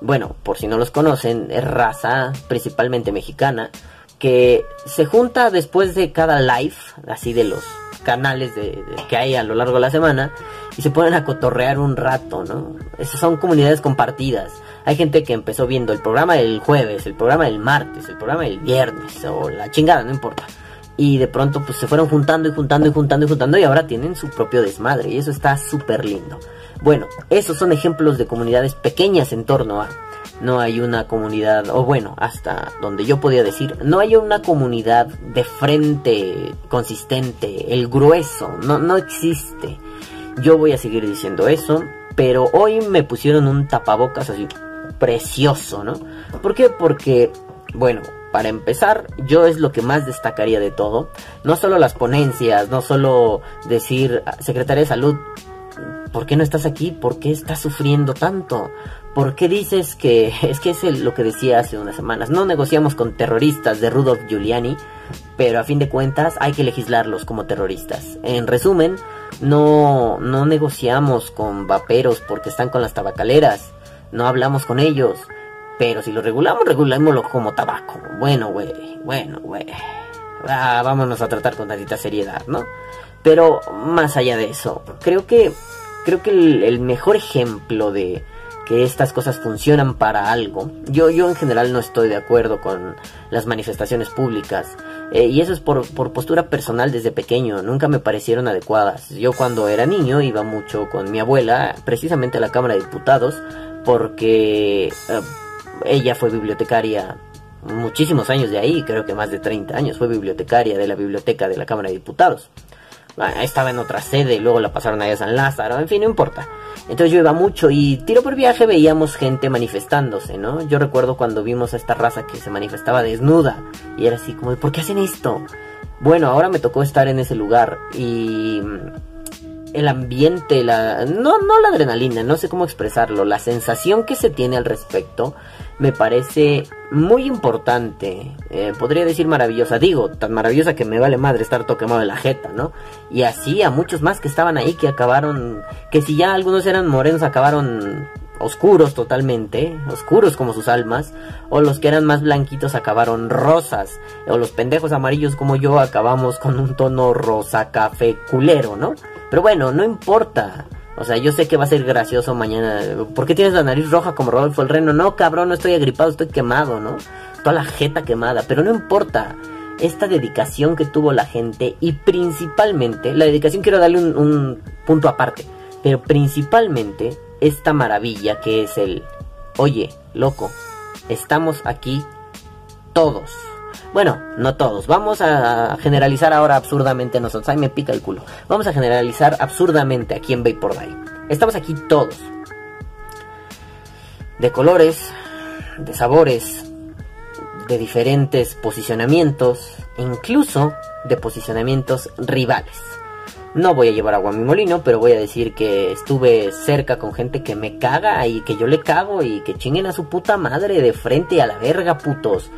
bueno, por si no los conocen, es raza principalmente mexicana, que se junta después de cada live, así de los canales de, que hay a lo largo de la semana, y se ponen a cotorrear un rato, ¿no? Esas son comunidades compartidas. Hay gente que empezó viendo el programa del jueves, el programa del martes, el programa del viernes, o la chingada, no importa. Y de pronto pues se fueron juntando y juntando y juntando y juntando y ahora tienen su propio desmadre y eso está súper lindo. Bueno, esos son ejemplos de comunidades pequeñas en torno a. No hay una comunidad, o bueno, hasta donde yo podía decir, no hay una comunidad de frente consistente, el grueso, no, no existe. Yo voy a seguir diciendo eso, pero hoy me pusieron un tapabocas así precioso, ¿no? ¿Por qué? Porque, bueno, para empezar, yo es lo que más destacaría de todo. No solo las ponencias, no solo decir Secretaría de Salud ¿por qué no estás aquí? ¿Por qué estás sufriendo tanto? ¿Por qué dices que [laughs] es que es lo que decía hace unas semanas? No negociamos con terroristas de Rudolf Giuliani, pero a fin de cuentas hay que legislarlos como terroristas. En resumen, no, no negociamos con vaperos porque están con las tabacaleras, no hablamos con ellos, pero si lo regulamos, regulémoslo como tabaco. Bueno, güey, bueno, güey. Ah, vámonos a tratar con tantita seriedad, ¿no? Pero más allá de eso, creo que creo que el mejor ejemplo de que estas cosas funcionan para algo. Yo, yo en general no estoy de acuerdo con las manifestaciones públicas. Eh, y eso es por, por, postura personal desde pequeño. Nunca me parecieron adecuadas. Yo cuando era niño iba mucho con mi abuela, precisamente a la Cámara de Diputados, porque eh, ella fue bibliotecaria muchísimos años de ahí, creo que más de 30 años. Fue bibliotecaria de la biblioteca de la Cámara de Diputados. Ah, estaba en otra sede, luego la pasaron allá a San Lázaro, en fin, no importa. Entonces yo iba mucho y tiro por viaje veíamos gente manifestándose, ¿no? Yo recuerdo cuando vimos a esta raza que se manifestaba desnuda y era así como, ¿por qué hacen esto? Bueno, ahora me tocó estar en ese lugar y el ambiente, la no no la adrenalina, no sé cómo expresarlo, la sensación que se tiene al respecto me parece muy importante, eh, podría decir maravillosa, digo, tan maravillosa que me vale madre estar toquemado de la jeta, ¿no? Y así a muchos más que estaban ahí que acabaron, que si ya algunos eran morenos acabaron oscuros totalmente, oscuros como sus almas, o los que eran más blanquitos acabaron rosas, o los pendejos amarillos como yo acabamos con un tono rosa café culero, ¿no? Pero bueno, no importa. O sea, yo sé que va a ser gracioso mañana. ¿Por qué tienes la nariz roja como Rodolfo el Reno? No, cabrón, no estoy agripado, estoy quemado, ¿no? Toda la jeta quemada. Pero no importa. Esta dedicación que tuvo la gente y principalmente, la dedicación quiero darle un, un punto aparte. Pero principalmente esta maravilla que es el, oye, loco, estamos aquí todos. Bueno, no todos. Vamos a generalizar ahora absurdamente nosotros. Ay, me pica el culo. Vamos a generalizar absurdamente aquí en Vapor Day. Estamos aquí todos. De colores, de sabores, de diferentes posicionamientos, incluso de posicionamientos rivales. No voy a llevar agua a mi molino, pero voy a decir que estuve cerca con gente que me caga y que yo le cago y que chinguen a su puta madre de frente a la verga, putos.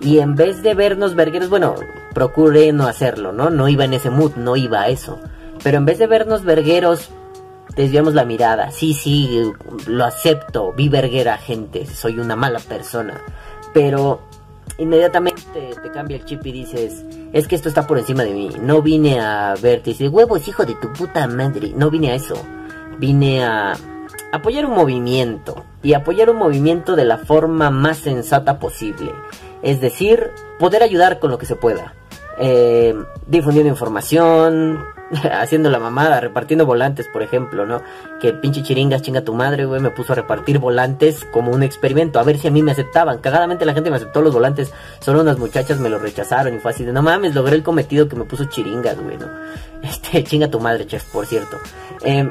Y en vez de vernos vergueros, bueno, procuré no hacerlo, ¿no? No iba en ese mood, no iba a eso. Pero en vez de vernos vergueros, desviamos la mirada. Sí, sí, lo acepto, vi verguera gente, soy una mala persona. Pero inmediatamente te cambia el chip y dices, es que esto está por encima de mí. No vine a verte y decir, huevos, hijo de tu puta madre. No vine a eso. Vine a apoyar un movimiento. Y apoyar un movimiento de la forma más sensata posible. Es decir, poder ayudar con lo que se pueda. Eh, difundiendo información, [laughs] haciendo la mamada, repartiendo volantes, por ejemplo, ¿no? Que pinche chiringas, chinga tu madre, güey, me puso a repartir volantes como un experimento, a ver si a mí me aceptaban. Cagadamente la gente me aceptó los volantes, solo unas muchachas me lo rechazaron y fue así de, no mames, logré el cometido que me puso chiringas, güey, ¿no? [laughs] Este, chinga tu madre, chef, por cierto. Eh,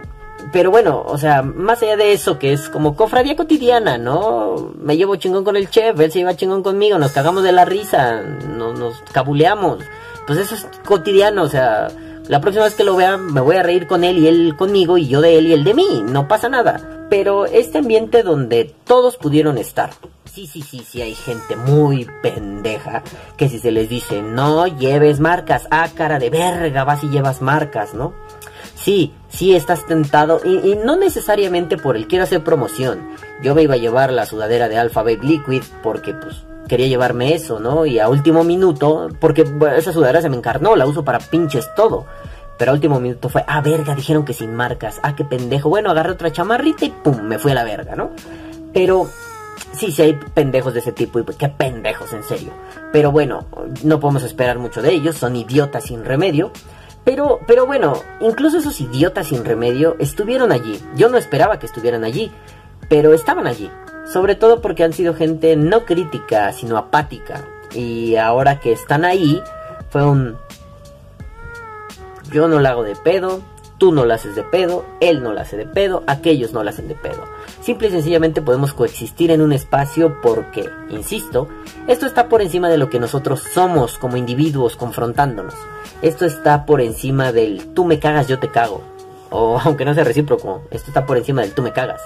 pero bueno, o sea, más allá de eso, que es como cofradía cotidiana, ¿no? Me llevo chingón con el chef, él se lleva chingón conmigo, nos cagamos de la risa, nos, cabuleamos. Pues eso es cotidiano, o sea, la próxima vez que lo vea me voy a reír con él y él conmigo y yo de él y él de mí, no pasa nada. Pero este ambiente donde todos pudieron estar. Sí, sí, sí, sí, hay gente muy pendeja que si se les dice no lleves marcas, ah, cara de verga, vas y llevas marcas, ¿no? Sí, sí estás tentado y, no necesariamente por el quiero hacer promoción. Yo me iba a llevar la sudadera de Alpha Babe Liquid porque pues quería llevarme eso, ¿no? Y a último minuto, porque esa sudadera se me encarnó, la uso para pinches todo. Pero a último minuto fue, ah, verga, dijeron que sin marcas, ah, qué pendejo. Bueno, agarré otra chamarrita y pum, me fui a la verga, ¿no? Pero sí, sí hay pendejos de ese tipo y pues, qué pendejos, en serio. Pero bueno, no podemos esperar mucho de ellos, son idiotas sin remedio. Pero, pero bueno, incluso esos idiotas sin remedio estuvieron allí. Yo no esperaba que estuvieran allí, pero estaban allí. Sobre todo porque han sido gente no crítica, sino apática. Y ahora que están ahí, fue un... Yo no la hago de pedo, tú no la haces de pedo, él no la hace de pedo, aquellos no la hacen de pedo. Simple y sencillamente podemos coexistir en un espacio porque, insisto, esto está por encima de lo que nosotros somos como individuos confrontándonos. Esto está por encima del tú me cagas, yo te cago. O [laughs] aunque no sea recíproco, esto está por encima del tú me cagas.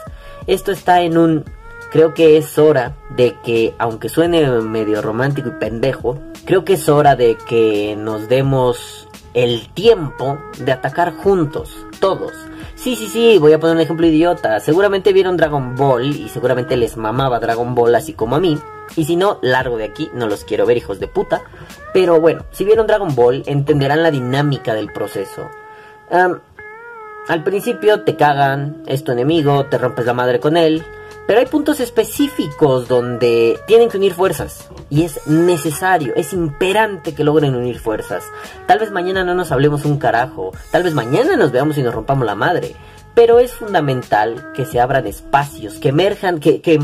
Esto está en un... Creo que es hora de que, aunque suene medio romántico y pendejo, creo que es hora de que nos demos el tiempo de atacar juntos, todos. Sí, sí, sí, voy a poner un ejemplo idiota. Seguramente vieron Dragon Ball y seguramente les mamaba Dragon Ball así como a mí. Y si no, largo de aquí, no los quiero ver hijos de puta. Pero bueno, si vieron Dragon Ball, entenderán la dinámica del proceso. Al principio te cagan, es tu enemigo, te rompes la madre con él. Pero hay puntos específicos donde tienen que unir fuerzas. Y es necesario, es imperante que logren unir fuerzas. Tal vez mañana no nos hablemos un carajo. Tal vez mañana nos veamos y nos rompamos la madre. Pero es fundamental que se abran espacios, que emerjan, que, que...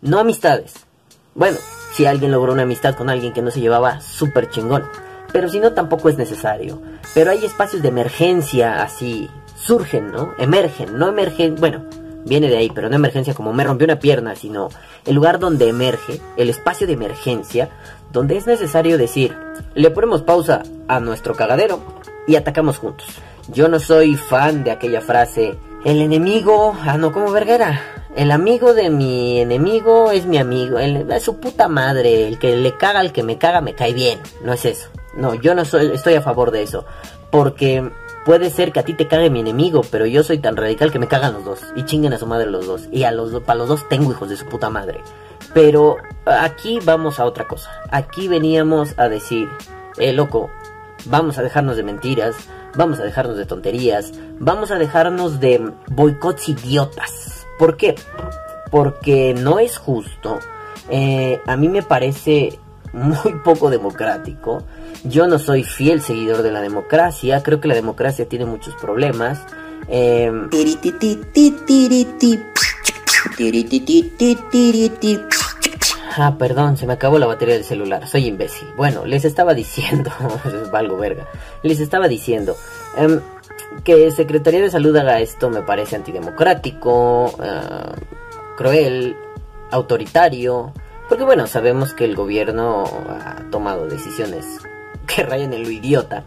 No amistades. Bueno, si alguien logró una amistad con alguien que no se llevaba, súper chingón. Pero si no, tampoco es necesario. Pero hay espacios de emergencia así. Surgen, ¿no? Emergen, no emergen. Bueno, viene de ahí, pero no emergencia como me rompió una pierna, sino el lugar donde emerge, el espacio de emergencia, donde es necesario decir, le ponemos pausa a nuestro cagadero y atacamos juntos. Yo no soy fan de aquella frase, el enemigo, ah no, como verguera, el amigo de mi enemigo es mi amigo, el, es su puta madre, el que le caga al que me caga me cae bien, no es eso. No, yo no soy, estoy a favor de eso, porque Puede ser que a ti te cague mi enemigo, pero yo soy tan radical que me cagan los dos. Y chinguen a su madre los dos. Y a los para los dos tengo hijos de su puta madre. Pero aquí vamos a otra cosa. Aquí veníamos a decir, eh, loco, vamos a dejarnos de mentiras, vamos a dejarnos de tonterías, vamos a dejarnos de boicots idiotas. ¿Por qué? Porque no es justo. Eh, a mí me parece muy poco democrático. Yo no soy fiel seguidor de la democracia, creo que la democracia tiene muchos problemas. Eh, Ah, perdón, se me acabó la batería del celular, soy imbécil. Bueno, les estaba diciendo, [laughs] es algo verga, les estaba diciendo em, que Secretaría de Salud haga esto me parece antidemocrático, uh, cruel, autoritario, porque bueno, sabemos que el gobierno ha tomado decisiones [laughs] que rayan en lo idiota.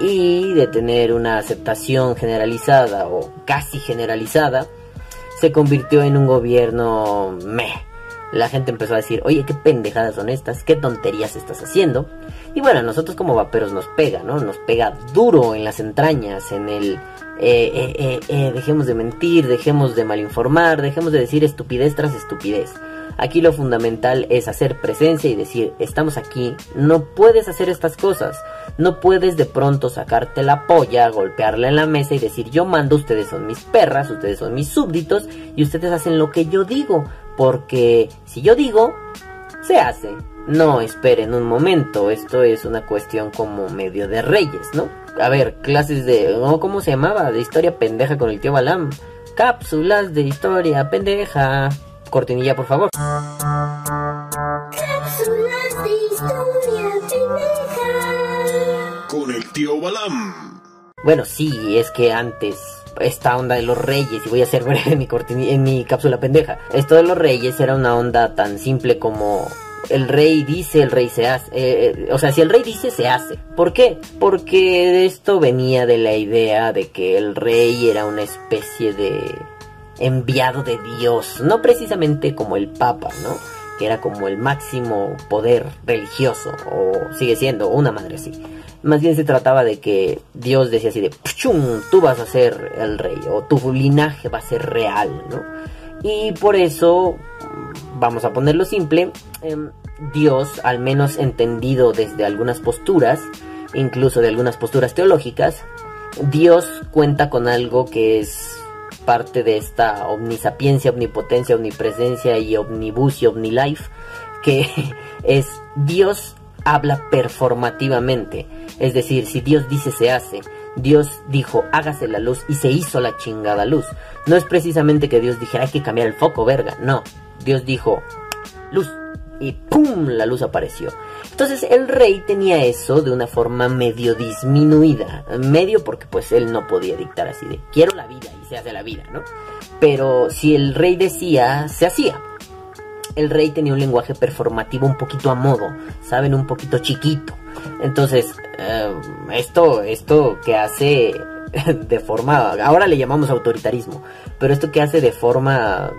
Y de tener una aceptación generalizada o casi generalizada, se convirtió en un gobierno meh. La gente empezó a decir, oye, qué pendejadas son estas, qué tonterías estás haciendo. Y bueno, a nosotros como vaperos nos pega, ¿no? Nos pega duro en las entrañas, en el... Eh, eh, eh, eh dejemos de mentir, dejemos de malinformar, dejemos de decir estupidez tras estupidez. Aquí lo fundamental es hacer presencia y decir, estamos aquí, no puedes hacer estas cosas, no puedes de pronto sacarte la polla, golpearla en la mesa y decir, yo mando, ustedes son mis perras, ustedes son mis súbditos y ustedes hacen lo que yo digo, porque si yo digo, se hace. No, esperen un momento, esto es una cuestión como medio de reyes, ¿no? A ver, clases de... ¿Cómo se llamaba? De historia pendeja con el tío Balam. Cápsulas de historia pendeja. Cortinilla, por favor. Cápsulas de historia pendeja. Con el tío Balam. Bueno, sí, es que antes esta onda de los reyes, y voy a hacer [laughs] breve en mi, en mi cápsula pendeja, esto de los reyes era una onda tan simple como el rey dice, el rey se hace. Eh, eh, o sea, si el rey dice, se hace. ¿Por qué? Porque esto venía de la idea de que el rey era una especie de enviado de Dios, no precisamente como el Papa, ¿no? Que era como el máximo poder religioso, o sigue siendo una madre así. Más bien se trataba de que Dios decía así de, ¡Puchum! tú vas a ser el rey, o tu linaje va a ser real, ¿no? Y por eso, vamos a ponerlo simple, em, Dios, al menos entendido desde algunas posturas, incluso de algunas posturas teológicas, Dios cuenta con algo que es parte de esta omnisapiencia, omnipotencia, omnipresencia y omnibus y omnilife, que [laughs] es Dios habla performativamente. Es decir, si Dios dice se hace, Dios dijo hágase la luz y se hizo la chingada luz. No es precisamente que Dios dijera hay que cambiar el foco, verga. No, Dios dijo luz y ¡pum! la luz apareció. Entonces el rey tenía eso de una forma medio disminuida. Medio porque pues él no podía dictar así de quiero la vida y se hace la vida, ¿no? Pero si el rey decía, se hacía. El rey tenía un lenguaje performativo un poquito a modo, ¿saben? Un poquito chiquito. Entonces, eh, esto, esto que hace [laughs] de forma, ahora le llamamos autoritarismo, pero esto que hace de forma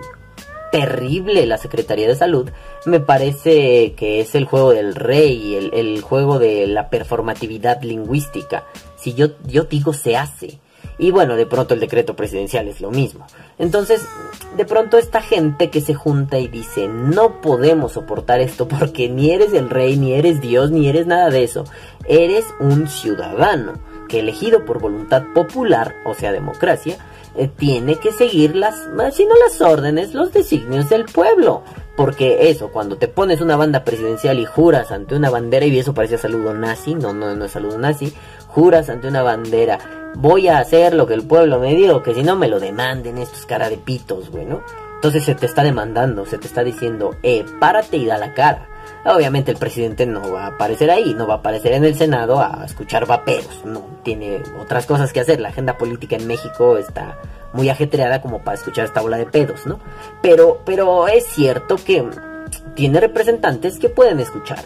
terrible la Secretaría de Salud, me parece que es el juego del rey, el, el juego de la performatividad lingüística. Si yo, yo digo se hace. Y bueno, de pronto el decreto presidencial es lo mismo. Entonces, de pronto esta gente que se junta y dice, no podemos soportar esto porque ni eres el rey, ni eres Dios, ni eres nada de eso. Eres un ciudadano que elegido por voluntad popular, o sea, democracia, eh, tiene que seguir las, si no las órdenes, los designios del pueblo. Porque eso, cuando te pones una banda presidencial y juras ante una bandera, y eso parece saludo nazi, no, no, no es saludo nazi, juras ante una bandera, voy a hacer lo que el pueblo me diga, que si no me lo demanden estos cara de pitos, güey, ¿no? Entonces se te está demandando, se te está diciendo, eh, párate y da la cara. Obviamente el presidente no va a aparecer ahí, no va a aparecer en el Senado a escuchar vaperos, no, tiene otras cosas que hacer. La agenda política en México está muy ajetreada como para escuchar esta bola de pedos, ¿no? Pero, pero es cierto que tiene representantes que pueden escuchar.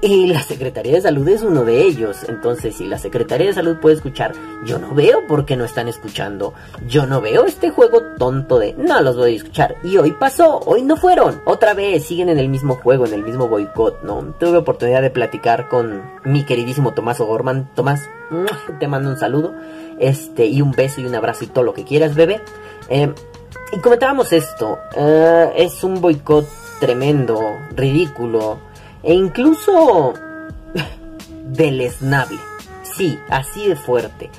Y la Secretaría de Salud es uno de ellos. Entonces, si la Secretaría de Salud puede escuchar, yo no veo por qué no están escuchando. Yo no veo este juego tonto de no los voy a escuchar. Y hoy pasó, hoy no fueron. Otra vez siguen en el mismo juego, en el mismo boicot, ¿no? Tuve oportunidad de platicar con mi queridísimo Tomás O'Gorman. Tomás, te mando un saludo. Este, y un beso y un abrazo y todo lo que quieras, bebé. Eh, y comentábamos esto. eh, es un boicot tremendo, ridículo e incluso [laughs] deleznable. Sí, así de fuerte.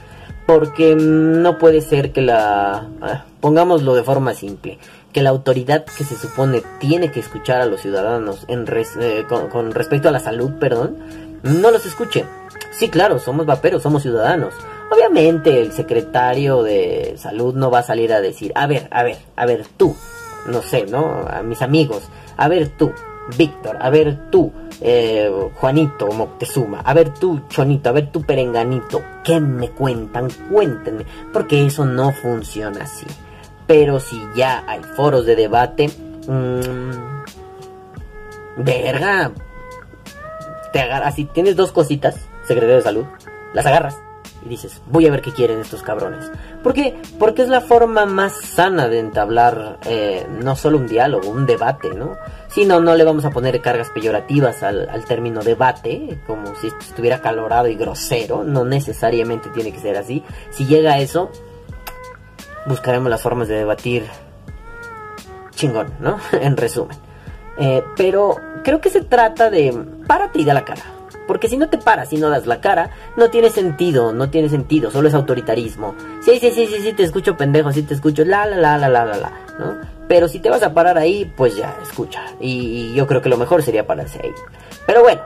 Porque no puede ser que la... ah, pongámoslo de forma simple. Que la autoridad que se supone tiene que escuchar a los ciudadanos eh, con, con respecto a la salud, perdón, no los escuche. Sí, claro, somos vaperos, somos ciudadanos. Obviamente el secretario de salud no va a salir a decir, a ver, a ver, a ver tú, no sé, ¿no? A mis amigos, a ver tú, Víctor, a ver tú, eh, Juanito Moctezuma, a ver tú, Chonito, a ver tú, Perenganito, ¿qué me cuentan? Cuéntenme, porque eso no funciona así. Pero si ya hay foros de debate, mmm, verga, te agarras, si tienes dos cositas, secretario de salud, las agarras y dices, voy a ver qué quieren estos cabrones. ¿Por qué? Porque es la forma más sana de entablar eh, no solo un diálogo, un debate, ¿no? Si no, no le vamos a poner cargas peyorativas al, al término debate, como si estuviera calorado y grosero, no necesariamente tiene que ser así. Si llega eso, buscaremos las formas de debatir chingón, ¿no? [laughs] en resumen. Eh, pero creo que se trata de párate y da la cara. Porque si no te paras y no das la cara, no tiene sentido, no tiene sentido, solo es autoritarismo. Sí, sí, sí, sí, sí, te escucho pendejo, sí te escucho, la, la, la, la, la, la, la, ¿no? Pero si te vas a parar ahí, pues ya, escucha. Y, yo creo que lo mejor sería pararse ahí. Pero bueno,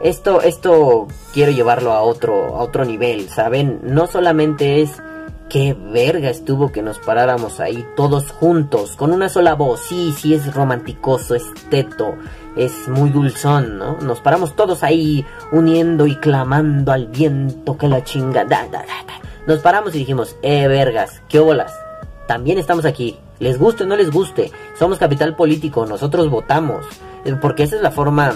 esto, esto quiero llevarlo a otro, a otro nivel, ¿saben? No solamente es qué verga estuvo que nos paráramos ahí todos juntos, con una sola voz. Sí, sí es romanticoso, es teto, es muy dulzón, ¿no? Nos paramos todos ahí uniendo y clamando al viento que la chinga. Da, da, da, da. Nos paramos y dijimos, eh, vergas, qué bolas. También estamos aquí. Les guste o no les guste. Somos capital político, nosotros votamos. Eh, Porque esa es la forma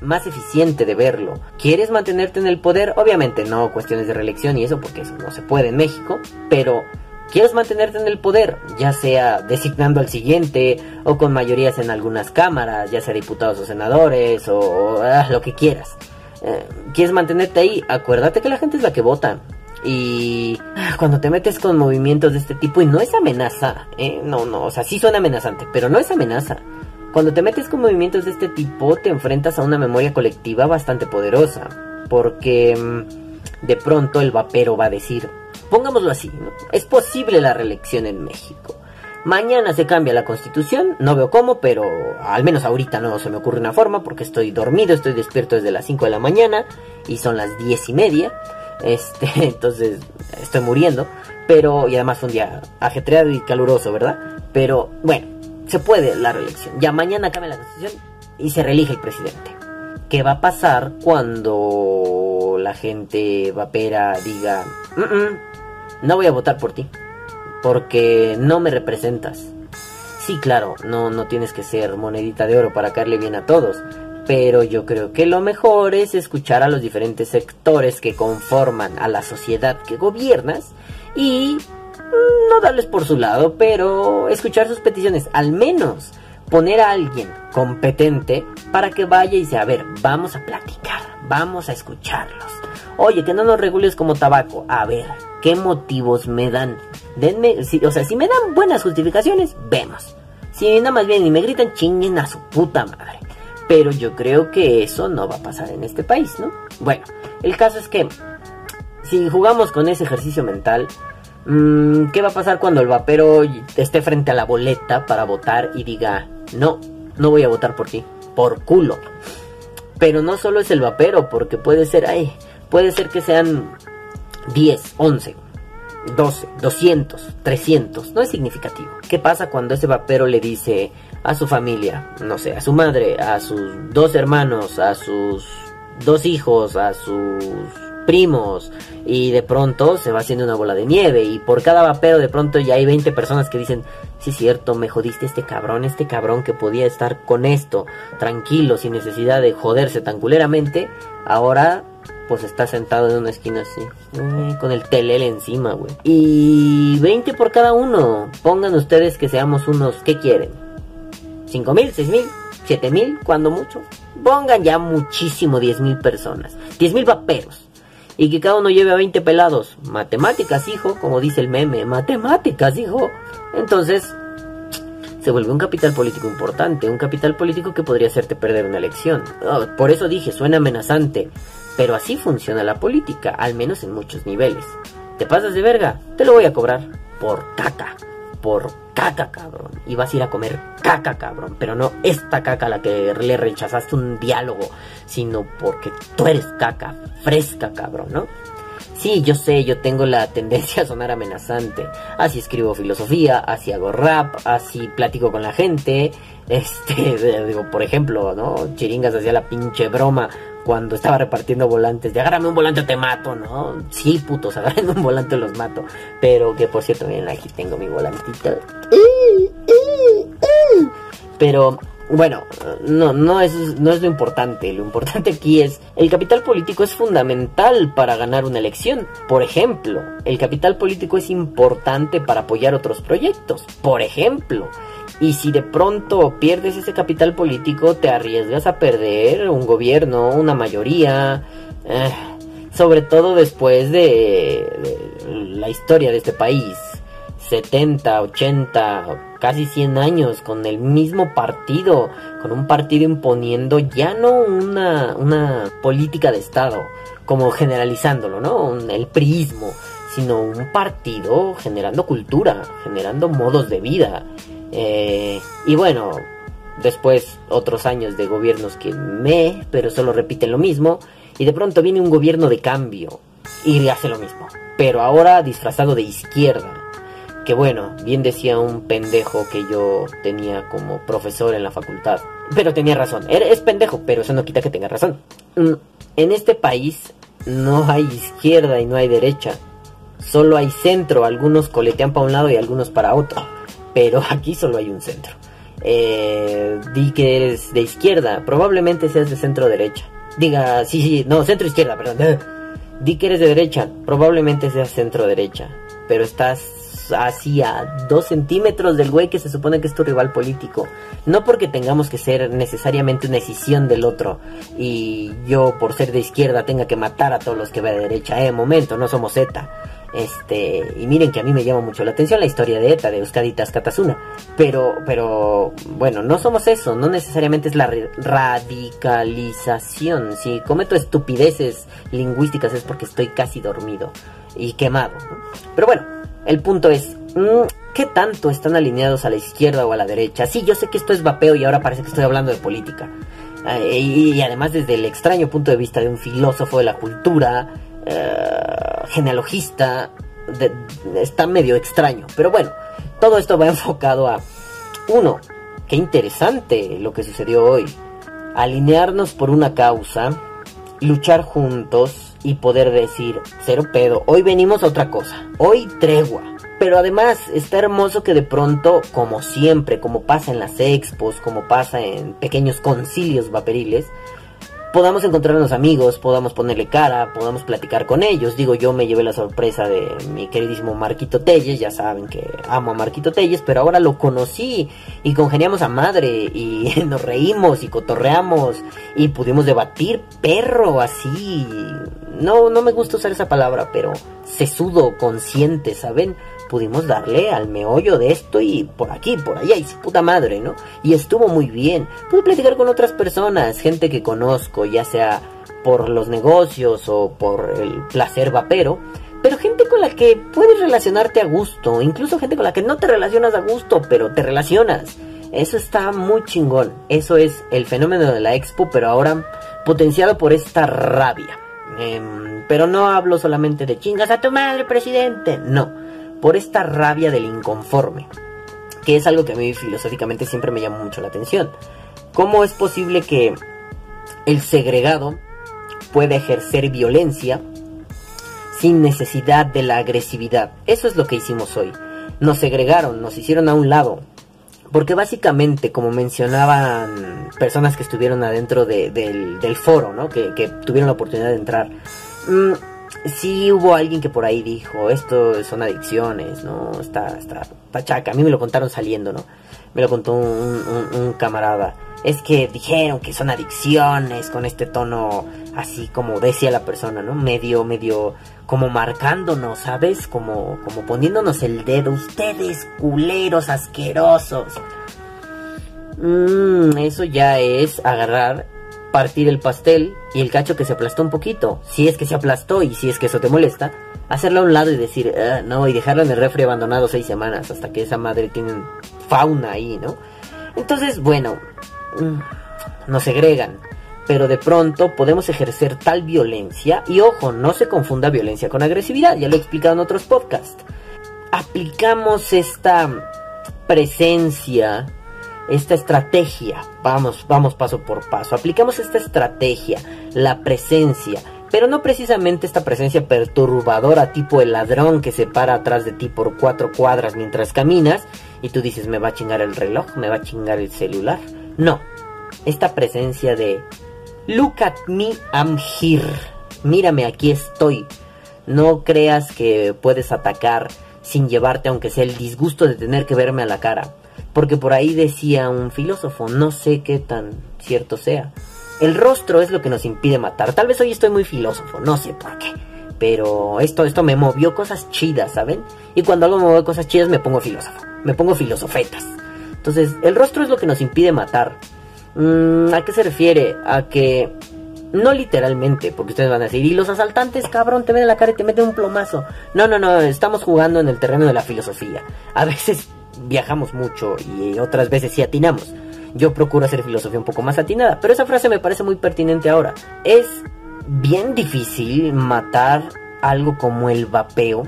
más eficiente de verlo. ¿Quieres mantenerte en el poder? Obviamente no cuestiones de reelección y eso porque eso no se puede en México, pero ¿quieres mantenerte en el poder? Ya sea designando al siguiente o con mayorías en algunas cámaras, ya sea diputados o senadores o, ah, lo que quieras. Eh, ¿Quieres mantenerte ahí? Acuérdate que la gente es la que vota. Y cuando te metes con movimientos de este tipo y no es amenaza, ¿eh? no, no, o sea, sí suena amenazante, pero no es amenaza. Cuando te metes con movimientos de este tipo, te enfrentas a una memoria colectiva bastante poderosa. Porque mm, de pronto el vapero va a decir, pongámoslo así, ¿no? es posible la reelección en México. Mañana se cambia la constitución, no veo cómo, pero al menos ahorita no se me ocurre una forma porque estoy dormido, estoy despierto desde las 5 de la mañana y son las 10 y media. Este, [laughs] entonces estoy muriendo, pero y además fue un día ajetreado y caluroso, ¿verdad? Pero bueno, se puede la reelección. Ya mañana cambia la constitución y se reelige el presidente. ¿Qué va a pasar cuando la gente vapera diga, "Mm, mm, no voy a votar por ti, porque no me representas? Sí, claro, no, no tienes que ser monedita de oro para caerle bien a todos, pero yo creo que lo mejor es escuchar a los diferentes sectores que conforman a la sociedad que gobiernas y mm, no darles por su lado, pero escuchar sus peticiones, al menos poner a alguien competente para que vaya y sea, a ver, vamos a platicar, vamos a escucharlos. Oye, que no nos regules como tabaco. A ver, ¿qué motivos me dan? Denme, si- o sea, si me dan buenas justificaciones, vemos. Si nada más bien y me gritan, chinguen a su puta madre. Pero yo creo que eso no va a pasar en este país, ¿no? Bueno, el caso es que si jugamos con ese ejercicio mental, mm, ¿qué va a pasar cuando el vapero esté frente a la boleta para votar y diga, no, no voy a votar por ti, por culo? Pero no solo es el vapero, porque puede ser, ay, puede ser que sean 10, 11, 12, 200, 300, no es significativo. ¿Qué pasa cuando ese vapero le dice a su familia, no sé, a su madre, a sus dos hermanos, a sus dos hijos, a sus primos y de pronto se va haciendo una bola de nieve y por cada vapero de pronto ya hay 20 personas que dicen, sí es cierto, me jodiste este cabrón, este cabrón que podía estar con esto, tranquilo, sin necesidad de joderse tan culeramente, ahora pues está sentado en una esquina así, eh, con el telele encima, güey. Y 20 por cada uno. Pongan ustedes que seamos unos, ¿qué quieren? ¿5 mil, 6 mil, 7 mil, cuando mucho? Pongan ya muchísimo 10 mil personas, 10 mil vaperos. Y que cada uno lleve a 20 pelados. Matemáticas, hijo, como dice el meme, matemáticas, hijo. Entonces, se vuelve un capital político importante, un capital político que podría hacerte perder una elección. Oh, por eso dije, suena amenazante, pero así funciona la política, al menos en muchos niveles. ¿Te pasas de verga? Te lo voy a cobrar por caca, por caca, cabrón. Y vas a ir a comer caca, cabrón, pero no esta caca a la que le rechazaste un diálogo, sino porque tú eres caca, fresca, cabrón, ¿no? Sí, yo sé, yo tengo la tendencia a sonar amenazante. Así escribo filosofía, así hago rap, así platico con la gente. Este, [laughs] digo, por ejemplo, ¿no? Chiringas hacía la pinche broma cuando estaba repartiendo volantes. De agárrame un volante te mato, ¿no? Sí, putos, [laughs] agárrame un volante los mato. Pero que por cierto, miren, aquí tengo mi volantito. Pero bueno, no, no es, no es lo importante. Lo importante aquí es, el capital político es fundamental para ganar una elección. Por ejemplo, el capital político es importante para apoyar otros proyectos. Por ejemplo, y si de pronto pierdes ese capital político, te arriesgas a perder un gobierno, una mayoría. eh, sobre todo después de, la historia de este país. 70, 80, casi 100 años con el mismo partido, con un partido imponiendo ya no una, una política de Estado, como generalizándolo, ¿no? Un- el priismo, sino un partido generando cultura, generando modos de vida. Eh, y bueno, después otros años de gobiernos que me, pero solo repiten lo mismo, y de pronto viene un gobierno de cambio y hace lo mismo, pero ahora disfrazado de izquierda. Que bueno, bien decía un pendejo que yo tenía como profesor en la facultad. Pero tenía razón. Es pendejo, pero eso no quita que tenga razón. Mm, En este país no hay izquierda y no hay derecha. Solo hay centro. Algunos coletean para un lado y algunos para otro. Pero [laughs] aquí solo hay un centro. Eh, di que eres de izquierda. Probablemente seas de centro derecha. Diga, sí, sí, no, centro izquierda, perdón. [laughs] Di que eres de derecha, probablemente seas centro derecha, pero estás así a dos centímetros del güey que se supone que es tu rival político. No porque tengamos que ser necesariamente una decisión del otro y yo por ser de izquierda tenga que matar a todos los que ve de derecha. Eh, momento, no somos ETA. Este, y miren que a mí me llama mucho la atención la historia de ETA, de Euskadi Katasuna. Pero, pero, bueno, no somos eso, no necesariamente es la radicalización. Si cometo estupideces lingüísticas es porque estoy casi dormido y quemado. Pero bueno, el punto es, mm, ¿qué tanto están alineados a la izquierda o a la derecha? Sí, yo sé que esto es vapeo y ahora parece que estoy hablando de política. Y, y además desde el extraño punto de vista de un filósofo de la cultura, eh, genealogista, de- está medio extraño. Pero bueno, todo esto va [laughs] enfocado a, uno, qué interesante lo que sucedió hoy. Alinearnos por una causa, luchar juntos, y poder decir, cero pedo, hoy venimos a otra cosa, hoy tregua. Pero además está hermoso que de pronto, como siempre, como pasa en las expos, como pasa en pequeños concilios vaporiles, podamos encontrarnos amigos, podamos ponerle cara, podamos platicar con ellos. Digo, yo me llevé la sorpresa de mi queridísimo Marquito Telles, ya saben que amo a Marquito Telles, pero ahora lo conocí y congeniamos a madre y [laughs] nos reímos y cotorreamos y pudimos debatir perro así. No, no me gusta usar esa palabra, pero sesudo, consciente, ¿saben? Pudimos darle al meollo de esto y por aquí, por allá, y su puta madre, ¿no? Y estuvo muy bien. Pude platicar con otras personas, gente que conozco, ya sea por los negocios o por el placer vapero, pero gente con la que puedes relacionarte a gusto, incluso gente con la que no te relacionas a gusto, pero te relacionas. Eso está muy chingón. Eso es el fenómeno de la expo, pero ahora potenciado por esta rabia. Em, pero no hablo solamente de chingas a tu madre, presidente. No por esta rabia del inconforme, que es algo que a mí filosóficamente siempre me llama mucho la atención. ¿Cómo es posible que el segregado pueda ejercer violencia sin necesidad de la agresividad? Eso es lo que hicimos hoy. Nos segregaron, nos hicieron a un lado. Porque básicamente, como mencionaban personas que estuvieron adentro del, foro, ¿no? Que, tuvieron la oportunidad de entrar. Mm, sí hubo alguien que por ahí dijo, esto son adicciones, ¿no? Está, está, pachaca. A mí me lo contaron saliendo, ¿no? Me lo contó un, camarada. Es que dijeron que son adicciones con este tono así como decía la persona, ¿no? Medio, medio, como marcándonos, ¿sabes? Como, como poniéndonos el dedo. Ustedes, culeros, asquerosos. Mmm, eso ya es agarrar partir el pastel y el cacho que se aplastó un poquito, si es que se aplastó y si es que eso te molesta, hacerlo a un lado y decir, ah, no, y dejarlo en el refri abandonado seis semanas hasta que esa madre tiene fauna ahí, ¿no? Entonces, bueno, mm, nos segregan, pero de pronto podemos ejercer tal violencia, y ojo, no se confunda violencia con agresividad, ya lo he explicado en otros podcasts. Aplicamos esta presencia esta estrategia, vamos, vamos paso por paso, aplicamos esta estrategia, la presencia, pero no precisamente esta presencia perturbadora tipo el ladrón que se para atrás de ti por cuatro cuadras mientras caminas y tú dices me va a chingar el reloj, me va a chingar el celular. No, esta presencia de look at me, I'm here, mírame, aquí estoy. No creas que puedes atacar sin llevarte aunque sea el disgusto de tener que verme a la cara. Porque por ahí decía un filósofo, no sé qué tan cierto sea. El rostro es lo que nos impide matar. Tal vez hoy estoy muy filósofo, no sé por qué. Pero esto, esto me movió cosas chidas, ¿saben? Y cuando algo me mueve cosas chidas me pongo filósofo. Me pongo filosofetas. Entonces, el rostro es lo que nos impide matar. Mm, ¿A qué se refiere? A que... No literalmente, porque ustedes van a decir, y los asaltantes, cabrón, te ven en la cara y te meten un plomazo. No, no, no, estamos jugando en el terreno de la filosofía. A veces viajamos mucho y otras veces sí atinamos. Yo procuro hacer filosofía un poco más atinada, pero esa frase me parece muy pertinente ahora. Es bien difícil matar algo como el vapeo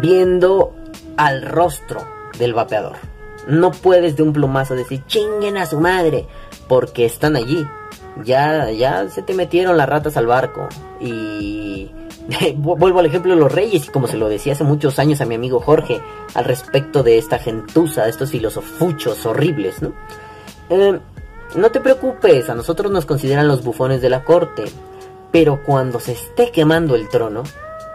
viendo al rostro del vapeador. No puedes de un plumazo decir chinguen a su madre, porque están allí. Ya, ya se te metieron las ratas al barco. Y [laughs] vuelvo al ejemplo de los reyes, y como se lo decía hace muchos años a mi amigo Jorge, al respecto de esta gentuza, de estos filosofuchos horribles, ¿no? Eh, no te preocupes, a nosotros nos consideran los bufones de la corte, pero cuando se esté quemando el trono,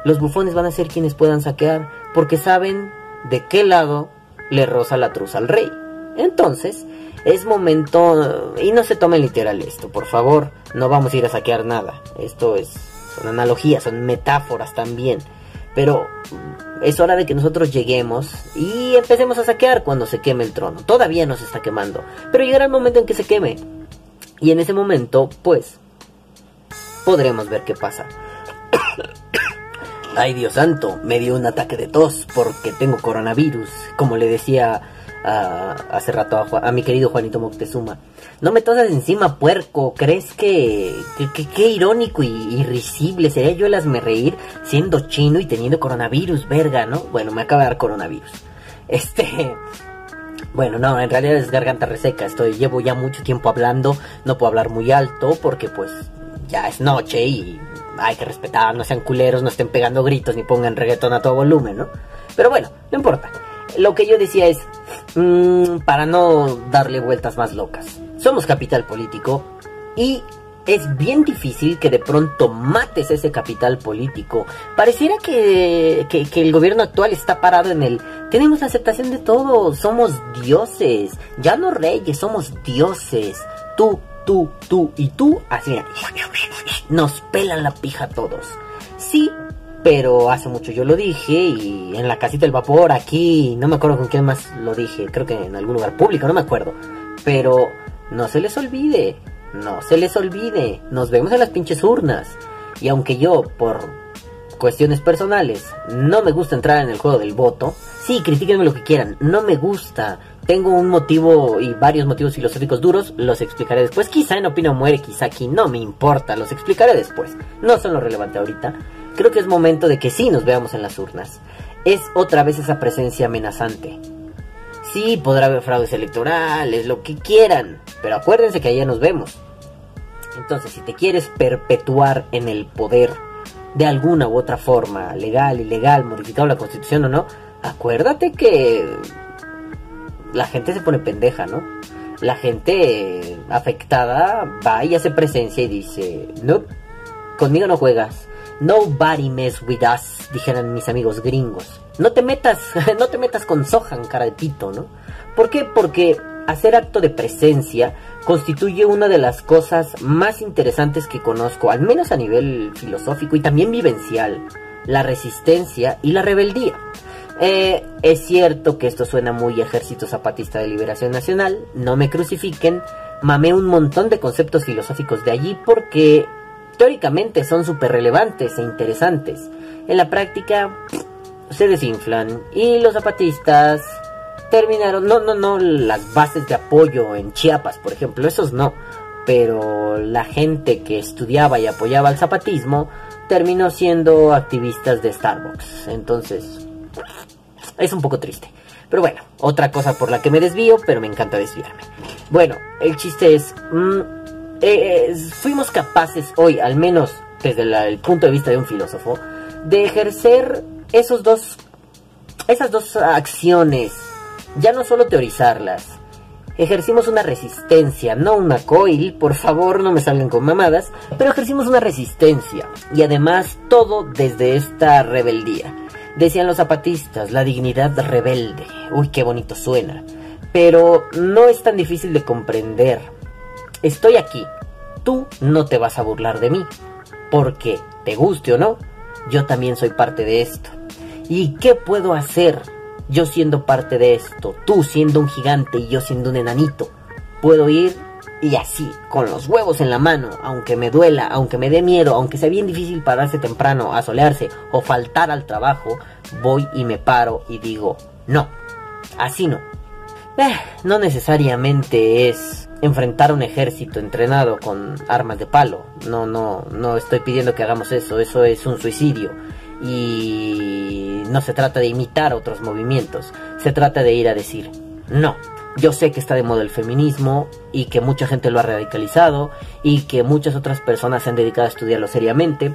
los bufones van a ser quienes puedan saquear, porque saben de qué lado le roza la truza al rey. Entonces, es momento, y no se tomen literal esto, por favor, no vamos a ir a saquear nada, esto es son analogías, son metáforas también. Pero es hora de que nosotros lleguemos y empecemos a saquear cuando se queme el trono. Todavía no se está quemando, pero llegará el momento en que se queme. Y en ese momento, pues, podremos ver qué pasa. [coughs] Ay Dios santo, me dio un ataque de tos porque tengo coronavirus, como le decía hace rato a, mi querido Juanito Moctezuma. No me tosas encima, puerco. ¿Crees que, qué irónico y, risible sería yo el hazme reír siendo chino y teniendo coronavirus, verga, ¿no? Bueno, me acaba de dar coronavirus. Este... [laughs] Bueno, no, en realidad es garganta reseca. Estoy, llevo ya mucho tiempo hablando. No puedo hablar muy alto porque pues ya es noche y hay que respetar, no sean culeros, no estén pegando gritos ni pongan reggaetón a todo volumen, ¿no? Pero bueno, no importa. Lo que yo decía es, mm, para no darle vueltas más locas, somos capital político y es bien difícil que de pronto mates ese capital político. Pareciera que, que, el gobierno actual está parado en el... Tenemos aceptación de todos, somos dioses, ya no reyes, somos dioses. Tú, tú, tú y tú, así mira, nos pelan la pija a todos. Sí, pero hace mucho yo lo dije y en la casita del vapor, aquí, no me acuerdo con quién más lo dije, creo que en algún lugar público, no me acuerdo. Pero no se les olvide, no se les olvide, nos vemos en las pinches urnas. Y aunque yo, por cuestiones personales, no me gusta entrar en el juego del voto, sí, critíquenme lo que quieran, no me gusta. Tengo un motivo y varios motivos filosóficos duros, los explicaré después. Quizá en Opino Muere, quizá aquí, no me importa, los explicaré después. No son lo relevante ahorita. Creo que es momento de que sí nos veamos en las urnas. Es otra vez esa presencia amenazante. Sí, podrá haber fraudes electorales, lo que quieran, pero acuérdense que allá nos vemos. Entonces, si te quieres perpetuar en el poder de alguna u otra forma, legal, ilegal, modificando la constitución o no, acuérdate que la gente se pone pendeja, ¿no? La gente afectada va y hace presencia y dice, no, conmigo no juegas. Nobody mess with us, dijeran mis amigos gringos. No te metas, [laughs] no te metas con Sohan, cara de pito, ¿no? ¿Por qué? Porque hacer acto de presencia constituye una de las cosas más interesantes que conozco, al menos a nivel filosófico y también vivencial, la resistencia y la rebeldía. Eh, es cierto que esto suena muy Ejército Zapatista de Liberación Nacional, no me crucifiquen, mamé un montón de conceptos filosóficos de allí porque teóricamente son súper relevantes e interesantes. En la práctica se desinflan y los zapatistas terminaron, no, no, no, las bases de apoyo en Chiapas, por ejemplo, esos no, pero la gente que estudiaba y apoyaba al zapatismo terminó siendo activistas de Starbucks. Entonces, es un poco triste. Pero bueno, otra cosa por la que me desvío, pero me encanta desviarme. Bueno, el chiste es, mm, eh, eh, fuimos capaces hoy, al menos desde el punto de vista de un filósofo, de ejercer esos dos, esas dos acciones, ya no solo teorizarlas. Ejercimos una resistencia, no una coil, por favor no me salgan con mamadas, pero ejercimos una resistencia y además todo desde esta rebeldía. Decían los zapatistas, la dignidad rebelde. Uy, qué bonito suena. Pero no es tan difícil de comprender. Estoy aquí. Tú no te vas a burlar de mí. Porque, te guste o no, yo también soy parte de esto. ¿Y qué puedo hacer yo siendo parte de esto? Tú siendo un gigante y yo siendo un enanito. Puedo ir y así, con los huevos en la mano, aunque me duela, aunque me dé miedo, aunque sea bien difícil pararse temprano, a solearse o faltar al trabajo, voy y me paro y digo, no, así no. Eh, no necesariamente es enfrentar un ejército entrenado con armas de palo. No, no, no estoy pidiendo que hagamos eso. Eso es un suicidio. Y no se trata de imitar otros movimientos. Se trata de ir a decir, no. Yo sé que está de moda el feminismo y que mucha gente lo ha radicalizado y que muchas otras personas se han dedicado a estudiarlo seriamente.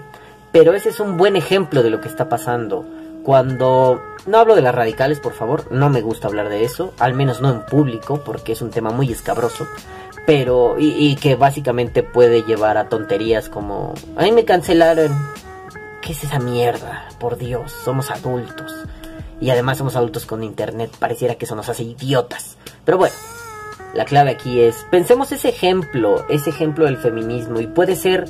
Pero ese es un buen ejemplo de lo que está pasando. Cuando... No hablo de las radicales, por favor. No me gusta hablar de eso. Al menos no en público, porque es un tema muy escabroso. Pero... Y, que básicamente puede llevar a tonterías como... Ay, me cancelaron. ¿Qué es esa mierda? Por Dios, somos adultos. Y además somos adultos con internet. Pareciera que eso nos hace idiotas. Pero bueno, la clave aquí es, pensemos ese ejemplo, ese ejemplo del feminismo y puede ser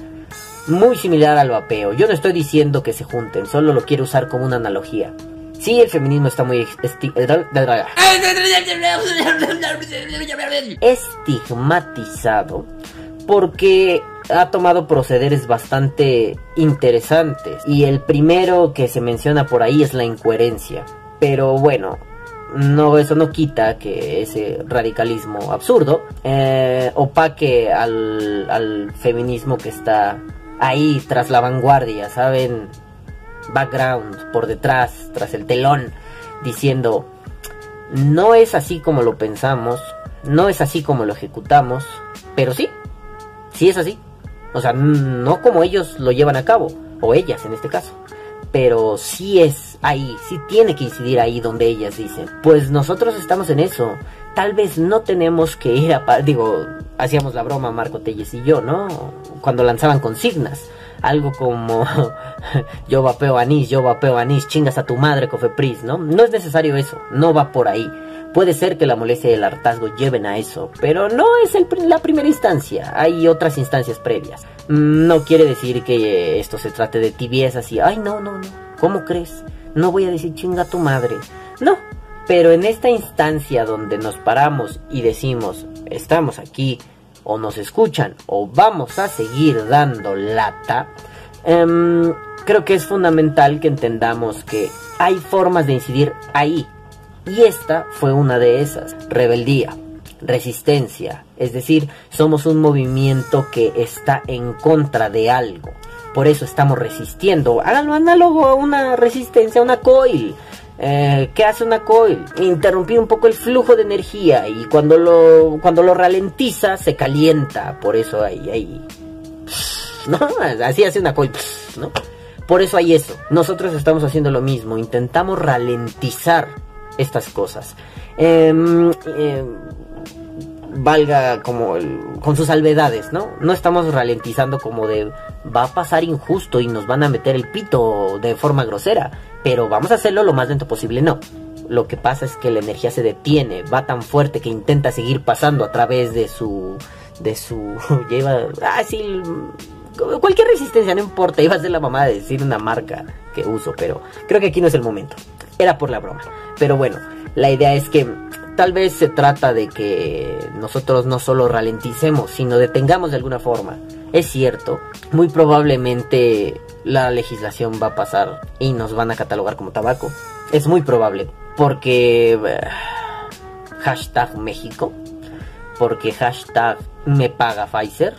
muy similar al vapeo. Yo no estoy diciendo que se junten, solo lo quiero usar como una analogía. Sí, el feminismo está muy esti- estigmatizado porque ha tomado procederes bastante interesantes y el primero que se menciona por ahí es la incoherencia. Pero bueno, no eso no quita que ese radicalismo absurdo eh, opaque al, al feminismo que está ahí tras la vanguardia, ¿saben? Background, por detrás, tras el telón, diciendo, no es así como lo pensamos, no es así como lo ejecutamos, pero sí, sí es así. O sea, no como ellos lo llevan a cabo, o ellas en este caso. Pero sí es ahí, sí tiene que incidir ahí donde ellas dicen. Pues nosotros estamos en eso. Tal vez no tenemos que ir a... Digo, hacíamos la broma Marco Telles y yo, ¿no? Cuando lanzaban consignas algo como [laughs] yo vapeo anís, yo vapeo anís, chingas a tu madre, Cofepris, ¿no? No es necesario eso, no va por ahí. Puede ser que la molestia y el hartazgo lleven a eso, pero no es la primera instancia, hay otras instancias previas. No quiere decir que esto se trate de tibiezas y, ay, no, no, no, ¿cómo crees? No voy a decir chinga a tu madre. No, pero en esta instancia donde nos paramos y decimos, estamos aquí, o nos escuchan o vamos a seguir dando lata, em, creo que es fundamental que entendamos que hay formas de incidir ahí. Y esta fue una de esas. Rebeldía, resistencia. Es decir, somos un movimiento que está en contra de algo. Por eso estamos resistiendo. Háganlo análogo a una resistencia, a una coil. Eh, ¿Qué hace una coil? Interrumpir un poco el flujo de energía y cuando lo, cuando lo ralentiza se calienta. Por eso hay, hay ¿no? [laughs] Así hace una coil, ¿no? Por eso hay eso. Nosotros estamos haciendo lo mismo. Intentamos ralentizar estas cosas. Em, valga como con sus salvedades, ¿no? No estamos ralentizando como de va a pasar injusto y nos van a meter el pito de forma grosera, pero vamos a hacerlo lo más lento posible, no. Lo que pasa es que la energía se detiene, va tan fuerte que intenta seguir pasando a través de su de su [laughs] lleva ah sí cualquier resistencia no importa, iba a ser la mamá de decir una marca que uso, pero creo que aquí no es el momento. Era por la broma. Pero bueno, la idea es que tal vez se trata de que nosotros no solo ralenticemos, sino detengamos de alguna forma. Es cierto, muy probablemente la legislación va a pasar y nos van a catalogar como tabaco. Es muy probable, porque eh, hashtag México, porque hashtag me paga Pfizer.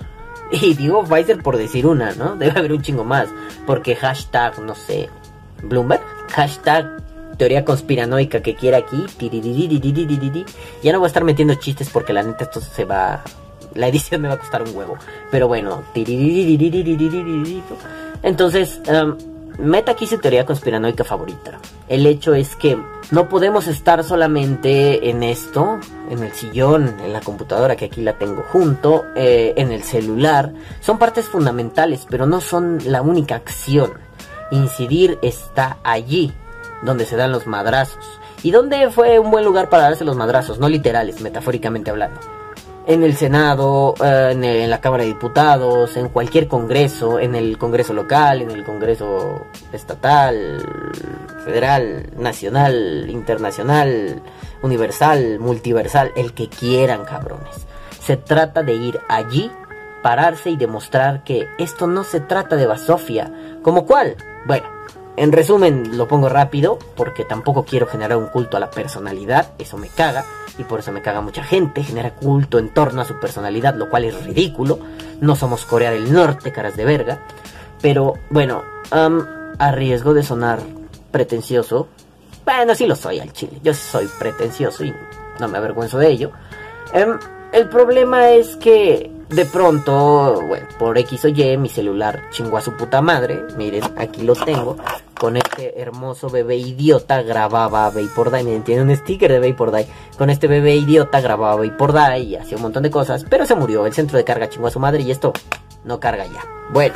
Y digo Pfizer por decir una, ¿no? Debe haber un chingo más. Porque hashtag, no sé, Bloomberg. Hashtag teoría conspiranoica que quiera aquí. Ya no voy a estar metiendo chistes porque la neta esto se va. La edición me va a costar un huevo. Pero bueno. Entonces, meta aquí su teoría conspiranoica favorita. El hecho es que no podemos estar solamente en esto, en el sillón, en la computadora que aquí la tengo junto, en el celular. Son partes fundamentales, pero no son la única acción. Incidir está allí donde se dan los madrazos. ¿Y dónde fue un buen lugar para darse los madrazos? No literales, metafóricamente hablando. En el Senado, eh, en, la Cámara de Diputados, en cualquier congreso, en el Congreso local, en el Congreso estatal, federal, nacional, internacional, universal, multiversal, el que quieran, cabrones. Se trata de ir allí, pararse y demostrar que esto no se trata de basofia. ¿Como cuál? Bueno, en resumen, lo pongo rápido porque tampoco quiero generar un culto a la personalidad, eso me caga y por eso me caga mucha gente, genera culto en torno a su personalidad, lo cual es ridículo. No somos Corea del Norte, caras de verga. Pero bueno, a riesgo de sonar pretencioso, bueno, sí lo soy al chile, yo soy pretencioso y no me avergüenzo de ello. Em, el problema es que de pronto, bueno, por X o Y, mi celular chingó a su puta madre. Miren, aquí lo tengo. Con este hermoso bebé idiota grababa Vapor Die. Miren, tiene un sticker de Vapor Die. Con este bebé idiota grababa Vapor Die y hacía un montón de cosas. Pero se murió. El centro de carga chingó a su madre y esto no carga ya. Bueno,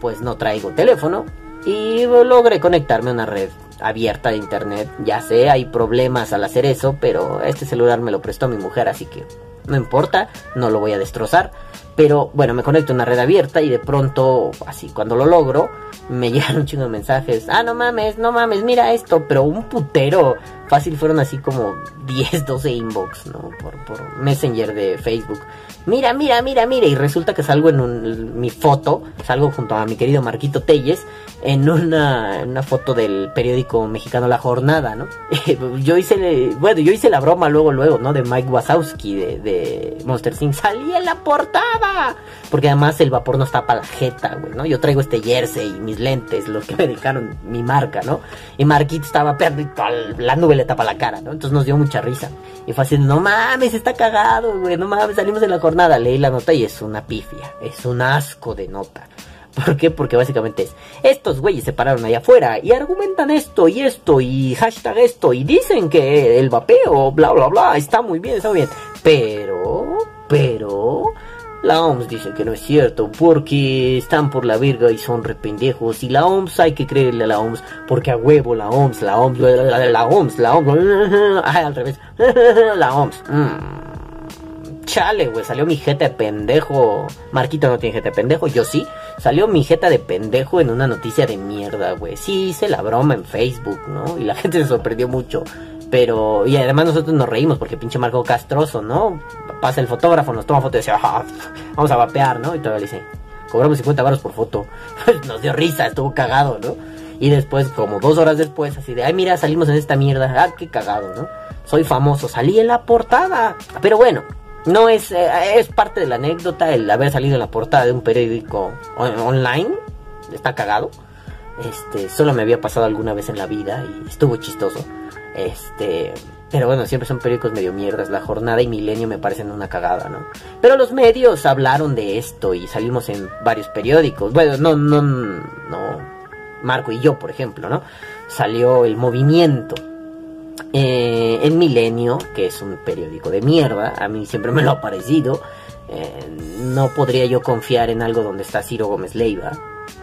pues no traigo teléfono. Y logré conectarme a una red abierta de internet. Ya sé, hay problemas al hacer eso, pero este celular me lo prestó mi mujer, así que no importa, no lo voy a destrozar. Pero bueno, me conecto a una red abierta y de pronto, así cuando lo logro, me [laughs] llegan un chingo de mensajes. Ah, no mames, no mames, mira esto, pero un putero. Fácil fueron así como 10, 12 inbox, ¿no? Por, por Messenger de Facebook. Mira, mira, mira, mira. Y resulta que salgo en mi foto, salgo junto a mi querido Marquito Telles, en una, una foto del periódico mexicano La Jornada, ¿no? [laughs] yo hice, bueno, yo hice la broma luego, luego, ¿no? De Mike Wazowski, de, de Monster Inc. salí en la portada. Porque además el vapor nos tapa la jeta, güey, ¿no? Yo traigo este jersey y mis lentes, los que me dejaron mi marca, ¿no? Y Marquito estaba perdido, la nube le tapa la cara, ¿no? Entonces nos dio mucha risa. Y fue así, no mames, está cagado, güey, no mames, salimos en la jornada. Leí la nota y es una pifia, es un asco de nota. [laughs] ¿Por qué? Porque básicamente es, estos güeyes se pararon allá afuera y argumentan esto y esto y hashtag esto y dicen que el vapeo, bla, bla, bla, está muy bien, está muy bien. Pero, pero, la OMS dice que no es cierto porque están por la virga y son rependejos. Y la OMS hay que creerle a la OMS porque a huevo la OMS, la OMS, la, la, la OMS, la OMS, ay, al revés, la OMS. Mm. Chale, güey, salió mi jeta de pendejo. Marquito no tiene jeta de pendejo, yo sí. Salió mi jeta de pendejo en una noticia de mierda, güey. Sí, hice la broma en Facebook, ¿no? Y la gente se sorprendió mucho. Pero, y además nosotros nos reímos porque pinche Marco Castroso, ¿no? Pasa el fotógrafo, nos toma foto y dice, "Ah, vamos a vapear, ¿no? Y todavía le dice, cobramos 50 baros por foto. [laughs] nos dio risa, estuvo cagado, ¿no? Y después, como dos horas después, así de, ay, mira, salimos en esta mierda. Ah, qué cagado, ¿no? Soy famoso, salí en la portada. Pero bueno, no es, eh, es parte de la anécdota el haber salido en la portada de un periódico on- online. Está cagado. Este, solo me había pasado alguna vez en la vida y estuvo chistoso. Este, pero bueno, siempre son periódicos medio mierdas. La jornada y Milenio me parecen una cagada, ¿no? Pero los medios hablaron de esto y salimos en varios periódicos. Bueno, no, no, no. Marco y yo, por ejemplo, ¿no? Salió el movimiento. Eh, el Milenio, que es un periódico de mierda, a mí siempre me lo ha parecido. Eh, no podría yo confiar en algo donde está Ciro Gómez Leiva.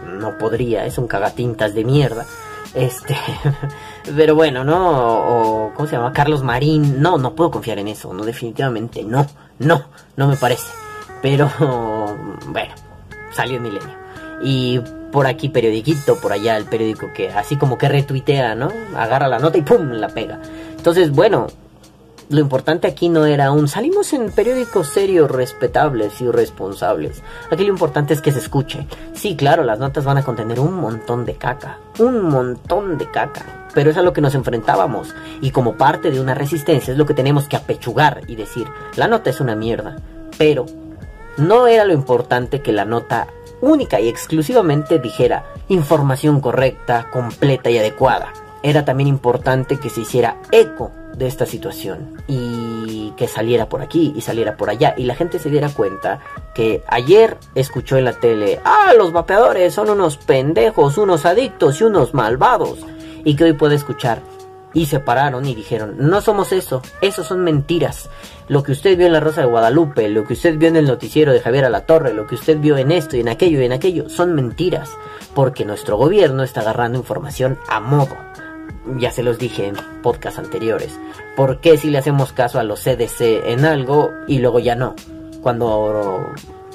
No podría, es un cagatintas de mierda. Este, [laughs] pero bueno, ¿no? O, ¿cómo se llama? Carlos Marín. No, no puedo confiar en eso. No, definitivamente no. No, no me parece. Pero, [laughs] bueno, salió el Milenio. Y por aquí periodiquito, por allá el periódico que así como que retuitea, ¿no? Agarra la nota y ¡pum! la pega. Entonces, bueno, lo importante aquí no era un salimos en periódicos serios, respetables y responsables. Aquí lo importante es que se escuche. Sí, claro, las notas van a contener un montón de caca, un montón de caca. Pero es a lo que nos enfrentábamos y como parte de una resistencia es lo que tenemos que apechugar y decir, la nota es una mierda, pero no era lo importante que la nota única y exclusivamente dijera información correcta, completa y adecuada. Era también importante que se hiciera eco de esta situación y que saliera por aquí y saliera por allá y la gente se diera cuenta que ayer escuchó en la tele, ah, los vapeadores son unos pendejos, unos adictos y unos malvados y que hoy puede escuchar y se pararon y dijeron, no somos eso, eso son mentiras. Lo que usted vio en La Rosa de Guadalupe, lo que usted vio en el noticiero de Javier Alatorre, lo que usted vio en esto y en aquello y en aquello, son mentiras. Porque nuestro gobierno está agarrando información a modo. Ya se los dije en podcasts anteriores. ¿Por qué si le hacemos caso a los CDC en algo y luego ya no? Cuando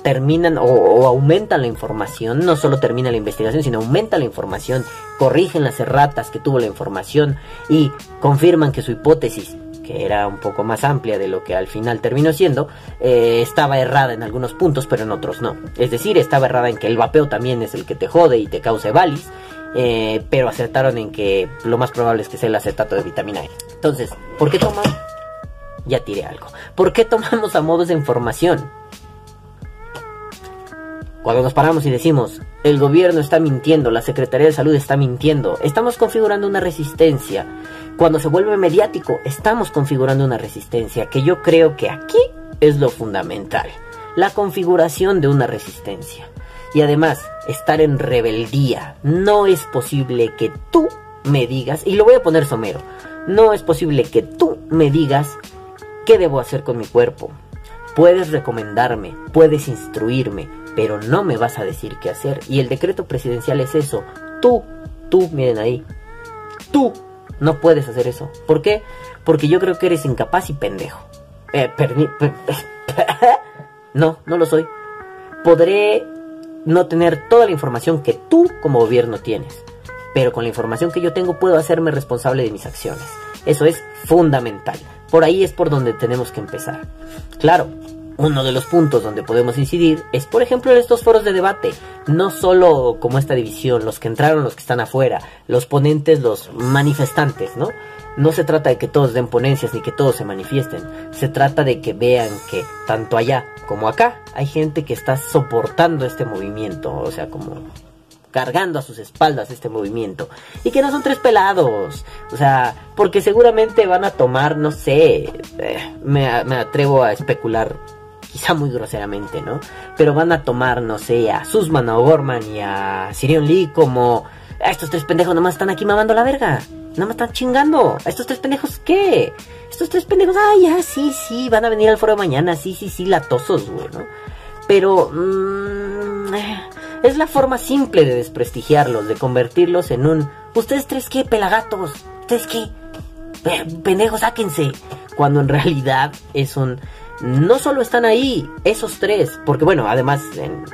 terminan o, aumentan la información, no solo termina la investigación, sino aumenta la información, corrigen las erratas que tuvo la información y confirman que su hipótesis, que era un poco más amplia de lo que al final terminó siendo, eh, estaba errada en algunos puntos, pero en otros no. Es decir, estaba errada en que el vapeo también es el que te jode y te cause valis, eh, pero acertaron en que lo más probable es que sea el acetato de vitamina E. Entonces, ¿por qué tomamos? Ya tiré algo. ¿Por qué tomamos a modo esa información? Cuando nos paramos y decimos, el gobierno está mintiendo, la Secretaría de Salud está mintiendo, estamos configurando una resistencia. Cuando se vuelve mediático, estamos configurando una resistencia, que yo creo que aquí es lo fundamental. La configuración de una resistencia. Y además, estar en rebeldía. No es posible que tú me digas, y lo voy a poner somero, no es posible que tú me digas qué debo hacer con mi cuerpo. Puedes recomendarme, puedes instruirme, pero no me vas a decir qué hacer. Y el decreto presidencial es eso. Tú, tú, miren ahí. Tú no puedes hacer eso. ¿Por qué? Porque yo creo que eres incapaz y pendejo. Eh, [laughs] no, no lo soy. Podré no tener toda la información que tú como gobierno tienes. Pero con la información que yo tengo puedo hacerme responsable de mis acciones. Eso es fundamental. Por ahí es por donde tenemos que empezar. Claro, uno de los puntos donde podemos incidir es, por ejemplo, en estos foros de debate. No solo como esta división, los que entraron, los que están afuera, los ponentes, los manifestantes, ¿no? No se trata de que todos den ponencias ni que todos se manifiesten. Se trata de que vean que tanto allá como acá hay gente que está soportando este movimiento. O sea, como cargando a sus espaldas este movimiento. Y que no son tres pelados. O sea, porque seguramente van a tomar, no sé, eh, me, atrevo a especular quizá muy groseramente, ¿no? Pero van a tomar, no sé, a Susman, a Gorman y a Sirion Lee como... Estos tres pendejos nomás están aquí mamando la verga. Nada más están chingando. ¿Estos tres pendejos qué? Estos tres pendejos, ah, ya, sí, sí, van a venir al foro mañana, sí, sí, sí, latosos, güey, ¿no? Pero... Mmm, es la forma simple de desprestigiarlos, de convertirlos en un... ¿Ustedes tres qué, pelagatos? ¿Ustedes qué? Pendejos, sáquense. Cuando en realidad es un... No solo están ahí esos tres, porque bueno, además en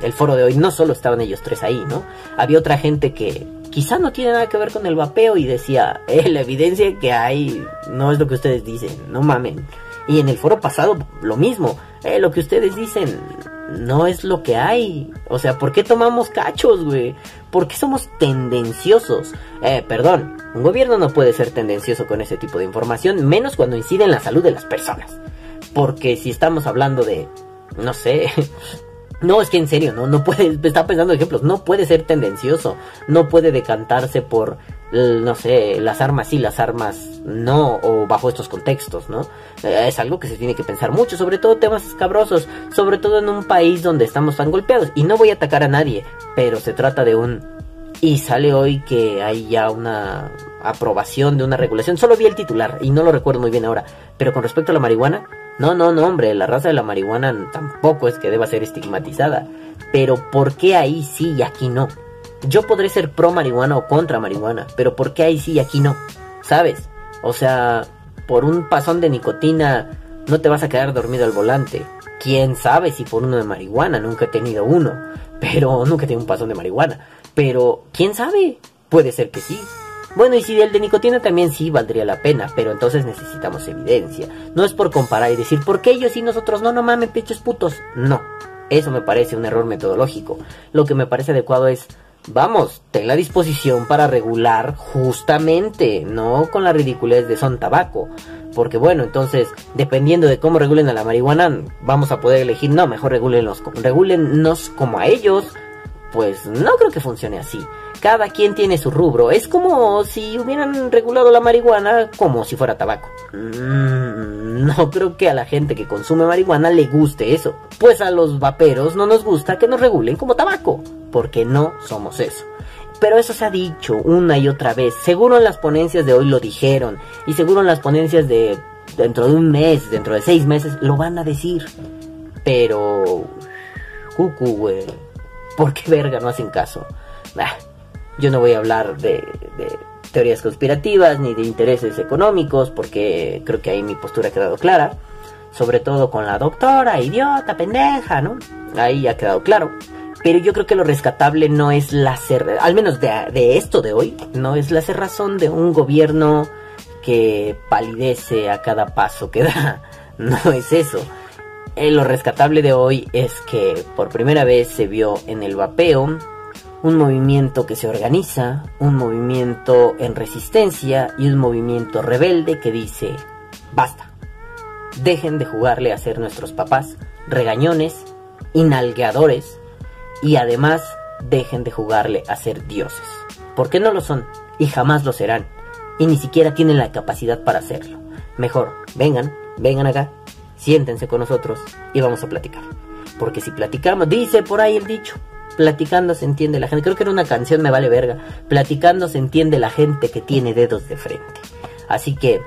el foro de hoy no solo estaban ellos tres ahí, ¿no? Había otra gente que quizá no tiene nada que ver con el vapeo y decía, [laughs] eh, la evidencia que hay no es lo que ustedes dicen, no mamen. Y en el foro pasado lo mismo, eh, lo que ustedes dicen no es lo que hay. O sea, ¿por qué tomamos cachos, güey? ¿Por qué somos tendenciosos? Eh, perdón, un gobierno no puede ser tendencioso con ese tipo de información, menos cuando incide en la salud de las personas. Porque si estamos hablando de, no sé, [laughs] no, es que en serio, no, no puede, [laughs] está pensando ejemplos, no puede ser tendencioso, no puede decantarse por, no sé, las armas sí, las armas no, o bajo estos contextos, ¿no? Eh, es algo que se tiene que pensar mucho, sobre todo temas escabrosos, sobre todo en un país donde estamos tan golpeados, y no voy a atacar a nadie, pero se trata de un, y sale hoy que hay ya una aprobación de una regulación, solo vi el titular, y no lo recuerdo muy bien ahora, pero con respecto a la marihuana, no, no, no, hombre, la raza de la marihuana tampoco es que deba ser estigmatizada. Pero ¿por qué ahí sí y aquí no? Yo podré ser pro marihuana o contra marihuana, pero ¿por qué ahí sí y aquí no? ¿Sabes? O sea, por un pasón de nicotina no te vas a quedar dormido al volante. Quién sabe si por uno de marihuana, nunca he tenido uno, [laughs] pero nunca he tenido un pasón de marihuana. Pero, ¿quién sabe? Puede ser que sí. Bueno, y si el de nicotina también sí valdría la pena, pero entonces necesitamos evidencia. No es por comparar y decir, ¿por qué ellos y nosotros no, no mames, pinches putos? No, eso me parece un error metodológico. Lo que me parece adecuado es, vamos, ten la disposición para regular justamente, no con la ridiculez de son tabaco. Porque bueno, entonces, dependiendo de cómo regulen a la marihuana, vamos a poder elegir, no, mejor regulennos como a ellos. Pues no creo que funcione así cada quien tiene su rubro. Es como si hubieran regulado la marihuana como si fuera tabaco. Mm, no creo que a la gente que consume marihuana le guste eso. Pues a los vaperos no nos gusta que nos regulen como tabaco, porque no somos eso. Pero eso se ha dicho una y otra vez. Seguro en las ponencias de hoy lo dijeron. Y seguro en las ponencias de dentro de un mes, dentro de seis meses, lo van a decir. Pero... Cucu, güey. ¿Por qué verga no hacen caso? Yo no voy a hablar de, teorías conspirativas ni de intereses económicos porque creo que ahí mi postura ha quedado clara. Sobre todo con la doctora, idiota, pendeja, ¿no? Ahí ha quedado claro. Pero yo creo que lo rescatable no es la ser... Al menos de, de esto de hoy, no es la cerrazón de un gobierno que palidece a cada paso que [laughs] da. No es eso. Eh, lo rescatable de hoy es que por primera vez se vio en el vapeo un movimiento que se organiza, un movimiento en resistencia y un movimiento rebelde que dice, basta, dejen de jugarle a ser nuestros papás regañones, inalgueadores y además dejen de jugarle a ser dioses, porque no lo son y jamás lo serán y ni siquiera tienen la capacidad para hacerlo. Mejor, vengan, vengan acá, siéntense con nosotros y vamos a platicar. Porque si platicamos, dice por ahí el dicho, Platicando se entiende la gente. Creo que era una canción, me vale verga. Platicando se entiende la gente que tiene dedos de frente. Así que,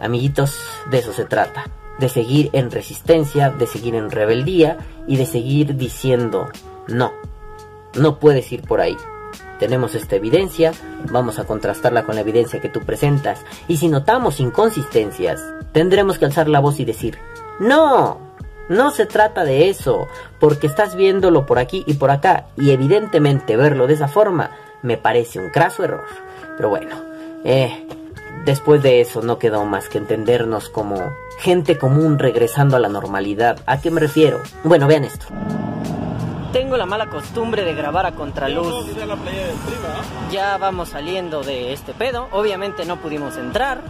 amiguitos, de eso se trata. De seguir en resistencia, de seguir en rebeldía y de seguir diciendo, no, no puedes ir por ahí. Tenemos esta evidencia, vamos a contrastarla con la evidencia que tú presentas. Y si notamos inconsistencias, tendremos que alzar la voz y decir, no, no se trata de eso, porque estás viéndolo por aquí y por acá, y evidentemente verlo de esa forma me parece un craso error. Pero bueno, eh, después de eso no quedó más que entendernos como gente común regresando a la normalidad. ¿A qué me refiero? Bueno, vean esto. tengo la mala costumbre de grabar a contraluz. ¿ah? Ya vamos saliendo de este pedo. Obviamente no pudimos entrar.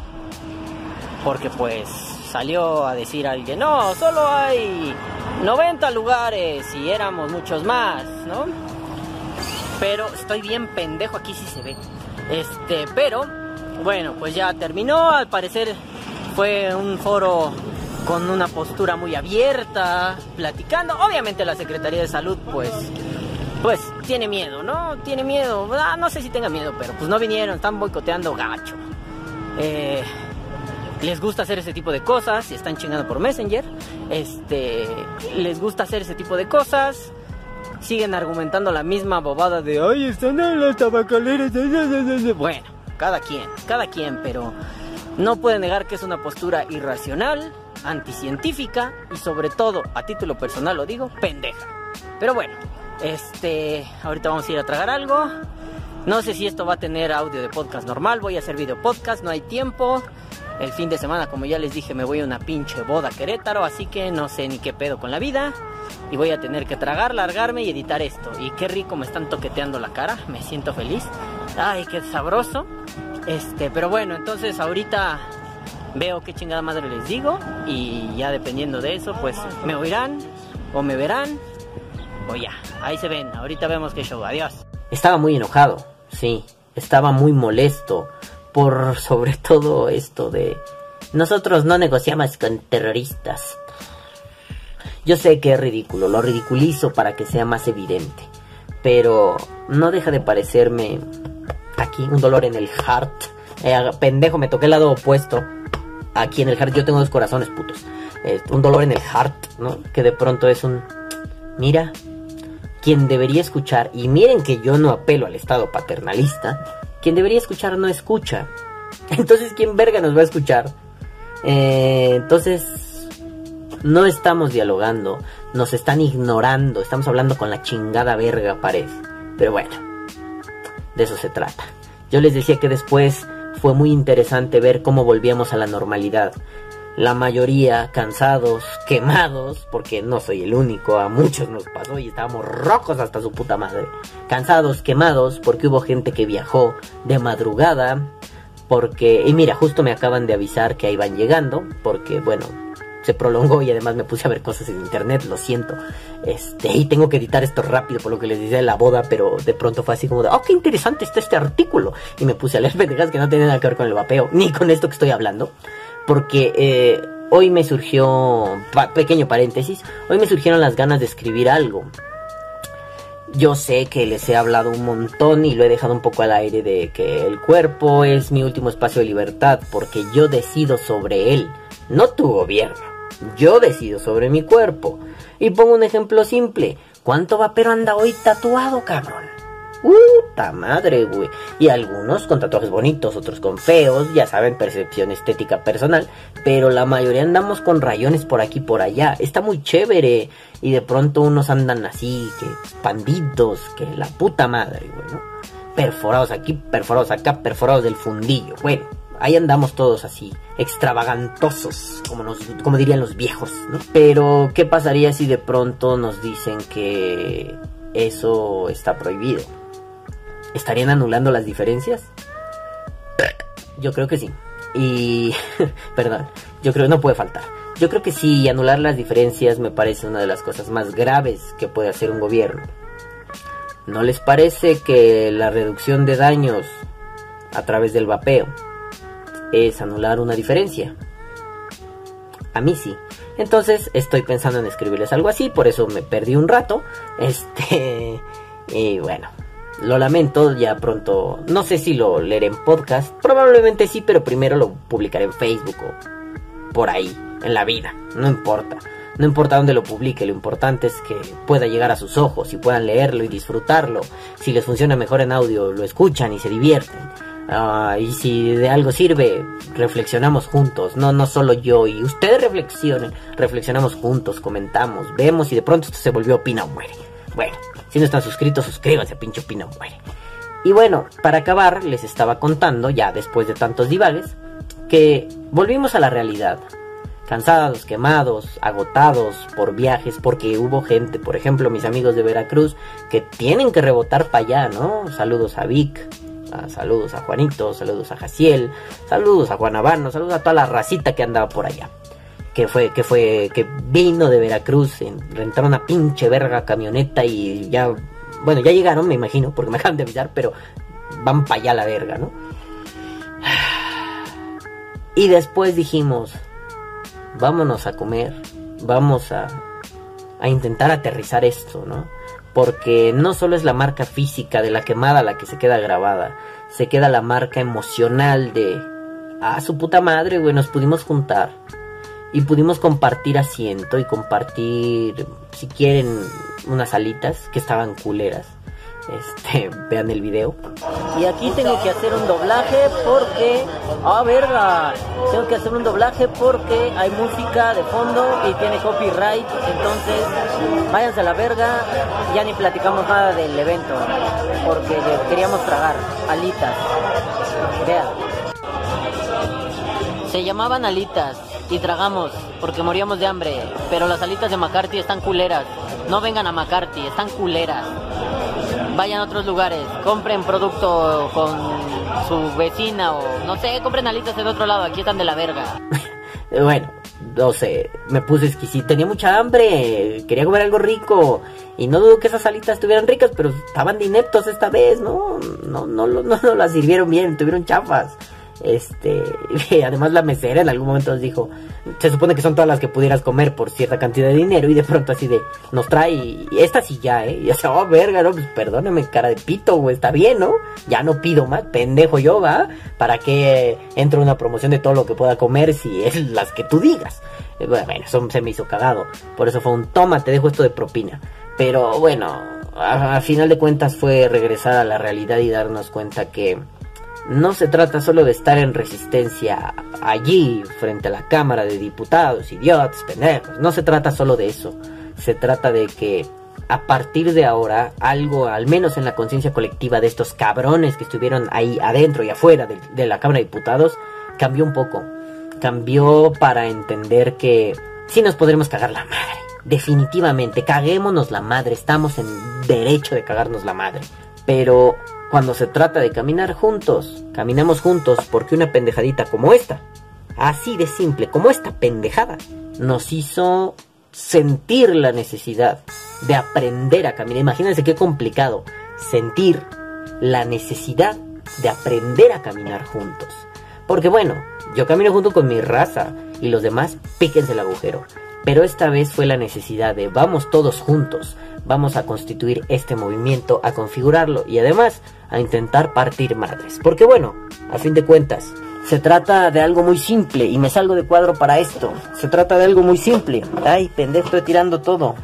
Porque pues salió a decir alguien, no, solo hay 90 lugares y éramos muchos más, ¿no? Pero estoy bien pendejo, aquí sí se ve. Este, pero bueno, pues ya terminó. Al parecer fue un foro con una postura muy abierta, platicando. Obviamente la Secretaría de Salud, pues, pues tiene miedo, ¿no? Tiene miedo. Ah, no sé si tenga miedo, pero pues no vinieron, están boicoteando gacho. Eh, les gusta hacer ese tipo de cosas y están chingando por Messenger. Este, les gusta hacer ese tipo de cosas. Siguen argumentando la misma bobada de, ay, están en las tabacaleras. Bueno, cada quien, cada quien, pero no puede negar que es una postura irracional, anticientífica y sobre todo, a título personal lo digo, pendeja. Pero bueno, este, ahorita vamos a ir a tragar algo. No sé si esto va a tener audio de podcast normal, voy a hacer video podcast, no hay tiempo. El fin de semana, como ya les dije, me voy a una pinche boda Querétaro, así que no sé ni qué pedo con la vida. Y voy a tener que tragar, largarme y editar esto. Y qué rico me están toqueteando la cara, me siento feliz. Ay, qué sabroso. Este, pero bueno, entonces ahorita veo qué chingada madre les digo. Y ya dependiendo de eso, pues me oirán o me verán. O ya, ahí se ven. Ahorita vemos qué show. Adiós. Estaba muy enojado, sí. Estaba muy molesto por sobre [laughs] todo esto de nosotros no negociamos con terroristas. Yo sé que es ridículo, lo ridiculizo para que sea más evidente, pero no deja de parecerme aquí un dolor en el heart. Eh, pendejo, me toqué el lado opuesto. Aquí en el heart yo tengo dos corazones putos. Un dolor en el heart, ¿no? Que de pronto es un mira, quien debería escuchar y miren que yo no apelo al estado paternalista quien debería escuchar no escucha. [laughs] Entonces, ¿quién verga nos va a escuchar? Eh, entonces, no estamos dialogando, nos están ignorando, estamos hablando con la chingada verga parece. Pero bueno, de eso se trata. Yo les decía que después fue muy interesante ver cómo volvíamos a la normalidad la mayoría cansados, quemados, porque no soy el único, a muchos nos pasó y estábamos rojos hasta su puta madre. Cansados, quemados, porque hubo gente que viajó de madrugada, porque, y mira, justo me acaban de avisar que ahí van llegando, porque bueno, se prolongó y además me puse a ver cosas en internet, lo siento. Este, y tengo que editar esto rápido por lo que les decía de la boda, pero de pronto fue así como de, oh, qué interesante está este artículo. Y me puse a leer [laughs] pendejas que no tienen nada que ver con el vapeo, ni con esto que estoy hablando porque eh, hoy me surgió, pequeño paréntesis, hoy me surgieron las ganas de escribir algo. Yo sé que les he hablado un montón y lo he dejado un poco al aire de que el cuerpo es mi último espacio de libertad porque yo decido sobre él, no tu gobierno. Yo decido sobre mi cuerpo. Y pongo un ejemplo simple. ¿Cuánto vapero anda hoy tatuado, cabrón? Puta madre, güey. Y algunos con tatuajes bonitos, otros con feos, ya saben, percepción estética personal. Pero la mayoría andamos con rayones por aquí y por allá. Está muy chévere. Y de pronto unos andan así, que expandidos, que la puta madre, güey, ¿no? Perforados aquí, perforados acá, perforados del fundillo. Bueno, ahí andamos todos así, extravagantosos, como, nos, como dirían los viejos, ¿no? Pero, ¿qué pasaría si de pronto nos dicen que eso está prohibido? ¿Estarían anulando las diferencias? Yo creo que sí. Y... [laughs] perdón, yo creo que no puede faltar. Yo creo que sí, anular las diferencias me parece una de las cosas más graves que puede hacer un gobierno. ¿No les parece que la reducción de daños a través del vapeo es anular una diferencia? A mí sí. Entonces estoy pensando en escribirles algo así, por eso me perdí un rato. Este... [laughs] Y bueno, lo lamento, ya pronto, no sé si lo leeré en podcast, probablemente sí, pero primero lo publicaré en Facebook o por ahí, en la vida, no importa. No importa dónde lo publique, lo importante es que pueda llegar a sus ojos y puedan leerlo y disfrutarlo. Si les funciona mejor en audio, lo escuchan y se divierten. Ah, y si de algo sirve, reflexionamos juntos, no, no solo yo y ustedes reflexionen, reflexionamos juntos, comentamos, vemos y de pronto esto se volvió opina o muere. Bueno, si no están suscritos, suscríbanse, pinche pino muere. Y bueno, para acabar, les estaba contando, ya después de tantos divagues, que volvimos a la realidad. cansados, quemados, agotados por viajes, porque hubo gente, por ejemplo, mis amigos de Veracruz, que tienen que rebotar para allá, ¿no? Saludos a Vic, saludos a Juanito, saludos a Jaciel, saludos a Juan Habano, saludos a toda la racita que andaba por allá. Que fue, que fue, que vino de Veracruz, en, rentaron una pinche verga camioneta y ya, bueno, ya llegaron, me imagino, porque me [laughs] acaban de avisar, pero van para allá la verga, ¿no? Y después dijimos, vámonos a comer, vamos a, a intentar aterrizar esto, ¿no? Porque no solo es la marca física de la quemada la que se queda grabada, se queda la marca emocional de, ah, su puta madre, güey, nos pudimos juntar. Y pudimos compartir asiento y compartir, si quieren, unas alitas que estaban culeras. Este, [laughs] vean el video. Y aquí tengo que hacer un doblaje porque, ah, verga, tengo que hacer un doblaje porque hay música de fondo y tiene copyright. Entonces, váyanse a la verga. Ya ni platicamos nada del evento porque queríamos tragar alitas. Vean. Se llamaban alitas y tragamos porque moríamos de hambre. Pero las alitas de McCarthy están culeras. No vengan a McCarthy, están culeras. Vayan a otros lugares, compren producto con su vecina o no sé, compren alitas en otro lado. Aquí están de la verga. [laughs] bueno, no sé, me puse exquisito. Tenía mucha hambre, quería comer algo rico. Y no dudo que esas alitas estuvieran ricas, pero estaban de ineptos esta vez, ¿no? No, no, no, [laughs] no, no las sirvieron bien, tuvieron chafas. Este, [laughs] además la mesera en algún momento nos dijo, se supone que son todas las que pudieras comer por cierta cantidad de dinero y de pronto así de, nos trae, y esta sí ya, eh, y ya [laughs] se, oh, verga, no, pues perdóname, cara de pito, güey, está bien, ¿no? Ya no pido más, pendejo yo, ¿va? ¿Para que entre una promoción de todo lo que pueda comer si es [laughs] las que tú digas? Eh, Bueno, eso se me hizo cagado, por eso fue un toma, te dejo esto de propina. Pero bueno, a, a final de cuentas fue regresar a la realidad y darnos cuenta que no se trata solo de estar en resistencia allí frente a la Cámara de Diputados, idiotas, pendejos. No se trata solo de eso. Se trata de que a partir de ahora algo, al menos en la conciencia colectiva de estos cabrones que estuvieron ahí adentro y afuera de, de la Cámara de Diputados, cambió un poco. Cambió para entender que sí nos podremos cagar la madre. Definitivamente, caguémonos la madre. Estamos en derecho de cagarnos la madre. Pero cuando se trata de caminar juntos, caminamos juntos porque una pendejadita como esta, así de simple como esta pendejada, nos hizo sentir la necesidad de aprender a caminar. Imagínense qué complicado sentir la necesidad de aprender a caminar juntos. Porque bueno, yo camino junto con mi raza y los demás píquense el agujero. Pero esta vez fue la necesidad de vamos todos juntos, vamos a constituir este movimiento, a configurarlo y además a intentar partir madres. Porque bueno, a fin de cuentas, se trata de algo muy simple y me salgo de cuadro para esto. Se trata de algo muy simple. Ay, pendejo, estoy tirando todo.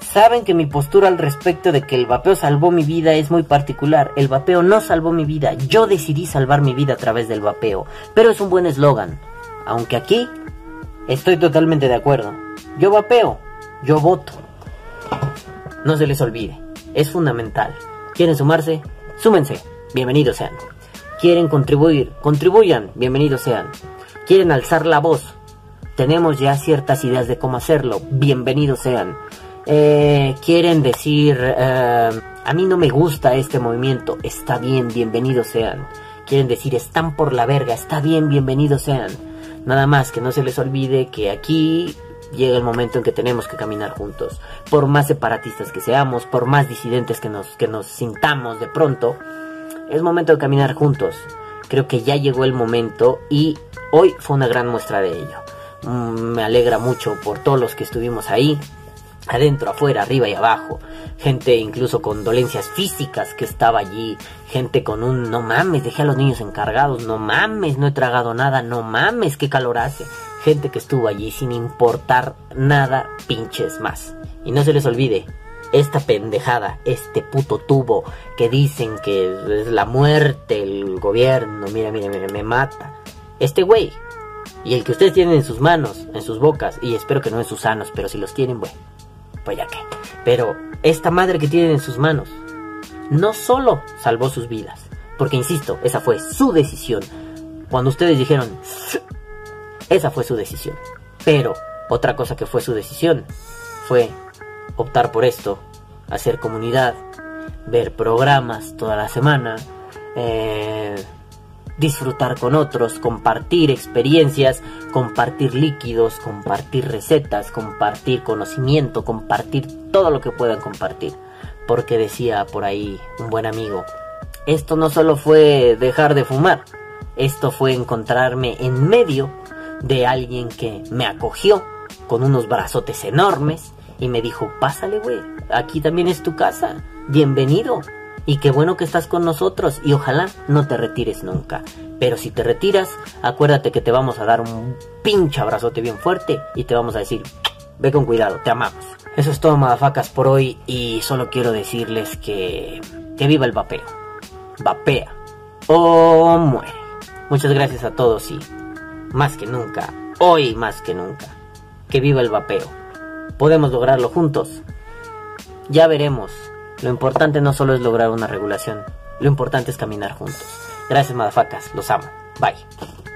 Saben que mi postura al respecto de que el vapeo salvó mi vida es muy particular. El vapeo no salvó mi vida. Yo decidí salvar mi vida a través del vapeo. Pero es un buen eslogan. Aunque aquí estoy totalmente de acuerdo. Yo vapeo. Yo voto. No se les olvide. Es fundamental. ¿Quieren sumarse? Súmense. Bienvenidos sean. ¿Quieren contribuir? Contribuyan. Bienvenidos sean. ¿Quieren alzar la voz? Tenemos ya ciertas ideas de cómo hacerlo. Bienvenidos sean. Eh, quieren decir, eh, a mí no me gusta este movimiento, está bien, bienvenidos sean. Quieren decir, están por la verga, está bien, bienvenidos sean. Nada más que no se les olvide que aquí llega el momento en que tenemos que caminar juntos. Por más separatistas que seamos, por más disidentes que nos, que nos sintamos de pronto, es momento de caminar juntos. Creo que ya llegó el momento y hoy fue una gran muestra de ello. Mm, me alegra mucho por todos los que estuvimos ahí, adentro, afuera, arriba y abajo, gente incluso con dolencias físicas que estaba allí, gente con un no mames, dejé a los niños encargados, no mames, no he tragado nada, no mames, qué calor hace, gente que estuvo allí sin importar nada pinches más. Y no se les olvide, esta pendejada, este puto tubo que dicen que es la muerte, el gobierno, mira, mira, mira, me mata. Este güey, y el que ustedes tienen en sus manos, en sus bocas, y espero que no en sus sanos, pero si los tienen, bueno pues ya que. Pero esta madre que tienen en sus manos no solo salvó sus vidas, porque insisto, esa fue su decisión. Cuando ustedes dijeron, esa fue su decisión. Pero otra cosa que fue su decisión fue optar por esto, hacer comunidad, ver programas toda la semana, eh, disfrutar con otros, compartir experiencias, compartir líquidos, compartir recetas, compartir conocimiento, compartir todo lo que puedan compartir. Porque decía por ahí un buen amigo, esto no solo fue dejar de fumar, esto fue encontrarme en medio de alguien que me acogió con unos brazotes enormes y me dijo, pásale, güey, aquí también es tu casa, bienvenido. Y qué bueno que estás con nosotros y ojalá no te retires nunca. Pero si te retiras, acuérdate que te vamos a dar un pinche abrazote bien fuerte y te vamos a decir, ve con cuidado, te amamos. Eso es todo, madafacas, por hoy y solo quiero decirles que... que viva el vapeo. Vapea o muere. Muchas gracias a todos y más que nunca, hoy más que nunca, que viva el vapeo. Podemos lograrlo juntos. Ya veremos. Lo importante no solo es lograr una regulación, lo importante es caminar juntos. Gracias, madafacas. Los amo. Bye.